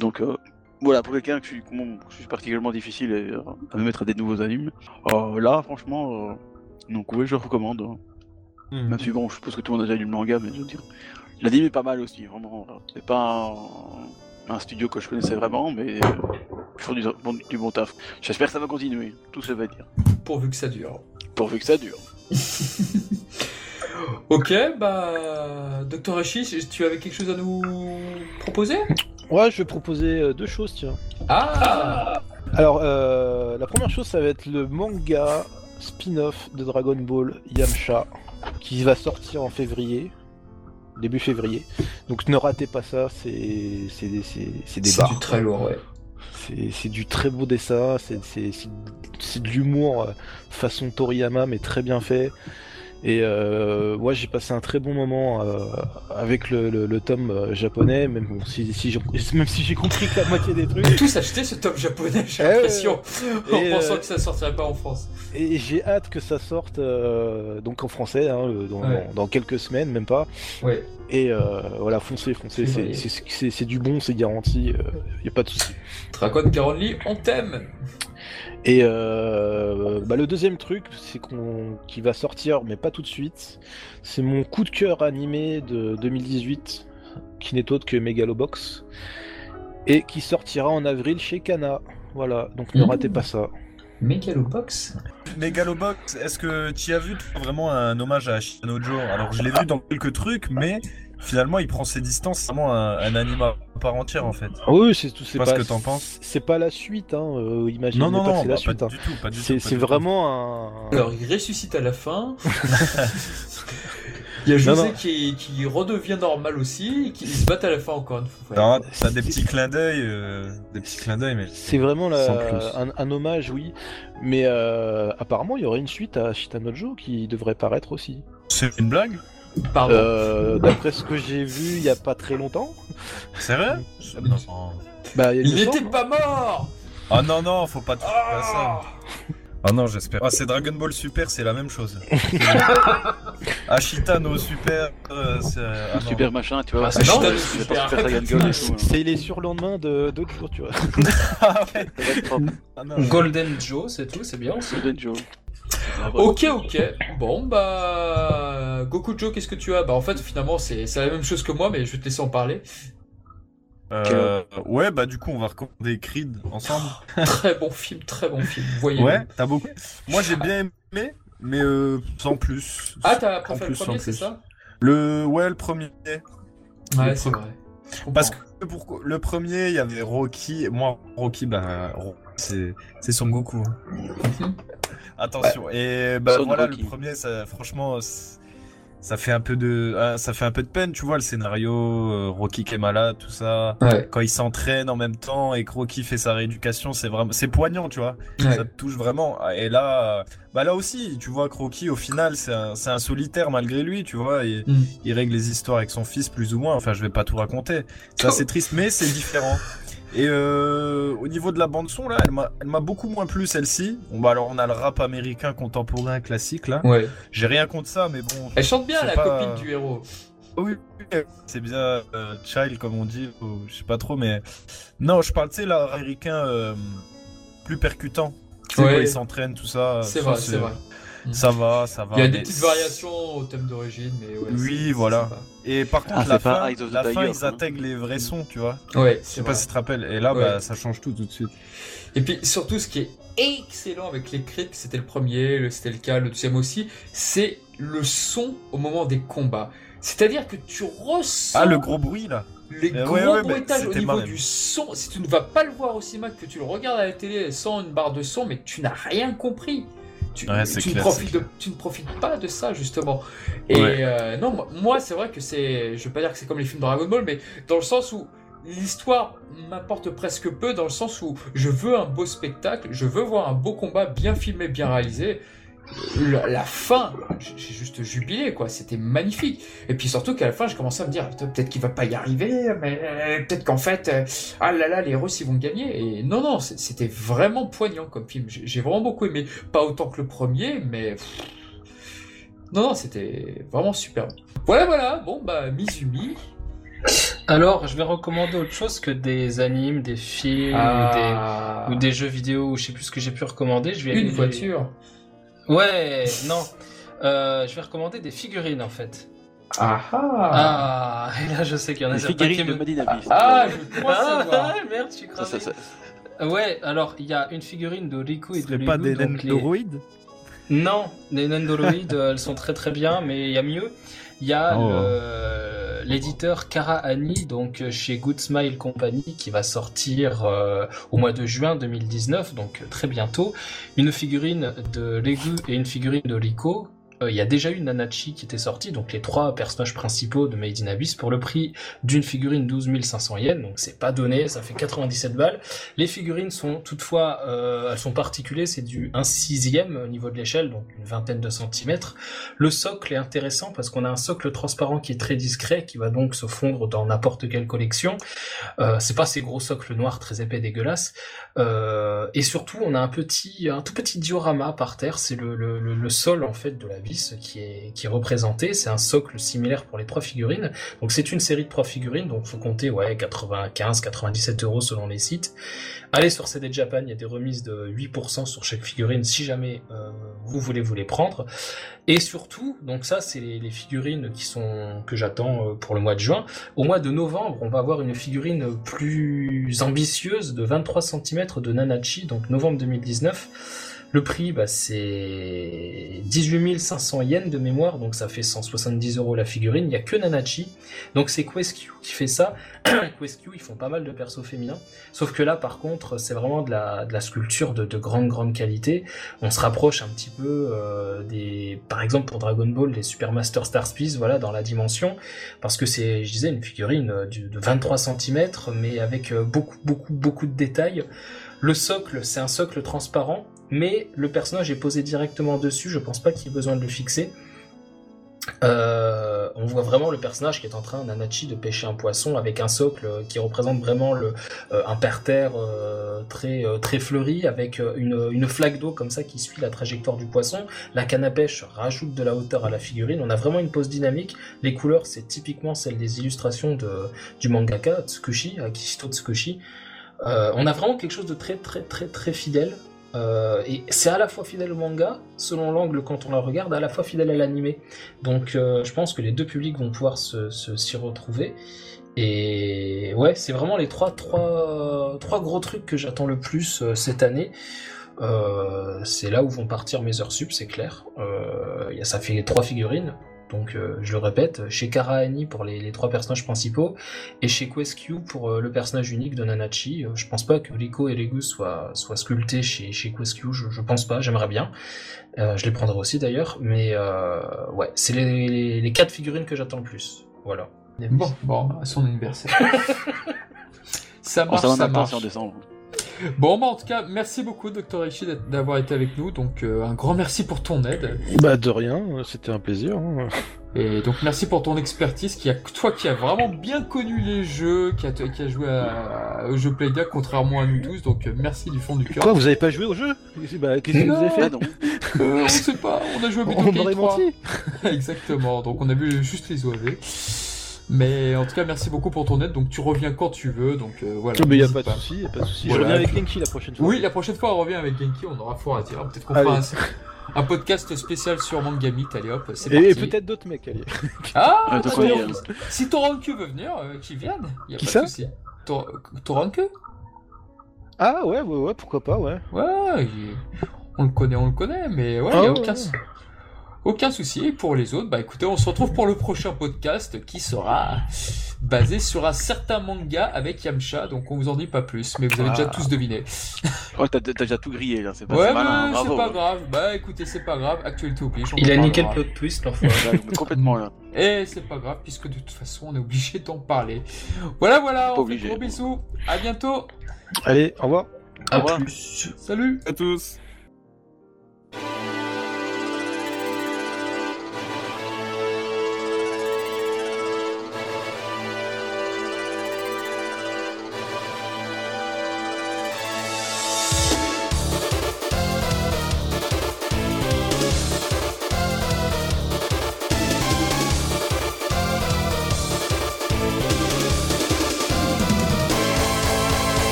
Donc euh, voilà, pour quelqu'un que je suis, comment- je suis particulièrement difficile et, euh, à me mettre à des nouveaux animes, euh, là franchement, euh, donc oui, je le recommande. hein. Mhm. Même si bon, je suppose que tout le monde a déjà lu le manga, mais je veux dire, l'anime est pas mal aussi, vraiment. C'est pas un, un studio que je connaissais vraiment, mais ils font du, bon, du bon taf. J'espère que ça va continuer, tout ça va dire. Pourvu que ça dure. Pourvu que ça dure. Ok, bah. Docteur Hachi, tu avais quelque chose à nous proposer? Ouais, je vais proposer euh, deux choses, tiens. Ah Alors, euh, la première chose, ça va être le manga spin-off de Dragon Ball Yamcha, qui va sortir en février, début février. Donc ne ratez pas ça, c'est c'est des, c'est- c'est des C'est barres. du très lourd, ouais. C'est du très beau dessin, c'est de l'humour euh, façon Toriyama, mais très bien fait. Et euh, moi, j'ai passé un très bon moment euh, avec le, le, le tome euh, japonais, même bon, si, si j'ai- même si j'ai compris que la moitié des trucs. Tous acheté ce top japonais, j'ai Eh l'impression, en pensant euh, que ça sortirait pas en France. Et j'ai hâte que ça sorte donc en français, hein, dans, Ouais. dans- dans quelques semaines, même pas. Ouais. Et euh, voilà, foncez, foncez, c'est du bon, c'est garanti, il y a pas de souci. Dragon Caronly, on t'aime. Et euh, bah, le deuxième truc, c'est qu'on qui va sortir, mais pas tout de suite. C'est mon coup de cœur animé de 2018, qui n'est autre que Megalobox, et qui sortira en avril chez Kana. Voilà, donc ne Mmh. ratez pas ça. Megalobox Megalobox, est-ce que tu as vu vraiment un hommage à Shinojo? Alors je l'ai vu dans quelques trucs, mais finalement il prend ses distances, c'est vraiment un, un anima à part entière en fait. Ah Oui, c'est tout. C'est pas pas ce que t'en penses. C'est pas la suite, hein. euh, imaginez Non, non, pas non, c'est bah, la suite. pas hein. du tout, pas du C'est tout. c'est tout. vraiment un. Alors, il ressuscite à la fin. Il y a José non. Qui, qui redevient normal aussi, et qui se battent à la fin encore une fois. Non, T'as des petits clins d'œil, euh, des petits clins d'œil, mais C'est vraiment la- un, un hommage, oui. Mais euh, apparemment, il y aurait une suite à Shitanojo qui devrait paraître aussi. c'est une blague? Euh, D'après ce que j'ai vu il y a pas très longtemps. C'est vrai Non. Bah, il, il n'était semble. pas mort Ah non, non, faut pas toucher à ça. Ah Ah non, j'espère. Ah, c'est Dragon Ball Super, c'est la même chose. Ashita no Super, euh, ah. Super machin, tu vois. Ah, c'est c'est chiant, Super. c'est hein. Les surlendemains de d'autres jours, tu vois. Ah ouais. Ah. Golden Joe, c'est tout, c'est bien aussi. Golden Joe. Ah, bah. Ok, ok. Bon, bah. Goku Joe, qu'est-ce que tu as? Bah, en fait, finalement, c'est c'est la même chose que moi, mais je vais te laisser en parler. Euh, ouais, bah du coup, on va recommander Creed ensemble. Très bon film, très bon film. Voyez. Ouais, t'as beaucoup. Moi, j'ai bien aimé, mais euh, sans plus. Ah, t'as En préféré plus, le premier, c'est ça? Le, ouais, le premier. Ouais, c'est vrai. Parce que pour le premier, il y avait Rocky. Moi, Rocky, bah, Rocky, c'est c'est Son Goku. hein. Attention. Et bah Son voilà, Rocky. le premier, ça, franchement, ça fait un peu de, ah, ça fait un peu de peine, tu vois, le scénario, euh, Rocky qui est malade, tout ça. Ouais, Quand il s'entraîne en même temps et que Rocky fait sa rééducation, c'est vraiment, c'est poignant, tu vois. ouais. Ça te touche vraiment. Et là, bah là aussi, tu vois que Rocky, au final, c'est un, un solitaire malgré lui, tu vois. Et, Mm. il règle les histoires avec son fils plus ou moins. Enfin, je vais pas tout raconter. Ça, c'est triste, mais c'est différent. Et euh, au niveau de la bande son, là, elle m'a, beaucoup moins plu celle-ci. Bon bah alors on a le rap américain contemporain classique là. Ouais. J'ai rien contre ça, mais bon. Elle chante bien, la pas- copine du héros. Oui, c'est bien euh, child comme on dit, ou je sais pas trop, mais non, je parle, tu sais, l'art américain euh, plus percutant. Tu sais, Ouais. quand il s'entraîne, tout ça. C'est vrai, c'est vrai. Ça va, ça va. Il y a des petites variations au thème d'origine, mais ouais. Oui, voilà. Et par contre, Ah, la c'est pas fin, la fin, ils intègrent les vrais sons, tu vois. Ouais, Je sais vrai. pas si tu te rappelles. Et là, Ouais. bah, ça change tout tout de suite. Et puis surtout, ce qui est excellent avec les cryptes, c'était le premier, le- c'était le cas, le deuxième aussi, c'est le son au moment des combats. C'est-à-dire que tu ressens Ah, le gros bruit là. les Euh, gros ouais, bruitages au niveau marrant. du son. Si tu ne vas pas le voir au cinéma, que tu le regardes à la télé sans une barre de son, mais tu n'as rien compris. Tu, Ouais, c'est tu ne profites c'est de- tu ne profites pas de ça justement. Et Ouais. euh, non, moi, moi, c'est vrai que c'est, je veux pas dire que c'est comme les films Dragon Ball, mais dans le sens où l'histoire m'importe presque peu, dans le sens où je veux un beau spectacle, je veux voir un beau combat bien filmé, bien réalisé. La, la fin, j'ai juste jubilé quoi, c'était magnifique. Et puis surtout qu'à la fin, je commençais à me dire, peut-être qu'il va pas y arriver, mais euh, peut-être qu'en fait, euh, ah là là, les Russes ils vont gagner. Et non non, c'était vraiment poignant comme film. J'ai vraiment beaucoup aimé, pas autant que le premier, mais non non, c'était vraiment super. Voilà voilà, bon bah Mizumi. Alors, je vais recommander autre chose que des animes, des films Ah, ou, des, ou des jeux vidéo, ou je sais plus ce que j'ai pu recommander. Je vais une voiture. Ouais, non. Euh, je vais recommander des figurines en fait. Ah ah. Ah, et là je sais qu'il y en a qui figurines de me... Madinabi. Ah, je crois Ah, savoir. merde, je suis Ça, ça, cramé. ça- Ouais, alors il y a une figurine de Riku et Ce de serait pas des les- Nendoroïdes Non, les Nendoroid, euh, elles sont très très bien, mais il y a mieux. Il y a Oh. le- l'éditeur Kara Ani, donc euh, chez Good Smile Company, qui va sortir euh, au mois de juin 2019, donc euh, très bientôt, une figurine de Legu et une figurine de Euh, il y a déjà eu Nanachi qui était sorti, donc les trois personnages principaux de Made in Abyss pour le prix d'une figurine 12 500 yens, donc c'est pas donné, ça fait 97 balles. Les figurines sont toutefois, euh, elles sont particulées, c'est du 1 sixième au niveau de l'échelle, donc une vingtaine de centimètres. Le socle est intéressant parce qu'on a un socle transparent qui est très discret, qui va donc se fondre dans n'importe quelle collection. Euh, c'est pas ces gros socles noirs très épais dégueulasses. Euh, et surtout, on a un petit, un tout petit diorama par terre, c'est le, le, le, sol en fait de la qui est, représenté. C'est un socle similaire pour les trois figurines. Donc c'est une série de trois figurines, donc faut compter ouais 95, 97 euros selon les sites. Allez sur CD Japan, il y a des remises de 8% sur chaque figurine si jamais euh, vous voulez vous les prendre. Et surtout, donc ça c'est les, les, figurines qui sont que j'attends euh, pour le mois de juin. Au mois de novembre, on va avoir une figurine plus ambitieuse de 23 cm de Nanachi, donc novembre 2019. Le prix, bah, c'est 18 500 yens de mémoire, donc ça fait 170 euros la figurine. Il n'y a que Nanachi, donc c'est QuestQ qui fait ça. QuestQ, ils font pas mal de persos féminins, sauf que là, par contre, c'est vraiment de la, sculpture de, de, grande grande qualité. On se rapproche un petit peu euh, des, par exemple pour Dragon Ball, des Supermaster Star Piece, voilà, dans la dimension, parce que c'est, je disais, une figurine euh, de 23 cm, mais avec euh, beaucoup beaucoup beaucoup de détails. Le socle, c'est un socle transparent, mais le personnage est posé directement dessus, je pense pas qu'il y ait besoin de le fixer. Euh, on voit vraiment le personnage qui est en train, Nanachi, de pêcher un poisson avec un socle qui représente vraiment le, euh, un parterre euh, très, euh, très fleuri avec euh, une, une flaque d'eau comme ça qui suit la trajectoire du poisson. La canne à pêche rajoute de la hauteur à la figurine. On a vraiment une pose dynamique. Les couleurs, c'est typiquement celles des illustrations de, du mangaka Tsukushi, Akishito Tsukushi. on a vraiment quelque chose de très très très très fidèle. Euh, et c'est à la fois fidèle au manga, selon l'angle quand on la regarde, à la fois fidèle à l'animé. Donc euh, je pense que les deux publics vont pouvoir se, s'y retrouver. Et ouais, c'est vraiment les trois, gros trucs que j'attends le plus euh, cette année. c'est là où vont partir mes heures sup, c'est clair. Y ça fait trois figurines. Donc euh, je le répète, chez Karaani pour les, les, trois personnages principaux et chez QuestQ pour euh, le personnage unique de Nanachi. Euh, je pense pas que Rico et Legus soient, soient sculptés chez, chez QuestQ, je, je pense pas, j'aimerais bien. Euh, je les prendrai aussi d'ailleurs, mais ouais, c'est les, les, les, quatre figurines que j'attends le plus. Voilà. Bon, bon, à son anniversaire. ça marche, on ça marche. en décembre. Bon, bah, en tout cas, merci beaucoup, Dr. Ishi, d'avoir été avec nous. Donc, euh, un grand merci pour ton aide. Bah, de rien, c'était un plaisir. Hein. Et donc, merci pour ton expertise. Qui a, toi qui as vraiment bien connu les jeux, qui a, qui a joué à, à, au jeu Playdia, contrairement à nous tous. Donc, euh, merci du fond du cœur. Quoi, vous avez pas joué au jeu? Bah, Qu'est-ce que vous avez fait? Non. euh, On sait pas, on a joué à On m'aurait menti Exactement, donc on a vu juste les OAV. Mais en tout cas, merci beaucoup pour ton aide. Donc tu reviens quand tu veux. Donc euh, voilà. Mais y a pas de souci, y a pas de souci. Voilà. Je reviens avec Genki la prochaine fois. Oui, la prochaine fois on revient avec Genki. On aura fort à dire. Peut-être qu'on fera un, un, podcast spécial sur Mangamit. Allez hop, c'est parti. Et peut-être d'autres mecs. Allez. Ah, ah si Toranku veut venir, euh, qu'il vienne. Y a Qui pas ça de souci. Ah ouais, ouais, ouais, pourquoi pas, ouais. Ouais, il... on le connaît, on le connaît, mais ouais, ah, y a ouais, aucun. ouais. Aucun souci. Et pour les autres, bah écoutez, on se retrouve pour le prochain podcast qui sera basé sur un certain manga avec Yamcha. Donc on vous en dit pas plus, mais vous avez Ah. déjà tous deviné. Ouais, t'as déjà tout grillé là, c'est pas Ouais, c'est malin, hein, bravo. pas grave. Bah écoutez, c'est pas grave. Actualité oblige. Il a niqué le plot twist, mais complètement là. Et c'est pas grave, puisque de toute façon, on est obligé d'en parler. Voilà, voilà. On fait obligé. gros bisous. À bientôt. Allez, au revoir. À revoir. plus. Salut. À tous.